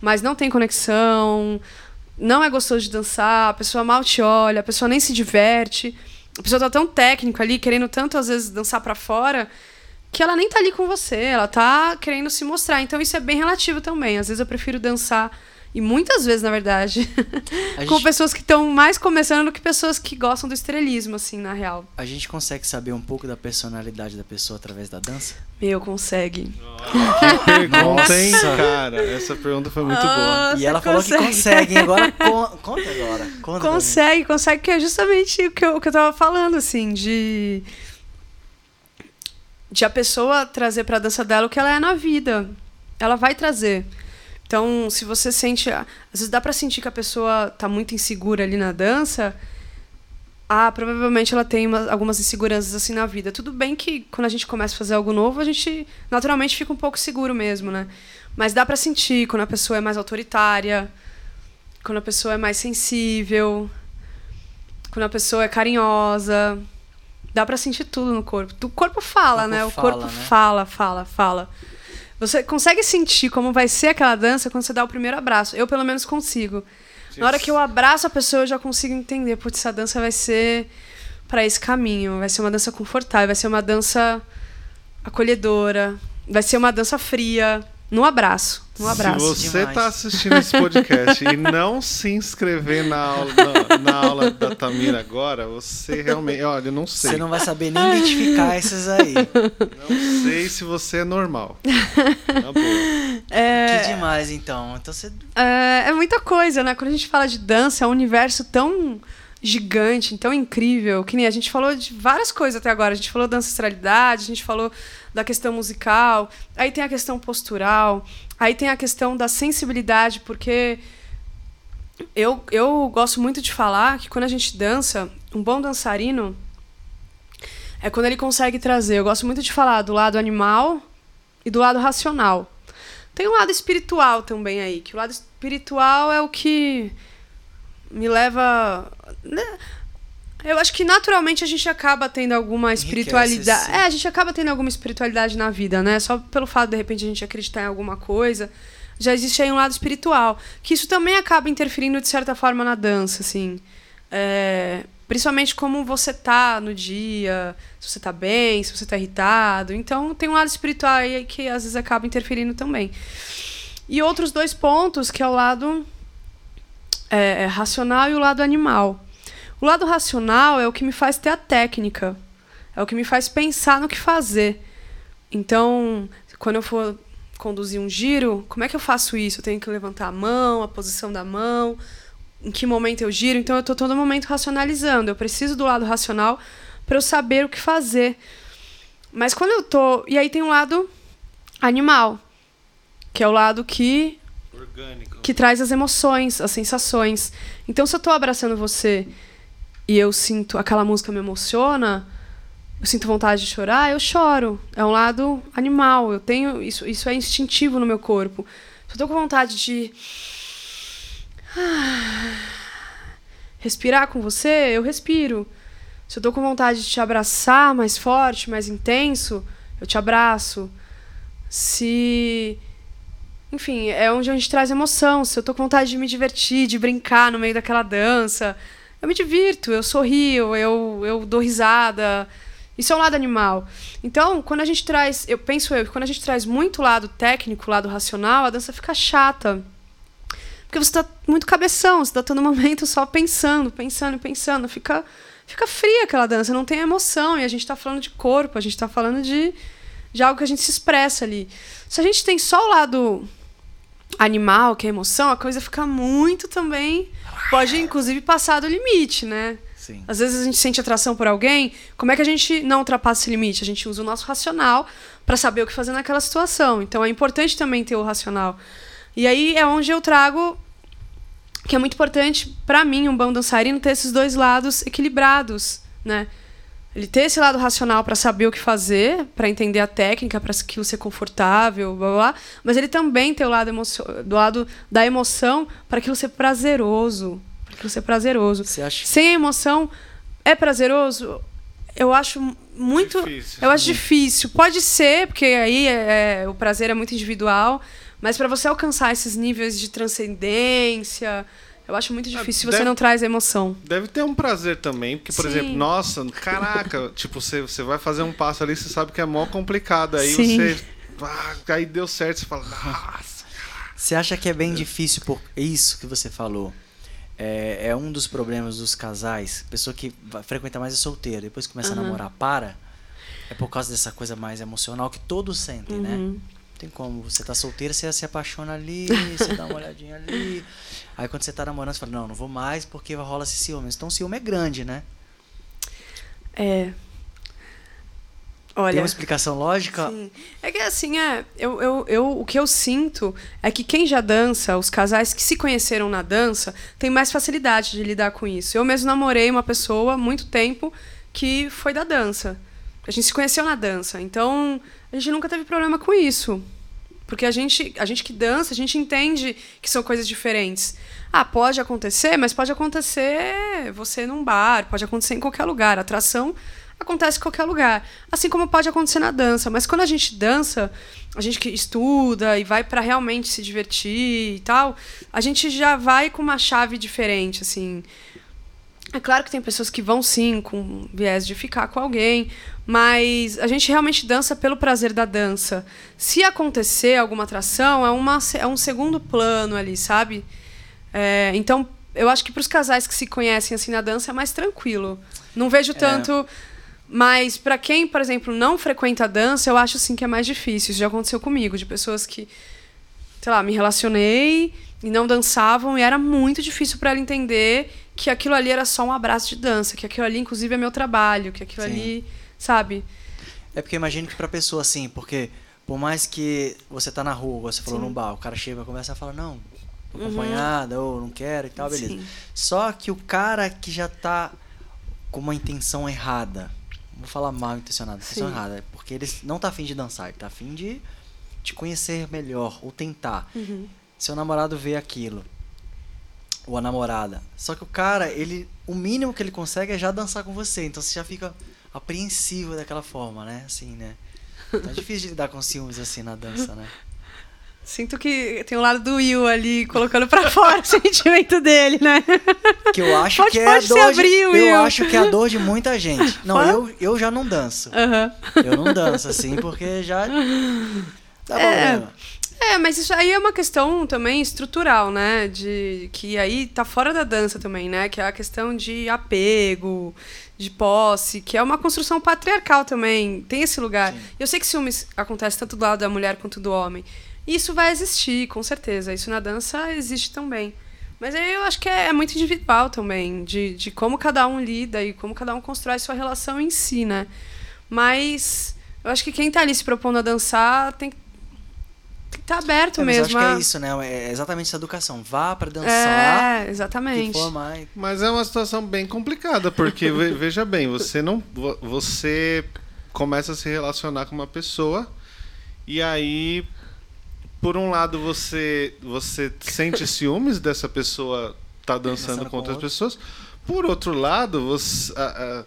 mas não tem conexão, não é gostoso de dançar, a pessoa mal te olha, a pessoa nem se diverte. A pessoa tá tão técnica ali, querendo tanto às vezes dançar para fora, que ela nem tá ali com você, ela tá querendo se mostrar. Então isso é bem relativo também. Às vezes eu prefiro dançar e muitas vezes, na verdade, [laughs] com gente... pessoas que estão mais começando do que pessoas que gostam do estrelismo, assim, na real. A gente consegue saber um pouco da personalidade da pessoa através da dança? Meu, consegue. que pergunta, hein, cara? Essa pergunta foi muito boa. E ela falou que consegue, agora [laughs] conta agora. Conta consegue, consegue, que é justamente o que eu, o que eu tava falando, assim, de de a pessoa trazer para a dança dela o que ela é na vida. Ela vai trazer. Então, se você sente, às vezes dá para sentir que a pessoa tá muito insegura ali na dança, ah, provavelmente ela tem uma, algumas inseguranças assim na vida. Tudo bem que quando a gente começa a fazer algo novo, a gente naturalmente fica um pouco seguro mesmo, né? Mas dá para sentir quando a pessoa é mais autoritária, quando a pessoa é mais sensível, quando a pessoa é carinhosa. Dá para sentir tudo no corpo. O corpo fala, o corpo né? O fala, corpo né? fala, fala, fala. Você consegue sentir como vai ser aquela dança quando você dá o primeiro abraço. Eu, pelo menos, consigo. Na hora que eu abraço a pessoa, eu já consigo entender. Putz, essa dança vai ser para esse caminho. Vai ser uma dança confortável, vai ser uma dança acolhedora, vai ser uma dança fria. No abraço. No abraço. Se você está assistindo esse podcast e não se inscrever na aula, na, na, aula da Tamira agora, você realmente. Olha, eu não sei. Você não vai saber nem identificar esses aí. Não sei se você é normal. Tá bom. É... Que demais, então. então você... é, é muita coisa, né? Quando a gente fala de dança, é um universo tão gigante, tão incrível, que nem a gente falou de várias coisas até agora. A gente falou da ancestralidade, a gente falou da questão musical, aí tem a questão postural, aí tem a questão da sensibilidade, porque eu, eu gosto muito de falar que quando a gente dança, um bom dançarino é quando ele consegue trazer. Eu gosto muito de falar do lado animal e do lado racional. Tem um lado espiritual também aí, que o lado espiritual é o que me leva. Né? Eu acho que naturalmente a gente acaba tendo alguma espiritualidade. É, a gente acaba tendo alguma espiritualidade na vida, né? Só pelo fato de repente a gente acreditar em alguma coisa, já existe aí um lado espiritual, que isso também acaba interferindo de certa forma na dança, assim. É, principalmente como você tá no dia, se você tá bem, se você tá irritado. Então tem um lado espiritual aí que às vezes acaba interferindo também. E outros dois pontos, que é o lado é, é racional e o lado animal. O lado racional é o que me faz ter a técnica, é o que me faz pensar no que fazer. Então, quando eu for conduzir um giro, como é que eu faço isso? Eu tenho que levantar a mão, a posição da mão, em que momento eu giro. Então, eu estou todo momento racionalizando. Eu preciso do lado racional para eu saber o que fazer. Mas quando eu tô. E aí tem um lado animal, que é o lado que. Orgânico. Que traz as emoções, as sensações. Então, se eu estou abraçando você e eu sinto aquela música me emociona, eu sinto vontade de chorar, eu choro. É um lado animal. Eu tenho isso, isso é instintivo no meu corpo. Se eu tô com vontade de [sighs] respirar com você, eu respiro. Se eu tô com vontade de te abraçar mais forte, mais intenso, eu te abraço. Se enfim, é onde a gente traz emoção. Se eu tô com vontade de me divertir, de brincar no meio daquela dança, eu me divirto, eu sorrio, eu, eu dou risada. Isso é um lado animal. Então, quando a gente traz, eu penso eu, quando a gente traz muito lado técnico, lado racional, a dança fica chata. Porque você está muito cabeção, você está todo momento só pensando, pensando, pensando. Fica, fica fria aquela dança, não tem emoção. E a gente está falando de corpo, a gente está falando de, de algo que a gente se expressa ali. Se a gente tem só o lado animal, que é emoção, a coisa fica muito também. Pode, inclusive, passar do limite, né? Sim. Às vezes a gente sente atração por alguém, como é que a gente não ultrapassa esse limite? A gente usa o nosso racional para saber o que fazer naquela situação. Então é importante também ter o racional. E aí é onde eu trago que é muito importante para mim um bom dançarino ter esses dois lados equilibrados, né? Ele ter esse lado racional para saber o que fazer, para entender a técnica, para aquilo ser confortável, blá, blá, blá, mas ele também tem o lado do lado da emoção para aquilo ser prazeroso, para aquilo ser prazeroso. Você acha Sem a emoção é prazeroso? Eu acho muito, Difícil. eu acho difícil. Pode ser, porque aí é- é, o prazer é muito individual, mas para você alcançar esses níveis de transcendência, eu acho muito difícil se você deve- não traz a emoção. Deve ter um prazer também, porque, por Sim. exemplo, nossa, caraca, [laughs] tipo, você, você vai fazer um passo ali, você sabe que é mó complicado. Aí Sim. você. Ah, aí deu certo, você fala, nossa. Você acha que é bem difícil por isso que você falou? É, é um dos problemas dos casais. Pessoa que vai, frequenta mais é solteira, depois que começa a Uhum. namorar, para. É por causa dessa coisa mais emocional que todos sentem, né? Uhum. Não tem como. Você tá solteira, você se apaixona ali, [laughs] você dá uma olhadinha ali. Aí quando você tá namorando, você fala, não, não vou mais porque rola esse ciúme. Então o ciúme é grande, né? É. Olha. Tem uma explicação lógica? Sim. É que assim, é, eu, eu, eu, o que eu sinto é que quem já dança, os casais que se conheceram na dança, tem mais facilidade de lidar com isso. Eu mesmo namorei uma pessoa há muito tempo que foi da dança. A gente se conheceu na dança. Então, a gente nunca teve problema com isso. Porque a gente, a gente que dança, a gente entende que são coisas diferentes. Ah, pode acontecer, mas pode acontecer você num bar, pode acontecer em qualquer lugar. Atração acontece em qualquer lugar. Assim como pode acontecer na dança. Mas quando a gente dança, a gente que estuda e vai para realmente se divertir e tal, a gente já vai com uma chave diferente, assim. É claro que tem pessoas que vão sim com viés de ficar com alguém, mas a gente realmente dança pelo prazer da dança. Se acontecer alguma atração, é, uma, é um segundo plano ali, sabe? É, então, eu acho que para os casais que se conhecem assim na dança é mais tranquilo. Não vejo tanto. Mas para quem, por exemplo, não frequenta a dança, eu acho sim que é mais difícil. Isso já aconteceu comigo, de pessoas que, sei lá, me relacionei e não dançavam e era muito difícil para ela entender que aquilo ali era só um abraço de dança, que aquilo ali inclusive é meu trabalho, que aquilo Sim. ali, sabe? É porque eu imagino que pra pessoa assim, porque por mais que você tá na rua, você falou Sim. num bar, o cara chega e começa a falar, não, tô acompanhada, ou não quero e tal, beleza. Sim. Só que o cara que já tá com uma intenção errada, vou falar mal intencionado, intenção errada, porque ele não tá afim de dançar, ele tá afim de te conhecer melhor, ou tentar. Uhum. Seu namorado vê aquilo, ou a namorada. Só que o cara, ele, o mínimo que ele consegue é já dançar com você, então você já fica apreensivo daquela forma, né? Assim, né? Então é difícil de lidar com ciúmes assim na dança, né? Sinto que tem um lado do Will ali colocando pra [laughs] fora o sentimento dele, né? Que eu acho Pode- que é a se dor abrir, de, Will. Eu acho que é a dor de muita gente. Não, eu, eu já não danço. Aham. Eu não danço assim porque já [laughs] dá É. problema. É, mas isso aí é uma questão também estrutural, né? De que aí tá fora da dança também, né? Que é a questão de apego, de posse, que é uma construção patriarcal também. Tem esse lugar. Sim. Eu sei que ciúmes acontece tanto do lado da mulher quanto do homem. E isso vai existir, com certeza. Isso na dança existe também. Mas aí eu acho que é, é muito individual também, de, de como cada um lida e como cada um constrói sua relação em si, né? Mas eu acho que quem tá ali se propondo a dançar tem que tem que estar aberto É, mas eu mesmo. acho que a- é isso, né? É exatamente essa educação. Vá pra dançar, É, exatamente. mais. Mas é uma situação bem complicada, porque ve- [laughs] veja bem, você não. vo- Você começa a se relacionar com uma pessoa e aí, por um lado, você, você sente ciúmes dessa pessoa tá dançando Dançando com com outras outro. pessoas. Por outro lado, você. a- a-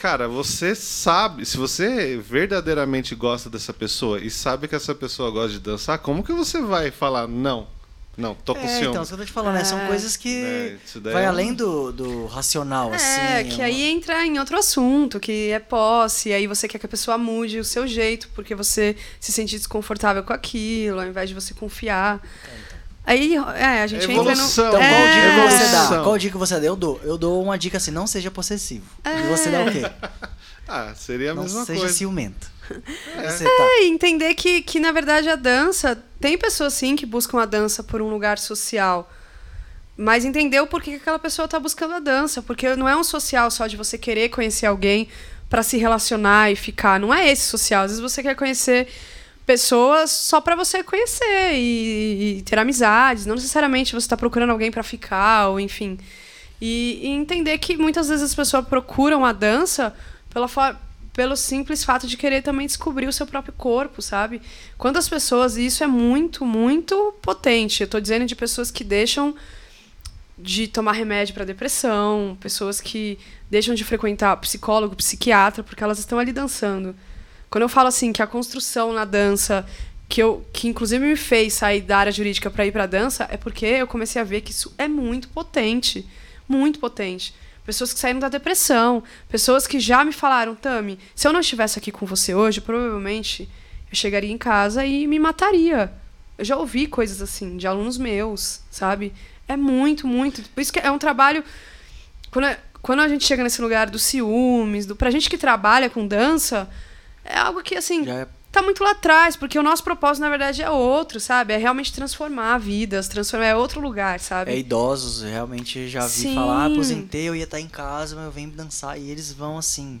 Cara, você sabe, se você verdadeiramente gosta dessa pessoa e sabe que essa pessoa gosta de dançar, como que você vai falar não? Não, tô com É, ciúme. então, isso que eu tô te falando, né? São É. coisas que É, vai é um- além do, do racional, assim. É, que uma- aí entra em outro assunto, que é posse, e aí você quer que a pessoa mude o seu jeito, porque você se sente desconfortável com aquilo, ao invés de você confiar. Aí, é, a gente Evolução. entra Então, no... qual é, dica que você dá? Qual dica que você dá? Eu dou. Eu dou uma dica assim, não seja possessivo. E você dá o quê? [laughs] Ah, seria a Não mesma seja coisa. ciumento. É. Você tá. É, entender que, que, na verdade, a dança. Tem pessoas, sim, que buscam a dança por um lugar social. Mas entender o porquê que aquela pessoa está buscando a dança. Porque não é um social só de você querer conhecer alguém para se relacionar e ficar. Não é esse social. Às vezes você quer conhecer pessoas só para você conhecer e, e ter amizades. Não necessariamente você está procurando alguém para ficar, ou enfim. E, e entender que muitas vezes as pessoas procuram a dança pela pelo simples fato de querer também descobrir o seu próprio corpo, sabe? Quantas pessoas, e isso é muito, muito potente. Eu tô dizendo de pessoas que deixam de tomar remédio para depressão, pessoas que deixam de frequentar psicólogo, psiquiatra, porque elas estão ali dançando. Quando eu falo assim que a construção na dança que eu que inclusive me fez sair da área jurídica para ir para dança é porque eu comecei a ver que isso é muito potente, muito potente. Pessoas que saíram da depressão, pessoas que já me falaram, Tami, se eu não estivesse aqui com você hoje, provavelmente eu chegaria em casa e me mataria. Eu já ouvi coisas assim de alunos meus, sabe? É muito, muito. Por isso que é um trabalho quando a, quando a gente chega nesse lugar dos ciúmes, do pra gente que trabalha com dança, é algo que assim, Já é tá muito lá atrás, porque o nosso propósito, na verdade, é outro, sabe? É realmente transformar vidas, transformar é outro lugar, sabe? É idosos, realmente já vi Sim. falar, ah, aposentei, eu ia estar em casa, mas eu venho dançar. E eles vão assim.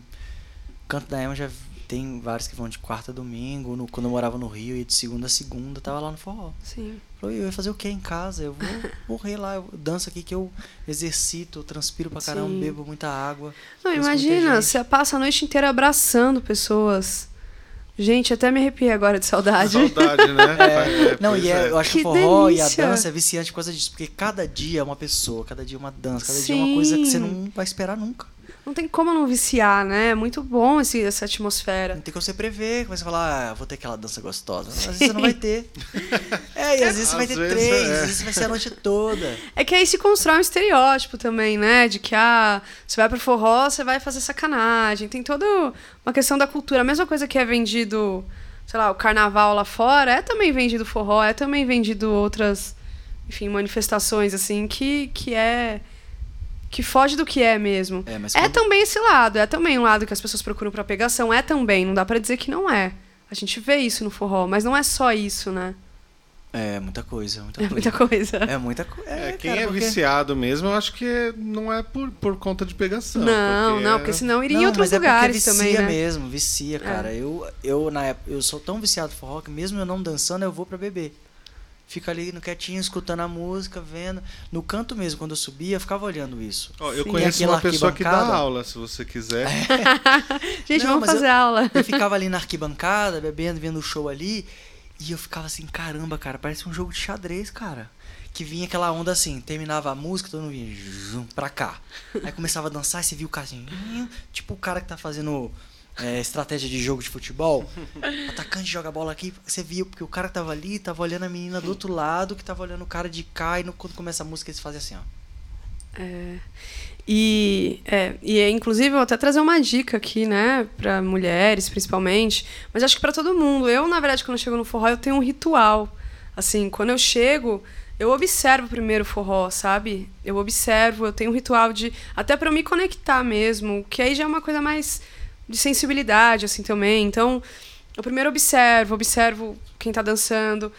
Canto da Ema já tem vários que vão de quarta a domingo. No- quando eu morava no Rio, ia de segunda a segunda, tava lá no forró. Sim. Falou, eu ia fazer o que em casa? Eu vou [laughs] morrer lá, eu danço aqui que eu exercito, eu transpiro pra caramba, Sim. bebo muita água. Não, imagina, você passa a noite inteira abraçando pessoas. Gente, até me arrepiei agora de saudade. Saudade, né? [laughs] É, Não, pois e é, é. eu acho que o forró e a delícia. dança é viciante por causa disso, porque cada dia é uma pessoa, cada dia é uma dança, cada dia é uma coisa que Sim. você não vai esperar nunca. Não tem como não viciar, né? É muito bom esse, essa atmosfera. Não tem como você prever, começa a falar, ah, vou ter aquela dança gostosa. Às vezes você não vai ter. [laughs] É, e às vezes você vai Às ter vezes três, é. às vezes vai ser a noite toda. É que aí se constrói um estereótipo também, né? De que, ah, você vai pro forró, você vai fazer sacanagem. Tem toda uma questão da cultura. A mesma coisa que é vendido, sei lá, o carnaval lá fora, é também vendido forró, é também vendido outras, enfim, manifestações, assim, que, que é. Que foge do que é mesmo. É, mas É quando- também esse lado, é também um lado que as pessoas procuram pra pegação, é também, não dá pra dizer que não é. A gente vê isso no forró, mas não é só isso, né? É muita coisa, muita É coisa. muita coisa. É muita coisa. É, É, quem cara, é porque- viciado mesmo, eu acho que não é por, por conta de pegação. não, não, é- porque senão iria em Não, outros mas é porque lugares vicia também, né? mesmo, vicia, cara. Eu, eu, na época, eu sou tão viciado em forró que mesmo eu não dançando, eu vou pra beber. Fico ali no quietinho, escutando a música, vendo. No canto mesmo, quando eu subia, eu ficava olhando isso. Ó, eu Sim. conheço uma pessoa que dá aula, se você quiser. [laughs] Gente, Não, vamos fazer eu- aula. Eu ficava ali na arquibancada, bebendo, vendo o show ali. E eu ficava assim, caramba, cara, parece um jogo de xadrez, cara. Que vinha aquela onda assim, terminava a música, todo mundo vinha zum, pra cá. Aí começava a dançar e você viu o cara assim, hum, tipo o cara que tá fazendo é, estratégia de jogo de futebol. [laughs] Atacante joga a bola aqui, você viu, porque o cara que tava ali tava olhando a menina do outro lado, que tava olhando o cara de cá, e no- quando começa a música eles fazem assim, ó. E, é, e é, inclusive, eu até trazer uma dica aqui, né, para mulheres, principalmente, mas acho que para todo mundo. Eu, na verdade, quando chego no forró, eu tenho um ritual. Assim, quando eu chego, eu observo primeiro o forró, sabe? Eu observo, eu tenho um ritual de até para eu me conectar mesmo, que aí já é uma coisa mais de sensibilidade assim também. Então, eu primeiro observo, observo quem tá dançando,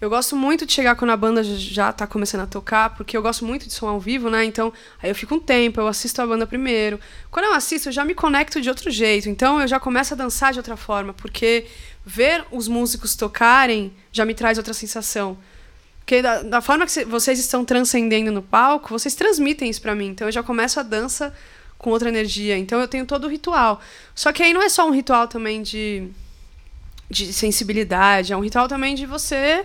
eu gosto muito de chegar quando a banda já tá começando a tocar, porque eu gosto muito de som ao vivo, né? Então, aí eu fico um tempo, eu assisto a banda primeiro. Quando eu assisto, eu já me conecto de outro jeito. Então, eu já começo a dançar de outra forma, porque ver os músicos tocarem já me traz outra sensação. Porque da, da forma que cê- vocês estão transcendendo no palco, vocês transmitem isso pra mim. Então, eu já começo a dança com outra energia. Então, eu tenho todo o ritual. Só que aí não é só um ritual também de de sensibilidade, é um ritual também de você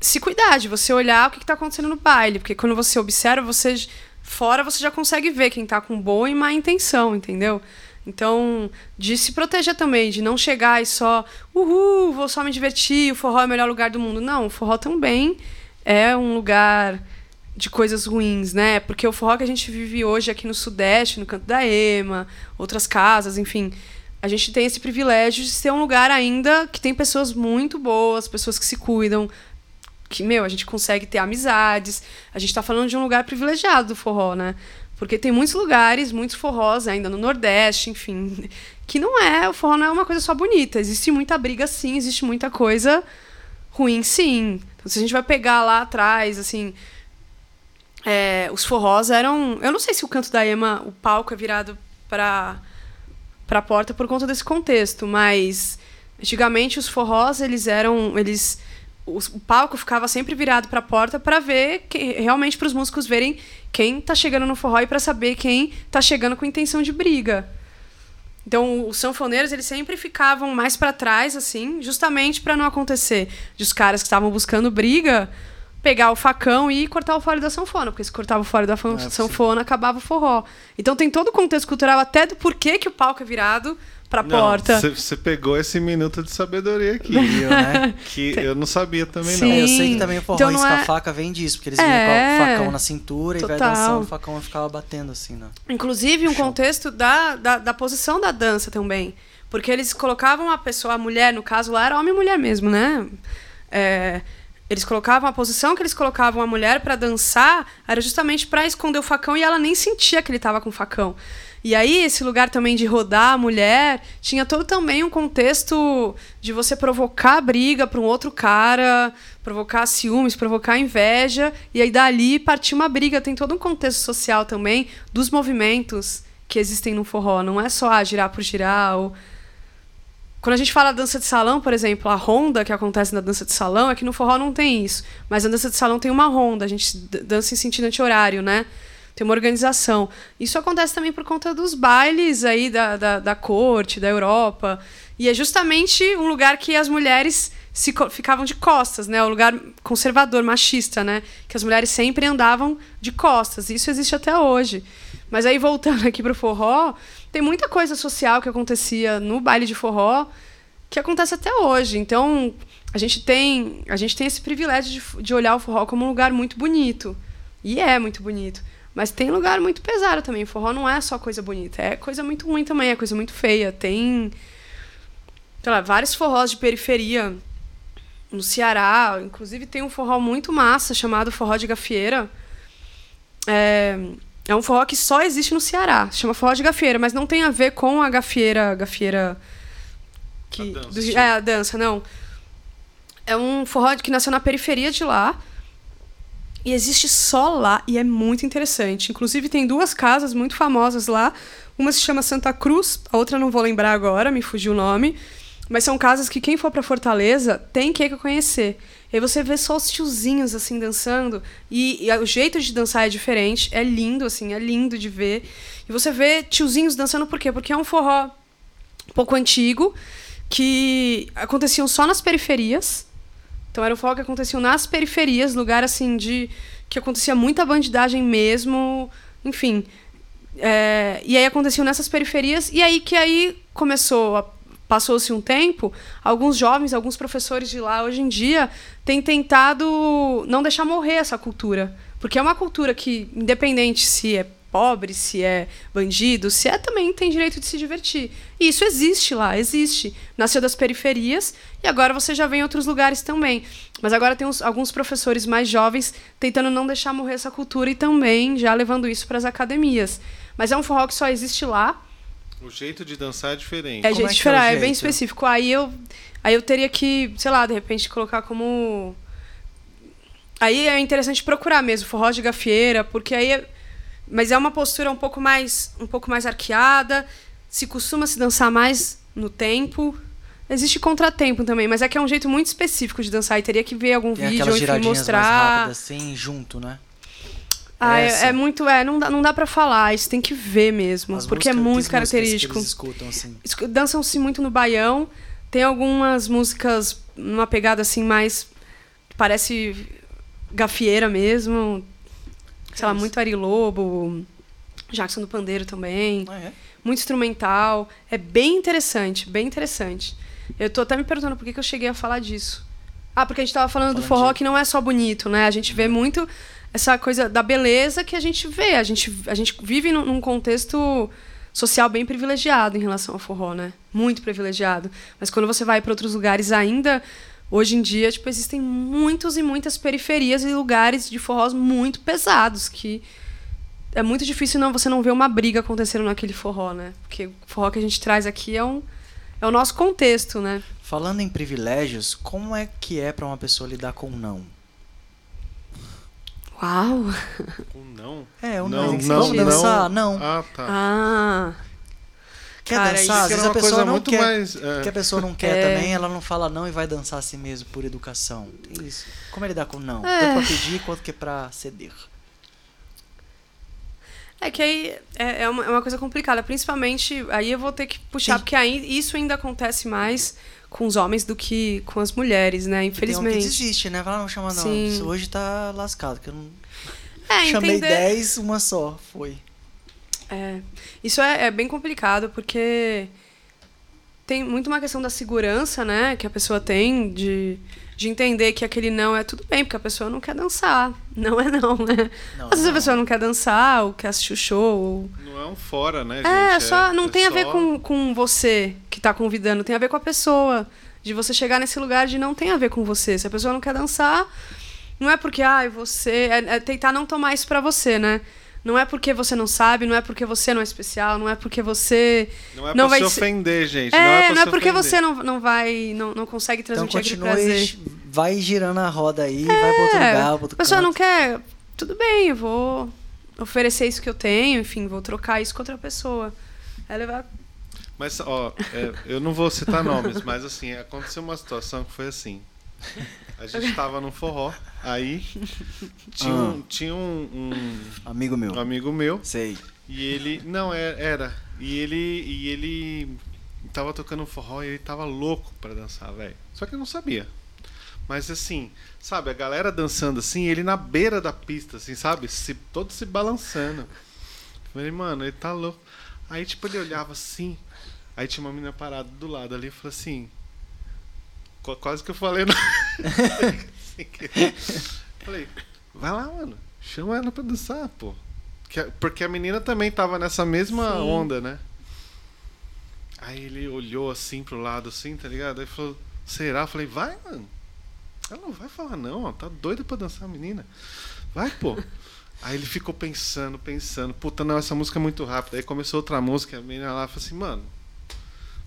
se cuidar, de você olhar o que está acontecendo no baile, porque quando você observa, você fora você já consegue ver quem tá com boa e má intenção, entendeu? Então, de se proteger também, de não chegar e só, uhul, vou só me divertir, o forró é o melhor lugar do mundo. Não, o forró também é um lugar de coisas ruins, né? Porque o forró que a gente vive hoje aqui no Sudeste, no Canto da Ema, outras casas, enfim, a gente tem esse privilégio de ser um lugar ainda que tem pessoas muito boas, pessoas que se cuidam, que, meu, a gente consegue ter amizades. A gente tá falando de um lugar privilegiado do forró, né? Porque tem muitos lugares, muitos forrós ainda no Nordeste, enfim, [laughs] que não é, o forró não é uma coisa só bonita. Existe muita briga, sim, existe muita coisa ruim, sim. Então, se a gente vai pegar lá atrás, assim, é, os forrós eram. Eu não sei se o canto da Ema, o palco é virado para para a porta por conta desse contexto, mas antigamente os forrós eles eram eles o, o palco ficava sempre virado para a porta para ver que, realmente para os músicos verem quem está chegando no forró e para saber quem está chegando com intenção de briga. Então, os sanfoneiros, eles sempre ficavam mais para trás, assim, justamente para não acontecer de os caras que estavam buscando briga pegar o facão e cortar o fole da sanfona, porque se cortava o fole da ah, sanfona, sim. acabava o forró. Então tem todo o contexto cultural até do porquê que o palco é virado pra não, porta. Você pegou esse minuto de sabedoria aqui, [laughs] viu, né? que eu não sabia também, Sim. não. Eu sei que também o forró então, é... faca vem disso, porque eles é... vinham com o facão na cintura Total. e vai dançando, o facão ficava batendo assim, né? Inclusive, um Show. contexto da, da, da posição da dança também. Porque eles colocavam a pessoa, a mulher, no caso lá, era homem e mulher mesmo, né? É, eles colocavam a posição que eles colocavam a mulher para dançar era justamente para esconder o facão e ela nem sentia que ele estava com o facão. E aí, esse lugar também de rodar a mulher tinha todo também um contexto de você provocar briga para um outro cara, provocar ciúmes, provocar inveja, e aí dali partir uma briga. Tem todo um contexto social também dos movimentos que existem no forró. Não é só ah, girar por girar ou quando a gente fala dança de salão, por exemplo, a ronda que acontece na dança de salão, é que no forró não tem isso. Mas na dança de salão tem uma ronda, a gente dança em sentido anti-horário, né? Tem uma organização. Isso acontece também por conta dos bailes aí da, da, da corte, da Europa. E é justamente um lugar que as mulheres se, ficavam de costas, né? O lugar conservador, machista, né? Que as mulheres sempre andavam de costas. Isso existe até hoje. Mas aí, voltando [laughs] aqui pro forró, tem muita coisa social que acontecia no baile de forró que acontece até hoje. Então, a gente tem, a gente tem esse privilégio de, de olhar o forró como um lugar muito bonito. E é muito bonito. Mas tem lugar muito pesado também. O forró não é só coisa bonita. É coisa muito ruim também, é coisa muito feia. Tem, sei lá, vários forrós de periferia no Ceará. Inclusive tem um forró muito massa chamado Forró de Gafieira. É, é um forró que só existe no Ceará. Se chama forró de gafieira, mas não tem a ver com a gafieira. Gafieira. Que, a dança, do, é, a dança, não. É um forró que nasceu na periferia de lá. E existe só lá e é muito interessante. Inclusive, tem duas casas muito famosas lá. Uma se chama Santa Cruz, a outra não vou lembrar agora, me fugiu o nome. Mas são casas que quem for para Fortaleza tem que conhecer. E você vê só os tiozinhos, assim, dançando. E, e, o jeito de dançar é diferente. É lindo, assim, é lindo de ver. E você vê tiozinhos dançando por quê? Porque é um forró um pouco antigo, que aconteciam só nas periferias. Então era um forró que aconteciam nas periferias, lugar, assim, de... Que acontecia muita bandidagem mesmo. Enfim... É, e aí aconteciam nessas periferias. E aí que aí começou a passou-se um tempo, alguns jovens, alguns professores de lá hoje em dia têm tentado não deixar morrer essa cultura. Porque é uma cultura que, independente se é pobre, se é bandido, se é também tem direito de se divertir. E isso existe lá, existe. Nasceu das periferias e agora você já vê em outros lugares também. Mas agora tem uns, alguns professores mais jovens tentando não deixar morrer essa cultura e também já levando isso para as academias. Mas é um forró que só existe lá o jeito de dançar é diferente. É, jeito é, diferente, é, é, bem específico. Aí eu, aí eu teria que, sei lá, de repente colocar como. Aí é interessante procurar mesmo, forró de gafieira, porque aí. É... Mas é uma postura um pouco mais, um pouco mais arqueada. Se costuma se dançar mais no tempo. Existe contratempo também, mas é que é um jeito muito específico de dançar e teria que ver algum Tem vídeo ou enfim mostrar. Mais rápidas, assim, junto, né? Ah, é, é, muito. É, não dá, não dá pra falar, isso tem que ver mesmo. As porque é muito característico. escutam, assim. Dançam-se muito no baião. Tem algumas músicas numa pegada assim mais. Parece gafieira mesmo. Sei lá, muito Ari Lobo. Jackson do Pandeiro também. Ah, é? Muito instrumental. É bem interessante, bem interessante. Eu tô até me perguntando por que, que eu cheguei a falar disso. Ah, porque a gente tava falando, falando do forró de... que não é só bonito, né? A gente vê muito essa coisa da beleza que a gente vê. A gente, a gente vive num, contexto social bem privilegiado em relação ao forró, né? Muito privilegiado. Mas quando você vai para outros lugares ainda, hoje em dia, tipo, existem muitos e muitas periferias e lugares de forrós muito pesados que é muito difícil não você não ver uma briga acontecendo naquele forró, né? Porque o forró que a gente traz aqui é um é o nosso contexto, né? Falando em privilégios, como é que é para uma pessoa lidar com não? Uau! Com não? É, o Não, não. não, não. dançar? Não. Ah, tá. Ah, Quer Cara, dançar? isso Às vezes era a uma pessoa coisa não muito quer. mais. é, Que a pessoa não quer É. também, ela não fala não e vai dançar assim mesmo, por educação. Isso. Como é lidar com não? É. Tanto pra pedir quanto que pra ceder. É que aí é, é, uma, é uma coisa complicada, principalmente aí eu vou ter que puxar, Sim. porque aí isso ainda acontece mais com os homens do que com as mulheres, né? Tem um que Infelizmente. desiste, né? Fala, não, chama não. Sim. Isso Hoje tá lascado, que eu não É, [laughs] chamei entender. 10, uma só. Foi. É, isso é, é bem complicado porque tem muito uma questão da segurança, né, que a pessoa tem de, de entender que aquele não é tudo bem, porque a pessoa não quer dançar. Não é não, né? Não, Às vezes a não. pessoa não quer dançar, ou quer assistir o show, ou Não é um fora, né, gente? É, só não é tem a ver só- com, com você que tá convidando, tem a ver com a pessoa. De você chegar nesse lugar de não tem a ver com você. Se a pessoa não quer dançar, não é porque, ai, você. É, é tentar não tomar isso pra você, né? Não é porque você não sabe, não é porque você não é especial, não é porque você. Não é não pra vai se ofender, gente. É, não é, não é porque ofender. você não, não vai. Não, não consegue Então transmitir aquele prazer. vai girando a roda aí, vai pra outro É, lugar, pra outro a pessoa canto. não quer. Tudo bem, eu vou oferecer isso que eu tenho, enfim, vou trocar isso com outra pessoa. É levar. Mas, ó, é, eu não vou citar nomes, mas assim, aconteceu uma situação que foi assim. A gente tava num forró, aí [laughs] tinha, um, tinha um, um- Amigo meu. amigo meu Sei. e ele. Não, é- era. E ele. E ele tava tocando forró e ele tava louco pra dançar, velho. Só que eu não sabia. Mas assim, sabe, a galera dançando assim, ele na beira da pista, assim, sabe? Se, todo se balançando. Eu Falei, mano, ele tá louco. Aí, tipo, ele olhava assim. Aí tinha uma menina parada do lado ali e falou assim. qu- Quase que eu falei. [laughs] Sem [laughs] querer. falei, vai lá, mano. Chama ela pra dançar, pô. Porque a menina também tava nessa mesma Sim. onda, né? Aí ele olhou assim pro lado, assim, tá ligado? Aí falou, será? Eu falei, vai, mano. Ela não vai falar não, ó. Tá doida pra dançar a menina. Vai, pô. [laughs] Aí ele ficou pensando, pensando. Puta, não, essa música é muito rápida. Aí começou outra música, a menina lá falou assim, mano,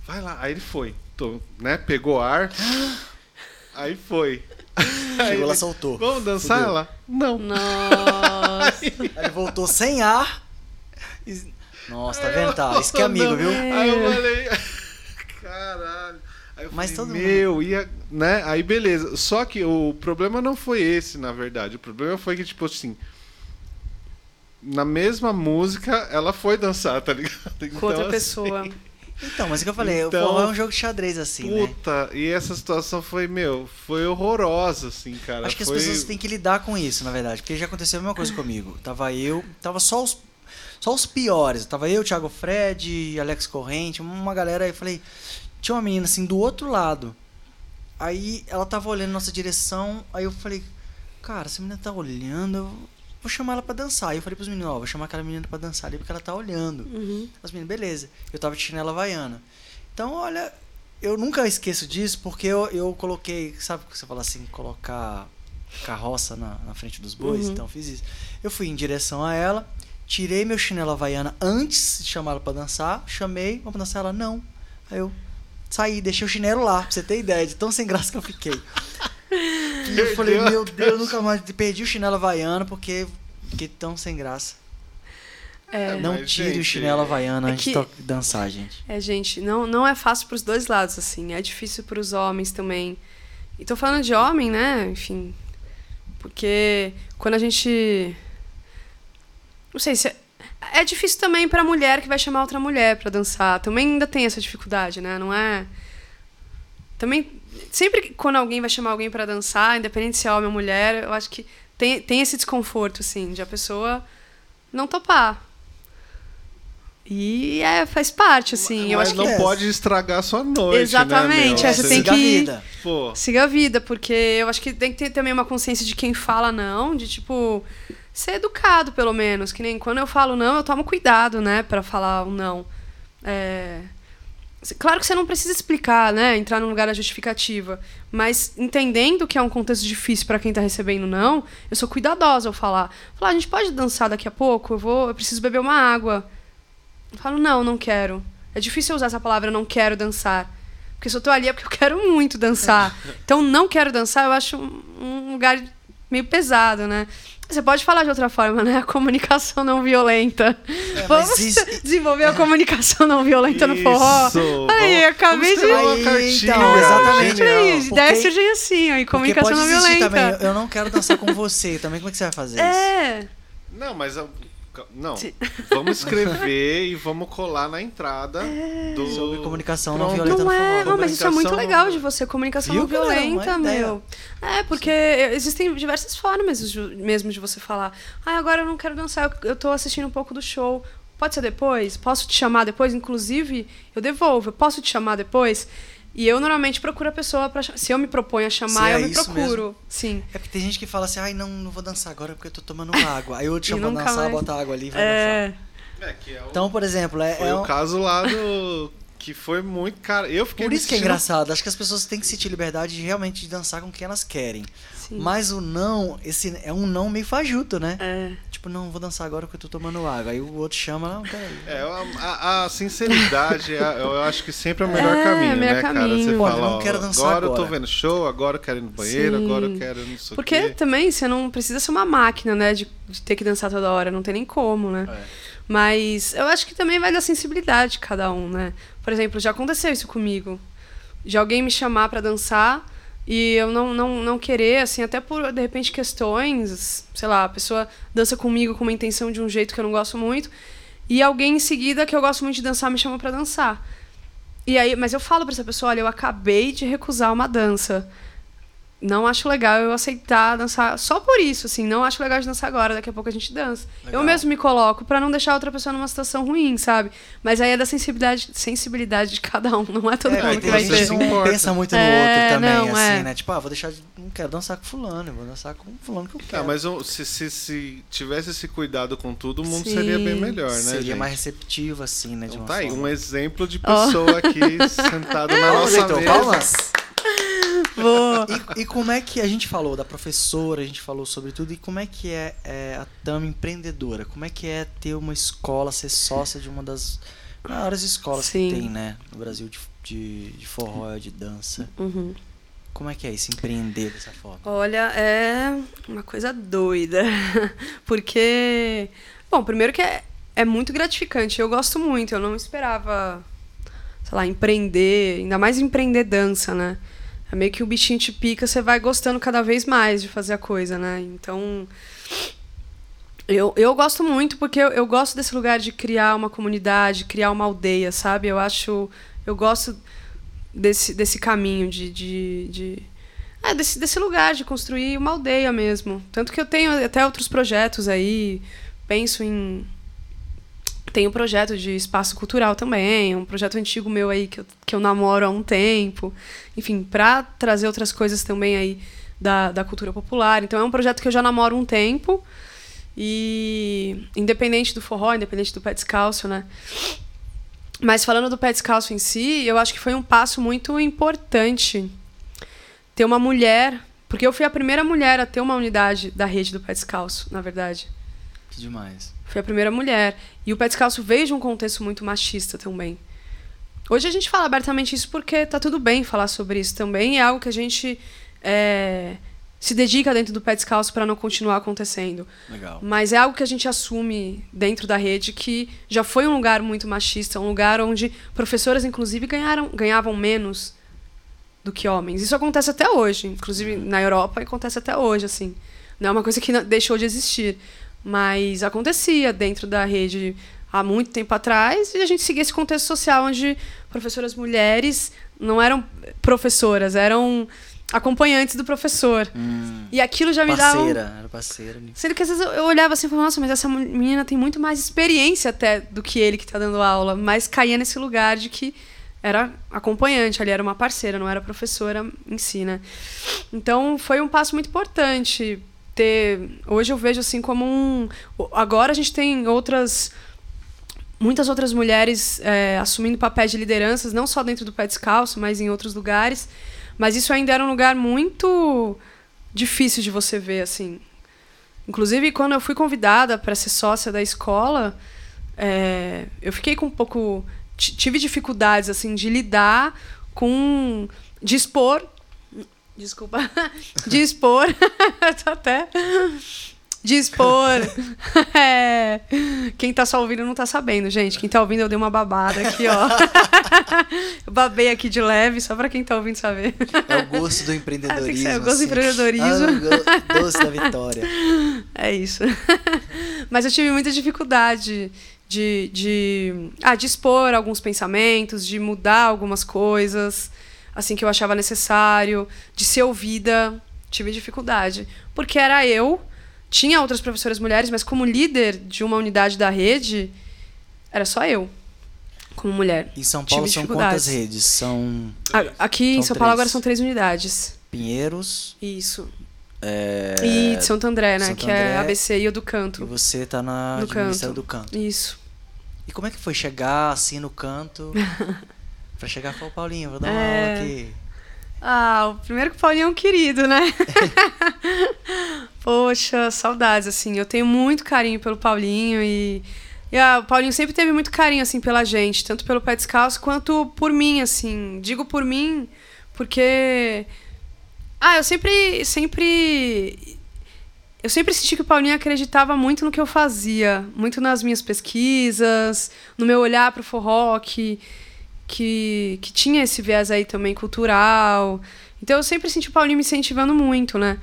vai lá. Aí ele foi, tô, né? Pegou ar. [gasps] Aí foi. [laughs] Chegou lá, soltou. Vamos dançar Fudeu. ela? Não. Nossa. [laughs] Aí ele voltou sem ar. e- Nossa, tá vendo? Tá, isso que é amigo, viu? Aí eu falei, [laughs] caralho. Aí eu Mas falei, todo mundo- meu, ia, né? Aí beleza. Só que o problema não foi esse, na verdade. O problema foi que, tipo assim, na mesma música, ela foi dançar, tá ligado? Então, com outra assim, pessoa. Então, mas o que eu falei, Então- o forró é um jogo de xadrez assim, né? Puta, e essa situação foi, meu, foi horrorosa, assim, cara. Acho que as Foi- pessoas têm que lidar com isso, na verdade. Porque já aconteceu a mesma coisa comigo. Tava eu, tava só os, só os piores. Tava eu, Thiago Fred, Alex Corrente, uma galera aí. Eu falei, tinha uma menina assim do outro lado. Aí ela tava olhando nossa direção. Aí eu falei, cara, essa menina tá olhando, eu vou chamar ela pra dançar. Aí eu falei pros meninos, ó, vou chamar aquela menina pra dançar ali porque ela tá olhando. Uhum. As meninas, beleza. Eu tava de chinela havaiana. Então, olha, eu nunca esqueço disso porque eu, eu coloquei, sabe o que você fala assim, colocar carroça na, na frente dos bois? Uhum. Então, eu fiz isso. Eu fui em direção a ela, tirei meu chinelo havaiana antes de chamar ela pra dançar, chamei, vamos dançar ela? Não. Aí eu saí, deixei o chinelo lá, pra você ter ideia de tão sem graça que eu fiquei. [laughs] E eu falei, meu Deus, nunca mais perdi o chinelo havaiano porque fiquei tão sem graça. É, Não mas, tire o gente, chinelo havaiano é antes que- de dançar, gente. é, gente, não, não é fácil pros dois lados, assim. É difícil pros homens também. E tô falando de homem, né? Enfim. Porque quando a gente. Não sei se. É difícil também pra mulher que vai chamar outra mulher pra dançar. Também ainda tem essa dificuldade, né? Não é. Também. Sempre que- quando alguém vai chamar alguém pra dançar, independente se é homem ou mulher, eu acho que tem, tem esse desconforto, assim, de a pessoa não topar. E é, faz parte, assim. eu Mas acho que não é. pode estragar a sua noite, Exatamente, né, é, meu? você tem siga a que- vida. Pô, Siga a vida, porque eu acho que tem que ter também uma consciência de quem fala não, de tipo, ser educado, pelo menos. Que nem quando eu falo não, eu tomo cuidado, né, pra falar o não. É, Claro que você não precisa explicar, né? Entrar num lugar da justificativa. Mas entendendo que é um contexto difícil para quem tá recebendo não, eu sou cuidadosa ao falar. Falar, a gente pode dançar daqui a pouco? Eu vou, eu preciso beber uma água. Eu falo, não, não quero. É difícil usar essa palavra não quero dançar. Porque se eu tô ali é porque eu quero muito dançar. [laughs] Então, não quero dançar, eu acho um, um lugar meio pesado, né? Você pode falar de outra forma, né? A comunicação não violenta. É, Vamos isso... desenvolver a comunicação não violenta isso. no forró. Aí, acabei de. Aí, então, exatamente. Aí, ideia surgem assim, aí, comunicação não violenta. Também. Eu não quero dançar com você. Também como é que você vai fazer é. isso? É. Não, mas não, Sim. vamos escrever e vamos colar na entrada é. do... Sobre comunicação não violenta não é, Não, mas isso é muito legal de você, comunicação Viu, não violenta, meu. É, porque existem diversas formas mesmo de você falar. Ah, agora eu não quero dançar, eu tô assistindo um pouco do show. Pode ser depois? Posso te chamar depois? Inclusive, eu devolvo. Eu posso te chamar depois? E eu normalmente procuro a pessoa para Se eu me proponho a chamar, eu é me procuro. Mesmo? Sim. É porque tem gente que fala assim, ai, não, não vou dançar agora porque eu tô tomando [laughs] água. Aí eu te chamo pra dançar, mais... bota água ali e vai é... dançar. É, que é o... Então, por exemplo, é. Foi é o caso lá do. que foi muito cara. Eu fiquei Por isso que é engraçado. Acho que as pessoas têm que sentir liberdade de realmente de dançar com quem elas querem. Sim. Mas o não, esse é um não meio fajuto, né? É. Tipo, não, vou dançar agora porque eu tô tomando água. Aí o outro chama, não, peraí. É, a, a sinceridade, eu acho que sempre é o melhor é, caminho, né, caminho. cara? Você Pô, fala, não quero dançar agora, agora eu tô vendo show, agora eu quero ir no banheiro, Sim. agora eu quero não sei Porque quê. também você não precisa ser uma máquina, né, de, de ter que dançar toda hora, não tem nem como, né? É. Mas eu acho que também vai da sensibilidade de cada um, né? Por exemplo, já aconteceu isso comigo. De alguém me chamar para dançar e eu não, não, não querer, assim, até por, de repente, questões, sei lá, a pessoa dança comigo com uma intenção de um jeito que eu não gosto muito, e alguém em seguida que eu gosto muito de dançar me chama para dançar. E aí, mas eu falo para essa pessoa, olha, eu acabei de recusar uma dança não acho legal eu aceitar dançar só por isso, assim, não acho legal de dançar agora, daqui a pouco a gente dança. Legal. Eu mesmo me coloco para não deixar outra pessoa numa situação ruim, sabe? Mas aí é da sensibilidade, sensibilidade de cada um, não é todo é, mundo que vai ter. Não pensa muito no é, outro também, não, assim, é. né? Tipo, ah, vou deixar de, não quero dançar com fulano, vou dançar com fulano que eu quero. Ah, mas se, se, se, tivesse esse cuidado com tudo, o mundo Sim. seria bem melhor, né, Seria gente? mais receptivo assim, né, então, de uma tá forma. aí, um exemplo de pessoa oh. aqui [laughs] sentada na nossa mesa. Palmas. [laughs] E, e, como é que a gente falou da professora, a gente falou sobre tudo, e como é que é, é a TAM empreendedora? Como é que é ter uma escola, ser sócia de uma das maiores escolas Sim. que tem, né, no Brasil de, de, de forró, de dança? Uhum. Como é que é isso, empreender dessa forma? Olha, é uma coisa doida. [laughs] Porque, bom, primeiro que é, é muito gratificante. Eu gosto muito, eu não esperava, sei lá, empreender, ainda mais empreender dança, né? É meio que o bichinho te pica, você vai gostando cada vez mais de fazer a coisa, né? Então. Eu, eu gosto muito porque eu, eu gosto desse lugar de criar uma comunidade, criar uma aldeia, sabe? Eu acho. Eu gosto desse, desse caminho de. de, de é, desse, desse lugar de construir uma aldeia mesmo. Tanto que eu tenho até outros projetos aí. Penso em tem um projeto de espaço cultural também, um projeto antigo meu aí que eu, que eu namoro há um tempo. Enfim, para trazer outras coisas também aí da, da cultura popular. Então é um projeto que eu já namoro um tempo. E independente do forró, independente do pé descalço, né? Mas falando do pé descalço em si, eu acho que foi um passo muito importante ter uma mulher, porque eu fui a primeira mulher a ter uma unidade da rede do pé descalço, na verdade. Que demais. Fui a primeira mulher. E o pé descalço veio de um contexto muito machista também. Hoje a gente fala abertamente isso porque tá tudo bem falar sobre isso também. É algo que a gente é, se dedica dentro do pé descalço para não continuar acontecendo. Legal. Mas é algo que a gente assume dentro da rede que já foi um lugar muito machista, um lugar onde professoras, inclusive, ganharam, ganhavam menos do que homens. Isso acontece até hoje, inclusive uhum. na Europa acontece até hoje, assim. Não é uma coisa que deixou de existir. Mas acontecia dentro da rede há muito tempo atrás e a gente seguia esse contexto social onde professoras mulheres não eram professoras, eram acompanhantes do professor. Hum, e aquilo já me dava. Parceira, era parceira. Sendo que às vezes eu olhava assim e falava, nossa, mas essa menina tem muito mais experiência até do que ele que está dando aula. Mas caía nesse lugar de que era acompanhante, ali era uma parceira, não era professora em si, né? Então foi um passo muito importante ter. Hoje eu vejo assim como um. Agora a gente tem outras muitas outras mulheres é, assumindo papéis de lideranças, não só dentro do pé descalço, mas em outros lugares. Mas isso ainda era um lugar muito difícil de você ver, assim. Inclusive, quando eu fui convidada para ser sócia da escola, é, eu fiquei com um pouco. Tive dificuldades, assim, de lidar com. de expor. Desculpa. [laughs] De expor. [laughs] Tô até de expor. [laughs] é. Quem tá só ouvindo não tá sabendo, gente. Quem tá ouvindo, eu dei uma babada aqui, ó. eu babei aqui de leve, só pra quem tá ouvindo saber. É o gosto do empreendedorismo. É, o gosto assim. do empreendedorismo. Ah, o doce da vitória. É isso. Mas eu tive muita dificuldade de, de, ah, de expor alguns pensamentos, de mudar algumas coisas, assim, que eu achava necessário, de ser ouvida. Tive dificuldade. Porque era eu tinha outras professoras mulheres, mas como líder de uma unidade da rede, era só eu, como mulher. Em São Paulo são quantas redes? São. Aqui são em São três. Paulo agora são três unidades. Pinheiros. Isso. É... E Santo André, né? Santo que é André, é ABC e o do canto. E você tá na do canto. do canto. Isso. E como é que foi chegar assim no canto? [laughs] pra chegar e falar, Paulinho, vou dar uma é... aula aqui. Ah, o primeiro que o Paulinho é um querido, né? [laughs] Poxa, saudades, assim. Eu tenho muito carinho pelo Paulinho e. E ah, o Paulinho sempre teve muito carinho, assim, pela gente, tanto pelo pé descalço quanto por mim, assim. Digo por mim porque. Ah, eu sempre. sempre. Eu sempre senti que o Paulinho acreditava muito no que eu fazia, muito nas minhas pesquisas, no meu olhar para o forró, que que, que tinha esse viés aí também cultural. Então eu sempre senti o Paulinho me incentivando muito, né?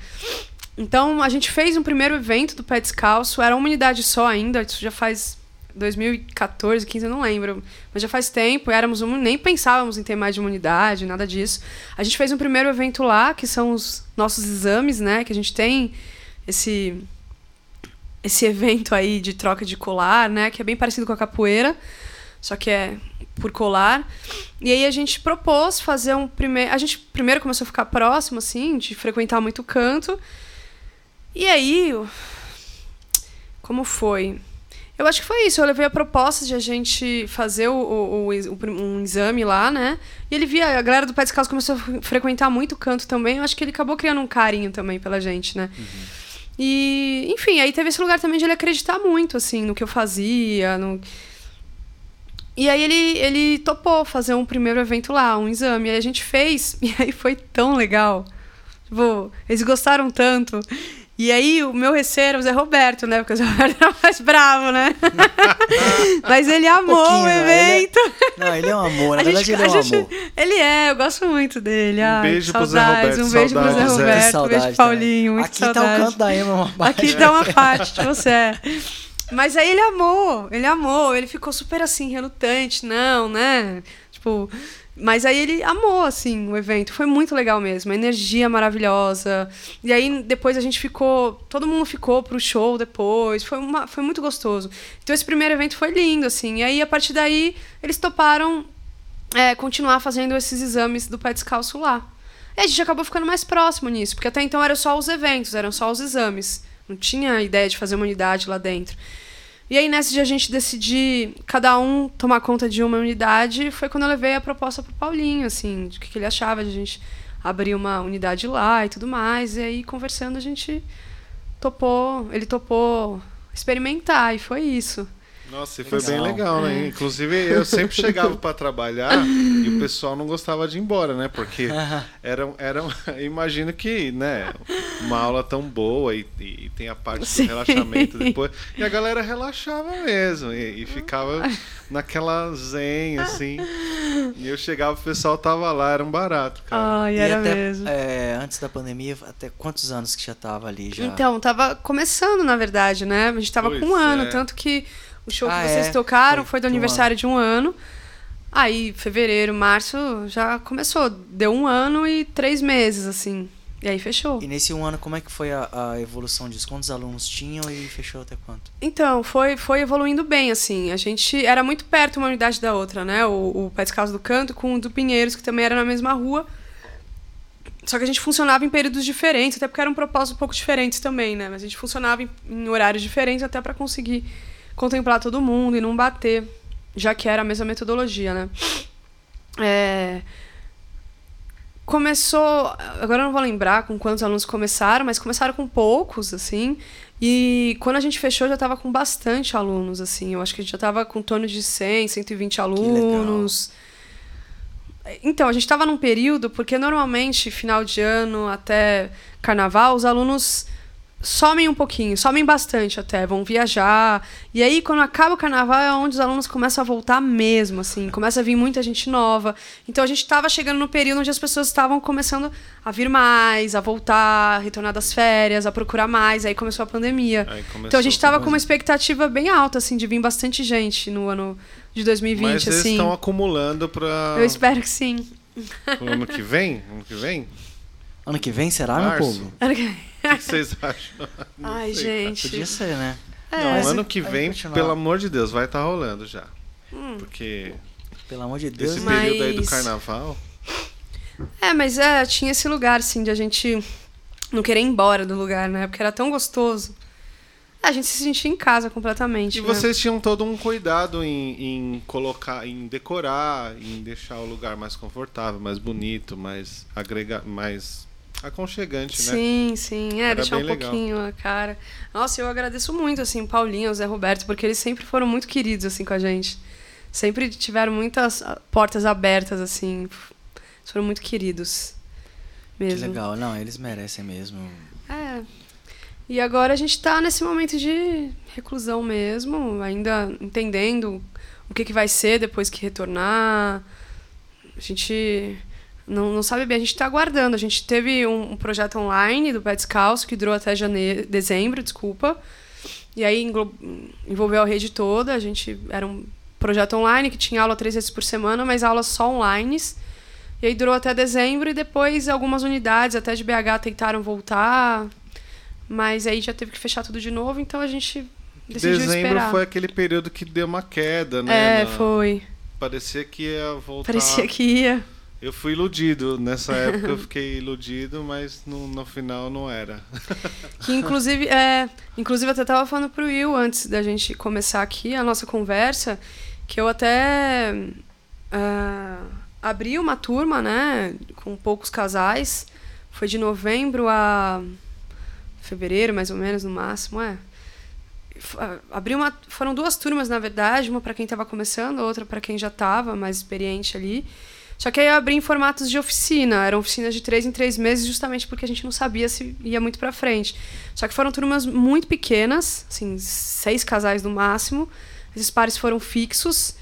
Então a gente fez um primeiro evento do Pé Descalço, era uma unidade só ainda, isso já faz 2014, 15, eu não lembro. Mas já faz tempo, éramos um, nem pensávamos em ter mais de uma unidade, nada disso. A gente fez um primeiro evento lá, que são os nossos exames, né? Que a gente tem esse esse evento aí de troca de colar, né? Que é bem parecido com a capoeira só que é por colar. E aí a gente propôs fazer um primeiro. A gente primeiro começou a ficar próximo, assim, de frequentar muito canto. E aí. Como foi? Eu acho que foi isso. Eu levei a proposta de a gente fazer o, o, o, um exame lá, né? E ele via, a galera do Pé Descalço começou a frequentar muito canto também. Eu acho que ele acabou criando um carinho também pela gente, né? Uhum. E, enfim, aí teve esse lugar também de ele acreditar muito, assim, no que eu fazia, no e aí ele, ele topou fazer um primeiro evento lá, um exame. E aí a gente fez, [laughs] e aí foi tão legal. Tipo, eles gostaram tanto. E aí o meu receio era o Zé Roberto, né? Porque o Zé Roberto [laughs] era mais bravo, né? [laughs] Mas ele amou um o evento. Ele é... Não, ele é um amor, na a verdade gente, ele é um gente... amor. Ele é, eu gosto muito dele. Um Ai, beijo pro Zé Roberto. Um beijo saudades, pro Zé Roberto, um beijo pro Paulinho, muito Aqui saudade. tá o canto da Ema, uma parte. Aqui tá uma parte de você. Mas aí ele amou, ele amou, ele ficou super assim, relutante, não, né? Tipo, mas aí ele amou, assim, o evento. Foi muito legal mesmo. A energia maravilhosa. E aí depois a gente ficou. Todo mundo ficou pro show depois. Foi, uma, foi muito gostoso. Então esse primeiro evento foi lindo, assim. E aí, a partir daí, eles toparam é, continuar fazendo esses exames do pé descalço lá. E a gente acabou ficando mais próximo nisso, porque até então eram só os eventos, eram só os exames. Não tinha ideia de fazer uma unidade lá dentro. E aí, nessa de a gente decidir cada um tomar conta de uma unidade, foi quando eu levei a proposta pro Paulinho, assim, de que, que ele achava de a gente abrir uma unidade lá e tudo mais. E aí, conversando, a gente topou, ele topou experimentar, e foi isso. Nossa, e foi legal. bem legal, né? É. Inclusive, eu sempre chegava para trabalhar [laughs] e o pessoal não gostava de ir embora, né? Porque [laughs] era, era imagino que, né, uma aula tão boa e, e tem a parte Sim. do relaxamento depois. E a galera relaxava mesmo e, e ficava naquela zen, assim. E eu chegava, o pessoal tava lá, era um barato, cara. Ai, era até, mesmo. É, antes da pandemia, até quantos anos que já tava ali? Já? Então, tava começando, na verdade, né? A gente tava pois com um ano, é. tanto que o show ah, que vocês é? tocaram foi, foi do aniversário um de um ano. Aí, fevereiro, março, já começou. Deu um ano e três meses, assim. E aí fechou. E nesse um ano, como é que foi a, a, evolução disso? Quantos alunos tinham e fechou até quanto? Então, foi, foi evoluindo bem, assim. A gente era muito perto uma unidade da outra, né? O, o Pé Descalço do Canto com o do Pinheiros, que também era na mesma rua. Só que a gente funcionava em períodos diferentes, até porque eram propósitos um pouco diferentes também, né? Mas a gente funcionava em, em horários diferentes até para conseguir contemplar todo mundo e não bater já que era a mesma metodologia, né? É, começou, agora eu não vou lembrar com quantos alunos começaram, mas começaram com poucos, assim. E quando a gente fechou, já estava com bastante alunos, assim. Eu acho que a gente já estava com torno de 100, 120 alunos. Então, a gente estava num período, porque normalmente, final de ano até carnaval, os alunos somem um pouquinho, somem bastante até, vão viajar. E aí, quando acaba o carnaval, é onde os alunos começam a voltar mesmo, assim, começa a vir muita gente nova. Então a gente estava chegando no período onde as pessoas estavam começando a vir mais, a voltar, a retornar das férias, a procurar mais. Aí começou a pandemia. Então a gente estava com uma expectativa bem alta, assim, de vir bastante gente no ano de 2020, Mas eles assim. estão acumulando para Eu espero que sim. o ano que vem? Ano que vem? Ano que vem será, Março. meu povo? O que vocês [laughs] acham? Não Ai, sei, cara. gente. Podia ser, né? É. Não, Mas ano que vem, pelo amor de Deus, vai estar rolando já. Hum. Porque Pelo amor de Deus. esse Mas- período aí do carnaval. É, mas é, tinha esse lugar, assim, de a gente não querer ir embora do lugar, né? Porque era tão gostoso. É, A gente se sentia em casa completamente. E né? vocês tinham todo um cuidado em, em colocar, em decorar, em deixar o lugar mais confortável, mais bonito, mais agrega, mais aconchegante, né? Sim, sim. É, Era deixar um legal. pouquinho a cara. Nossa, eu agradeço muito, assim, o Paulinho, o Zé Roberto, porque eles sempre foram muito queridos, assim, com a gente. Sempre tiveram muitas ah, portas abertas, assim. Eles foram muito queridos. Que Mesmo. legal. Não, eles merecem mesmo. É. E agora a gente tá nesse momento de reclusão mesmo, ainda entendendo o que, que vai ser depois que retornar. A gente não, não sabe bem, a gente está aguardando. A gente teve um, um projeto online do Pé Descalço que durou até janeiro, dezembro, desculpa. E aí envolveu a rede toda. A gente era um projeto online que tinha aula três vezes por semana, mas aulas só online. E aí durou até dezembro e depois algumas unidades até de BH tentaram voltar, mas aí já teve que fechar tudo de novo, então a gente decidiu Dezembro esperar. foi aquele período que deu uma queda, né? É, na- foi. Parecia que ia voltar. Parecia que ia. Eu fui iludido. Nessa época eu fiquei iludido, mas no, no final não era. [laughs] Que inclusive, é, inclusive até tava falando pro Will antes da gente começar aqui a nossa conversa, que eu até ah, abri uma turma, né, com poucos casais. Foi de novembro a fevereiro, mais ou menos, no máximo, é. Abri uma, foram duas turmas, na verdade, uma para quem estava começando, outra para quem já estava mais experiente ali. Só que aí eu abri em formatos de oficina, eram oficinas de três em três meses, justamente porque a gente não sabia se ia muito para frente. Só que foram turmas muito pequenas, assim, seis casais no máximo. Esses pares foram fixos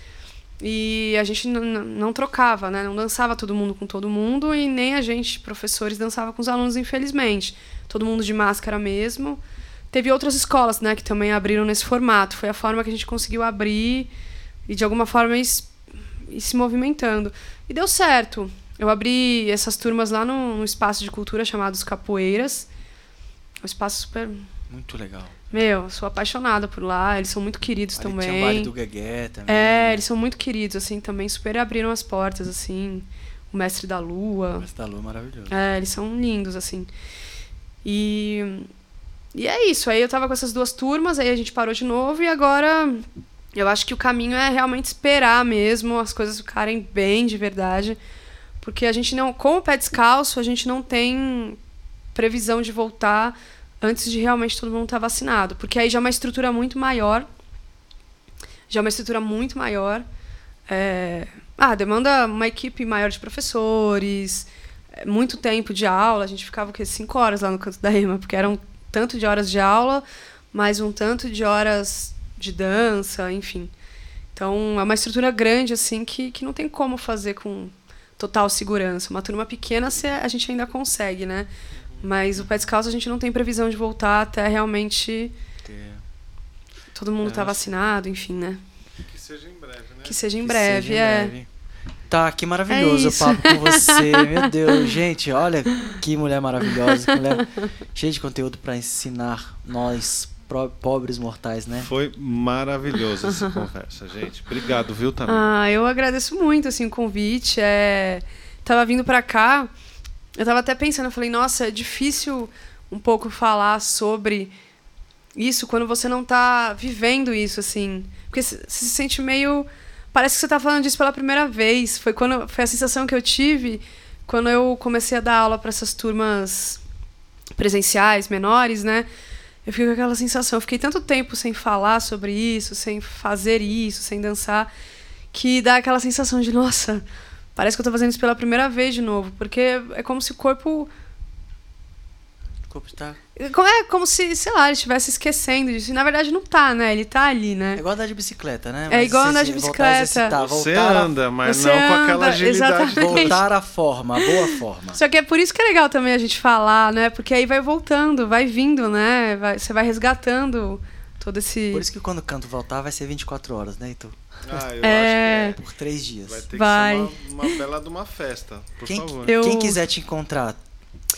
e a gente não trocava, né? Não dançava todo mundo com todo mundo e nem a gente, professores, dançava com os alunos, infelizmente. Todo mundo de máscara mesmo. Teve outras escolas, né, que também abriram nesse formato. Foi a forma que a gente conseguiu abrir e de alguma forma ir, ir se movimentando. E deu certo. Eu abri essas turmas lá num, espaço de cultura chamado Os Capoeiras. Um espaço super. Muito legal. Meu, sou apaixonada por lá. Eles são muito queridos Ali também. tinha o baile do Guegué também. É, eles são muito queridos, assim, também super abriram as portas, assim. O Mestre da Lua. Mas da Lua é maravilhoso. É, eles são lindos, assim. E, e é isso. Aí eu tava com essas duas turmas, aí a gente parou de novo e agora eu acho que o caminho é realmente esperar mesmo as coisas ficarem bem de verdade. Porque a gente não, com o pé descalço, a gente não tem previsão de voltar antes de realmente todo mundo estar vacinado. Porque aí já é uma estrutura muito maior. Já é uma estrutura muito maior. É, ah, demanda uma equipe maior de professores, é, muito tempo de aula. A gente ficava o quê? Cinco horas lá no canto da EMA, porque eram tanto de horas de aula, mais um tanto de horas de dança, enfim. Então, é uma estrutura grande, assim, que, que não tem como fazer com total segurança. Uma turma pequena cê- a gente ainda consegue, né? Mas o pé descalço a gente não tem previsão de voltar até realmente todo mundo É, estar acho- vacinado, enfim, né? Que seja em breve, né? Que seja em que breve, seja em é. breve. Tá, que maravilhoso É o papo com você. [laughs] Meu Deus, gente, olha que mulher maravilhosa, que mulher cheia de conteúdo pra ensinar nós, pobres mortais, né? Foi maravilhoso essa conversa, gente. Obrigado, viu, também. Ah, eu agradeço muito assim o convite. É... Tava vindo pra cá, eu tava até pensando, eu falei, nossa, é difícil um pouco falar sobre isso quando você não tá vivendo isso, assim. Porque você se sente meio parece que você tá falando disso pela primeira vez. Foi quando foi a sensação que eu tive quando eu comecei a dar aula para essas turmas presenciais menores, né? Eu fiquei com aquela sensação. Eu fiquei tanto tempo sem falar sobre isso, sem fazer isso, sem dançar, que dá aquela sensação de, nossa, parece que eu tô fazendo isso pela primeira vez de novo. Porque é como se o corpo corpo está. É como se, sei lá, ele estivesse esquecendo disso. E na verdade não tá, né? Ele tá ali, né? É igual andar de bicicleta, né? É igual andar de bicicleta. Voltar você anda, mas você não anda, com aquela agilidade. Exatamente. Voltar à forma, a boa forma. Só que é por isso que é legal também a gente falar, né? Porque aí vai voltando, vai vindo, né? Vai, você vai resgatando todo esse. Por isso que quando o canto voltar vai ser 24 horas, né, Heitor? Ah, eu É. acho que Por três dias. vai ter Vai. que ser uma, uma bela de uma festa, por Quem, favor. Eu- quem quiser te encontrar,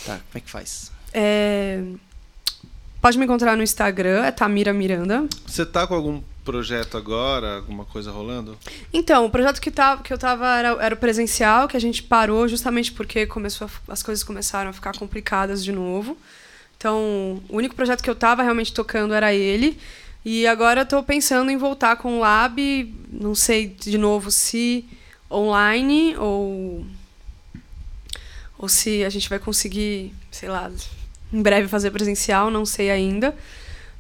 tá, como é que faz? É, Pode me encontrar no Instagram, é Tamira Miranda. Você tá com algum projeto agora, alguma coisa rolando? Então, o projeto que, tava, que eu tava era, era o presencial, que a gente parou justamente porque começou a- as coisas começaram a ficar complicadas de novo. Então, o único projeto que eu tava realmente tocando era ele. E agora eu tô pensando em voltar com o Lab, não sei de novo se online ou ou se a gente vai conseguir, sei lá, em breve fazer presencial, não sei ainda.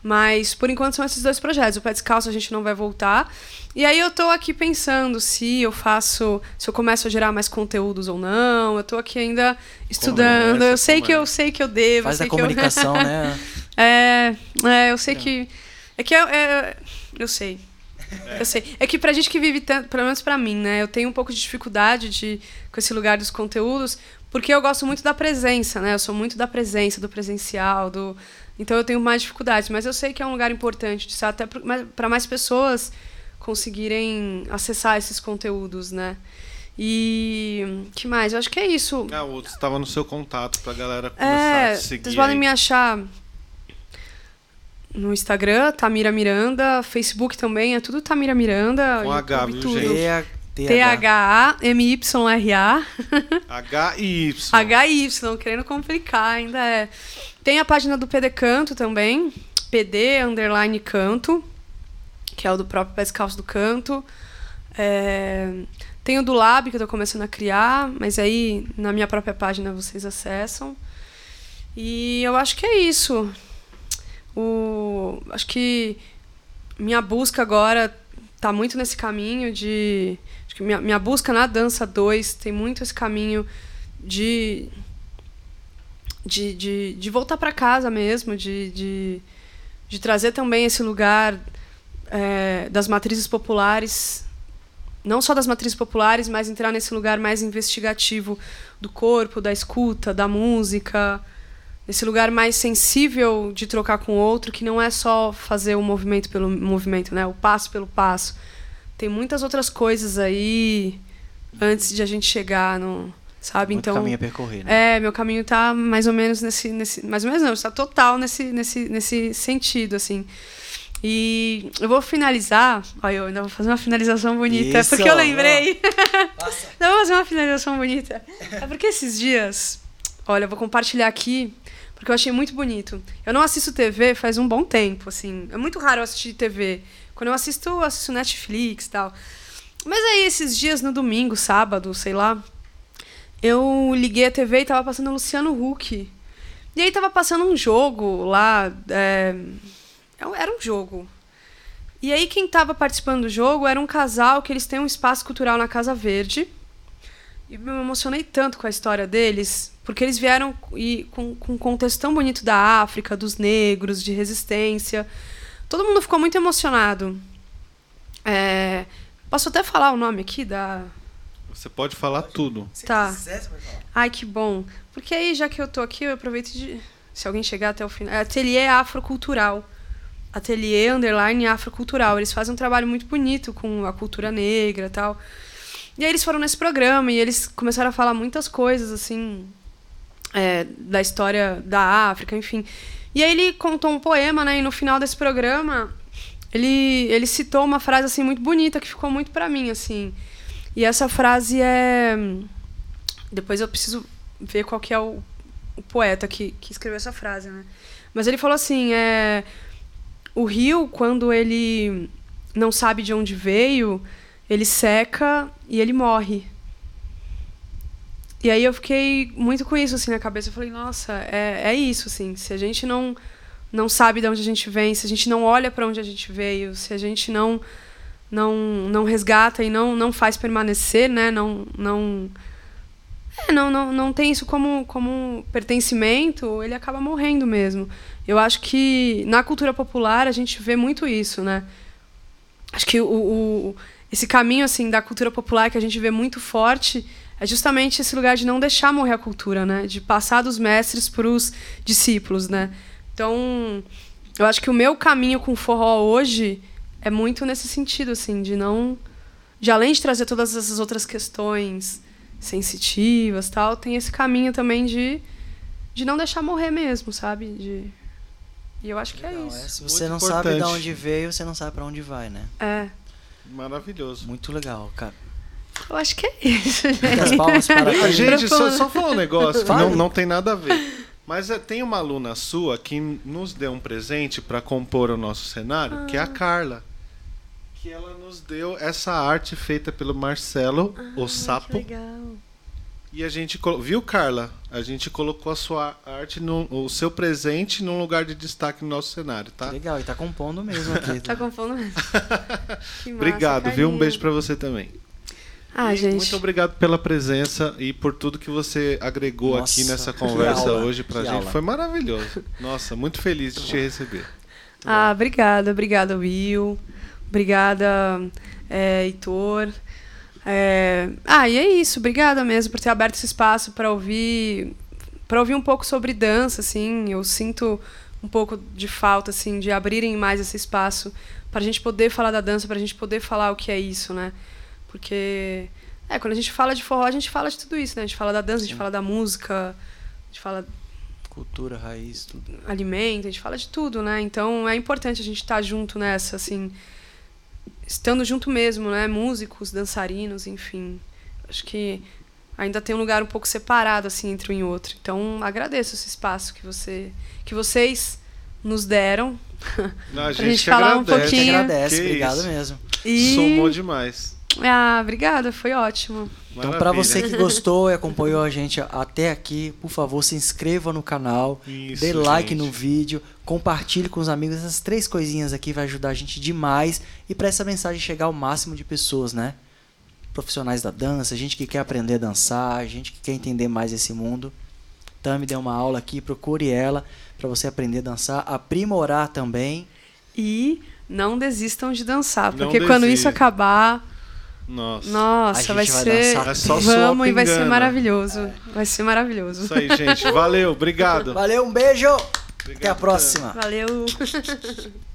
Mas por enquanto são esses dois projetos. O Pé Descalço a gente não vai voltar. E aí eu tô aqui pensando se eu faço, se eu começo a gerar mais conteúdos ou não. Eu tô aqui ainda estudando. Eu sei que eu sei que eu devo, Faz a que eu- [laughs] comunicação, né? é, é, eu sei que. É que eu, é, eu sei. Eu sei. É que pra gente que vive tanto, pelo menos pra mim, né? Eu tenho um pouco de dificuldade de, com esse lugar dos conteúdos, porque eu gosto muito da presença, né? Eu sou muito da presença, do presencial, do. Então eu tenho mais dificuldades. Mas eu sei que é um lugar importante, de até para mais pessoas conseguirem acessar esses conteúdos, né? E. que mais? Eu acho que é isso. Ah, o outro estava no seu contato pra galera começar É, a seguir. vocês podem aí. me achar no Instagram, Tamira Miranda, Facebook também, é tudo Tamira Miranda. Com H, YouTube, viu, tudo. gente? T-H-A-M-Y-R-A. H-Y, querendo complicar, ainda é. Tem a página do PD Canto também, PD underline canto, que é o do próprio Pé Descalço do Canto. É, Tem o do Lab, que eu tô começando a criar, mas aí na minha própria página vocês acessam. E eu acho que é isso. O, acho que minha busca agora tá muito nesse caminho de. Acho que minha, minha busca na Dança 2 tem muito esse caminho de. de, de, de voltar para casa mesmo, de, de, de trazer também esse lugar é, das matrizes populares. Não só das matrizes populares, mas entrar nesse lugar mais investigativo do corpo, da escuta, da música nesse lugar mais sensível de trocar com o outro, que não é só fazer o movimento pelo movimento, né? O passo pelo passo. Tem muitas outras coisas aí antes de a gente chegar no, sabe? Muito então, caminho a percorrer, né? é, meu caminho tá mais ou menos nesse nesse, mais ou menos não, está total nesse nesse nesse sentido assim. E eu vou finalizar, olha, eu ainda vou fazer uma finalização bonita, Isso, porque eu lembrei. [laughs] Não, vou fazer uma finalização bonita. É porque esses dias, olha, eu vou compartilhar aqui, porque eu achei muito bonito. Eu não assisto TV faz um bom tempo, assim. É muito raro eu assistir TV. Quando eu assisto, eu assisto Netflix e tal. Mas aí, esses dias, no domingo, sábado, sei lá, eu liguei a TV e tava passando Luciano Huck. E aí tava passando um jogo lá. é, Era um jogo. E aí quem tava participando do jogo era um casal que eles têm um espaço cultural na Casa Verde. E me emocionei tanto com a história deles, porque eles vieram e, com, com um contexto tão bonito da África, dos negros, de resistência. Todo mundo ficou muito emocionado. É, posso até falar o nome aqui da. Você pode falar tudo. Se Tá. Ai, que bom. Porque aí, já que eu tô aqui, eu aproveito de. Se alguém chegar até o final. É Ateliê Afrocultural. Ateliê Underline Afrocultural. Eles fazem um trabalho muito bonito com a cultura negra e tal. E aí eles foram nesse programa e eles começaram a falar muitas coisas, assim, é, da história da África, enfim. E aí ele contou um poema, né? E no final desse programa, ele, ele citou uma frase, assim, muito bonita, que ficou muito pra mim, assim. E essa frase é... Depois eu preciso ver qual que é o, o poeta que, que escreveu essa frase, né? Mas ele falou assim, é... O rio, quando ele não sabe de onde veio, ele seca e ele morre. E aí eu fiquei muito com isso assim na cabeça. Eu falei, nossa, é, é isso, assim. Se a gente não não sabe de onde a gente vem, se a gente não olha para onde a gente veio, se a gente não não não resgata e não não faz permanecer, né? Não não é, não, não, não tem isso como, como pertencimento, ele acaba morrendo mesmo. Eu acho que na cultura popular a gente vê muito isso, né? Acho que o, o, esse caminho assim da cultura popular que a gente vê muito forte é justamente esse lugar de não deixar morrer a cultura, né? De passar dos mestres para os discípulos, né? Então, eu acho que o meu caminho com o forró hoje é muito nesse sentido, assim, de não, de além de trazer todas essas outras questões sensitivas, tal, tem esse caminho também de de não deixar morrer mesmo, sabe? De e eu acho que é Legal, isso. é. Se você Muito não sabe importante. de onde veio, você não sabe pra onde vai, né? É. Maravilhoso. Muito legal, cara. Eu acho que é isso. Muitas as palmas para A gente, só, só falar um negócio que não, não tem nada a ver. Mas é, tem uma aluna sua que nos deu um presente para compor o nosso cenário, que é a Carla. Que ela nos deu essa arte feita pelo Marcelo, o Sapo. legal. E a gente. Viu, Carla? A gente colocou a sua arte, no, o seu presente, num lugar de destaque no nosso cenário, tá? Legal, e tá compondo mesmo aqui. [laughs] Tá confundo mesmo. [laughs] Que massa, Obrigado, viu? Um beijo para você também. Ah, E gente. Muito obrigado pela presença e por tudo que você agregou Nossa, aqui nessa conversa aula, hoje pra gente. aula. Foi maravilhoso. Nossa, muito feliz de te receber. Ah, obrigada, obrigada, Will. Obrigada, é, Heitor. É, Ah, e é isso. Obrigada mesmo por ter aberto esse espaço para ouvir, para ouvir um pouco sobre dança, assim. Eu sinto um pouco de falta, assim, de abrirem mais esse espaço para a gente poder falar da dança, para a gente poder falar o que é isso, né? Porque é quando a gente fala de forró, a gente fala de tudo isso, né? A gente fala da dança, a gente Sim. fala da música, a gente fala Cultura, raiz, tudo. alimento, a gente fala de tudo, né? Então é importante a gente estar junto nessa, assim, estando junto mesmo, né? Músicos, dançarinos, enfim. Acho que ainda tem um lugar um pouco separado assim entre um e outro. Então agradeço esse espaço que você, que vocês nos deram. A [laughs] gente gente, que falar um agradece. A gente pouquinho. agradece, Que obrigado isso. mesmo. E Somou demais. Ah, obrigada, foi ótimo. Então, pra você que gostou e acompanhou a gente até aqui, por favor, se inscreva no canal, Isso, dê like gente. no vídeo, compartilhe com os amigos. Essas três coisinhas aqui vai ajudar a gente demais e para essa mensagem chegar ao máximo de pessoas, né? Profissionais da dança, gente que quer aprender a dançar, gente que quer entender mais esse mundo. Tami deu uma aula aqui, procure ela para você aprender a dançar, aprimorar também. E não desistam de dançar, Não porque quando isso acabar, Nossa. A nossa, gente vai vai ser dançar É só vamos e vai ser maravilhoso. Vai ser maravilhoso. Isso aí, gente. Valeu. Obrigado. Valeu, um beijo! Até a Obrigado, próxima! Valeu. [laughs]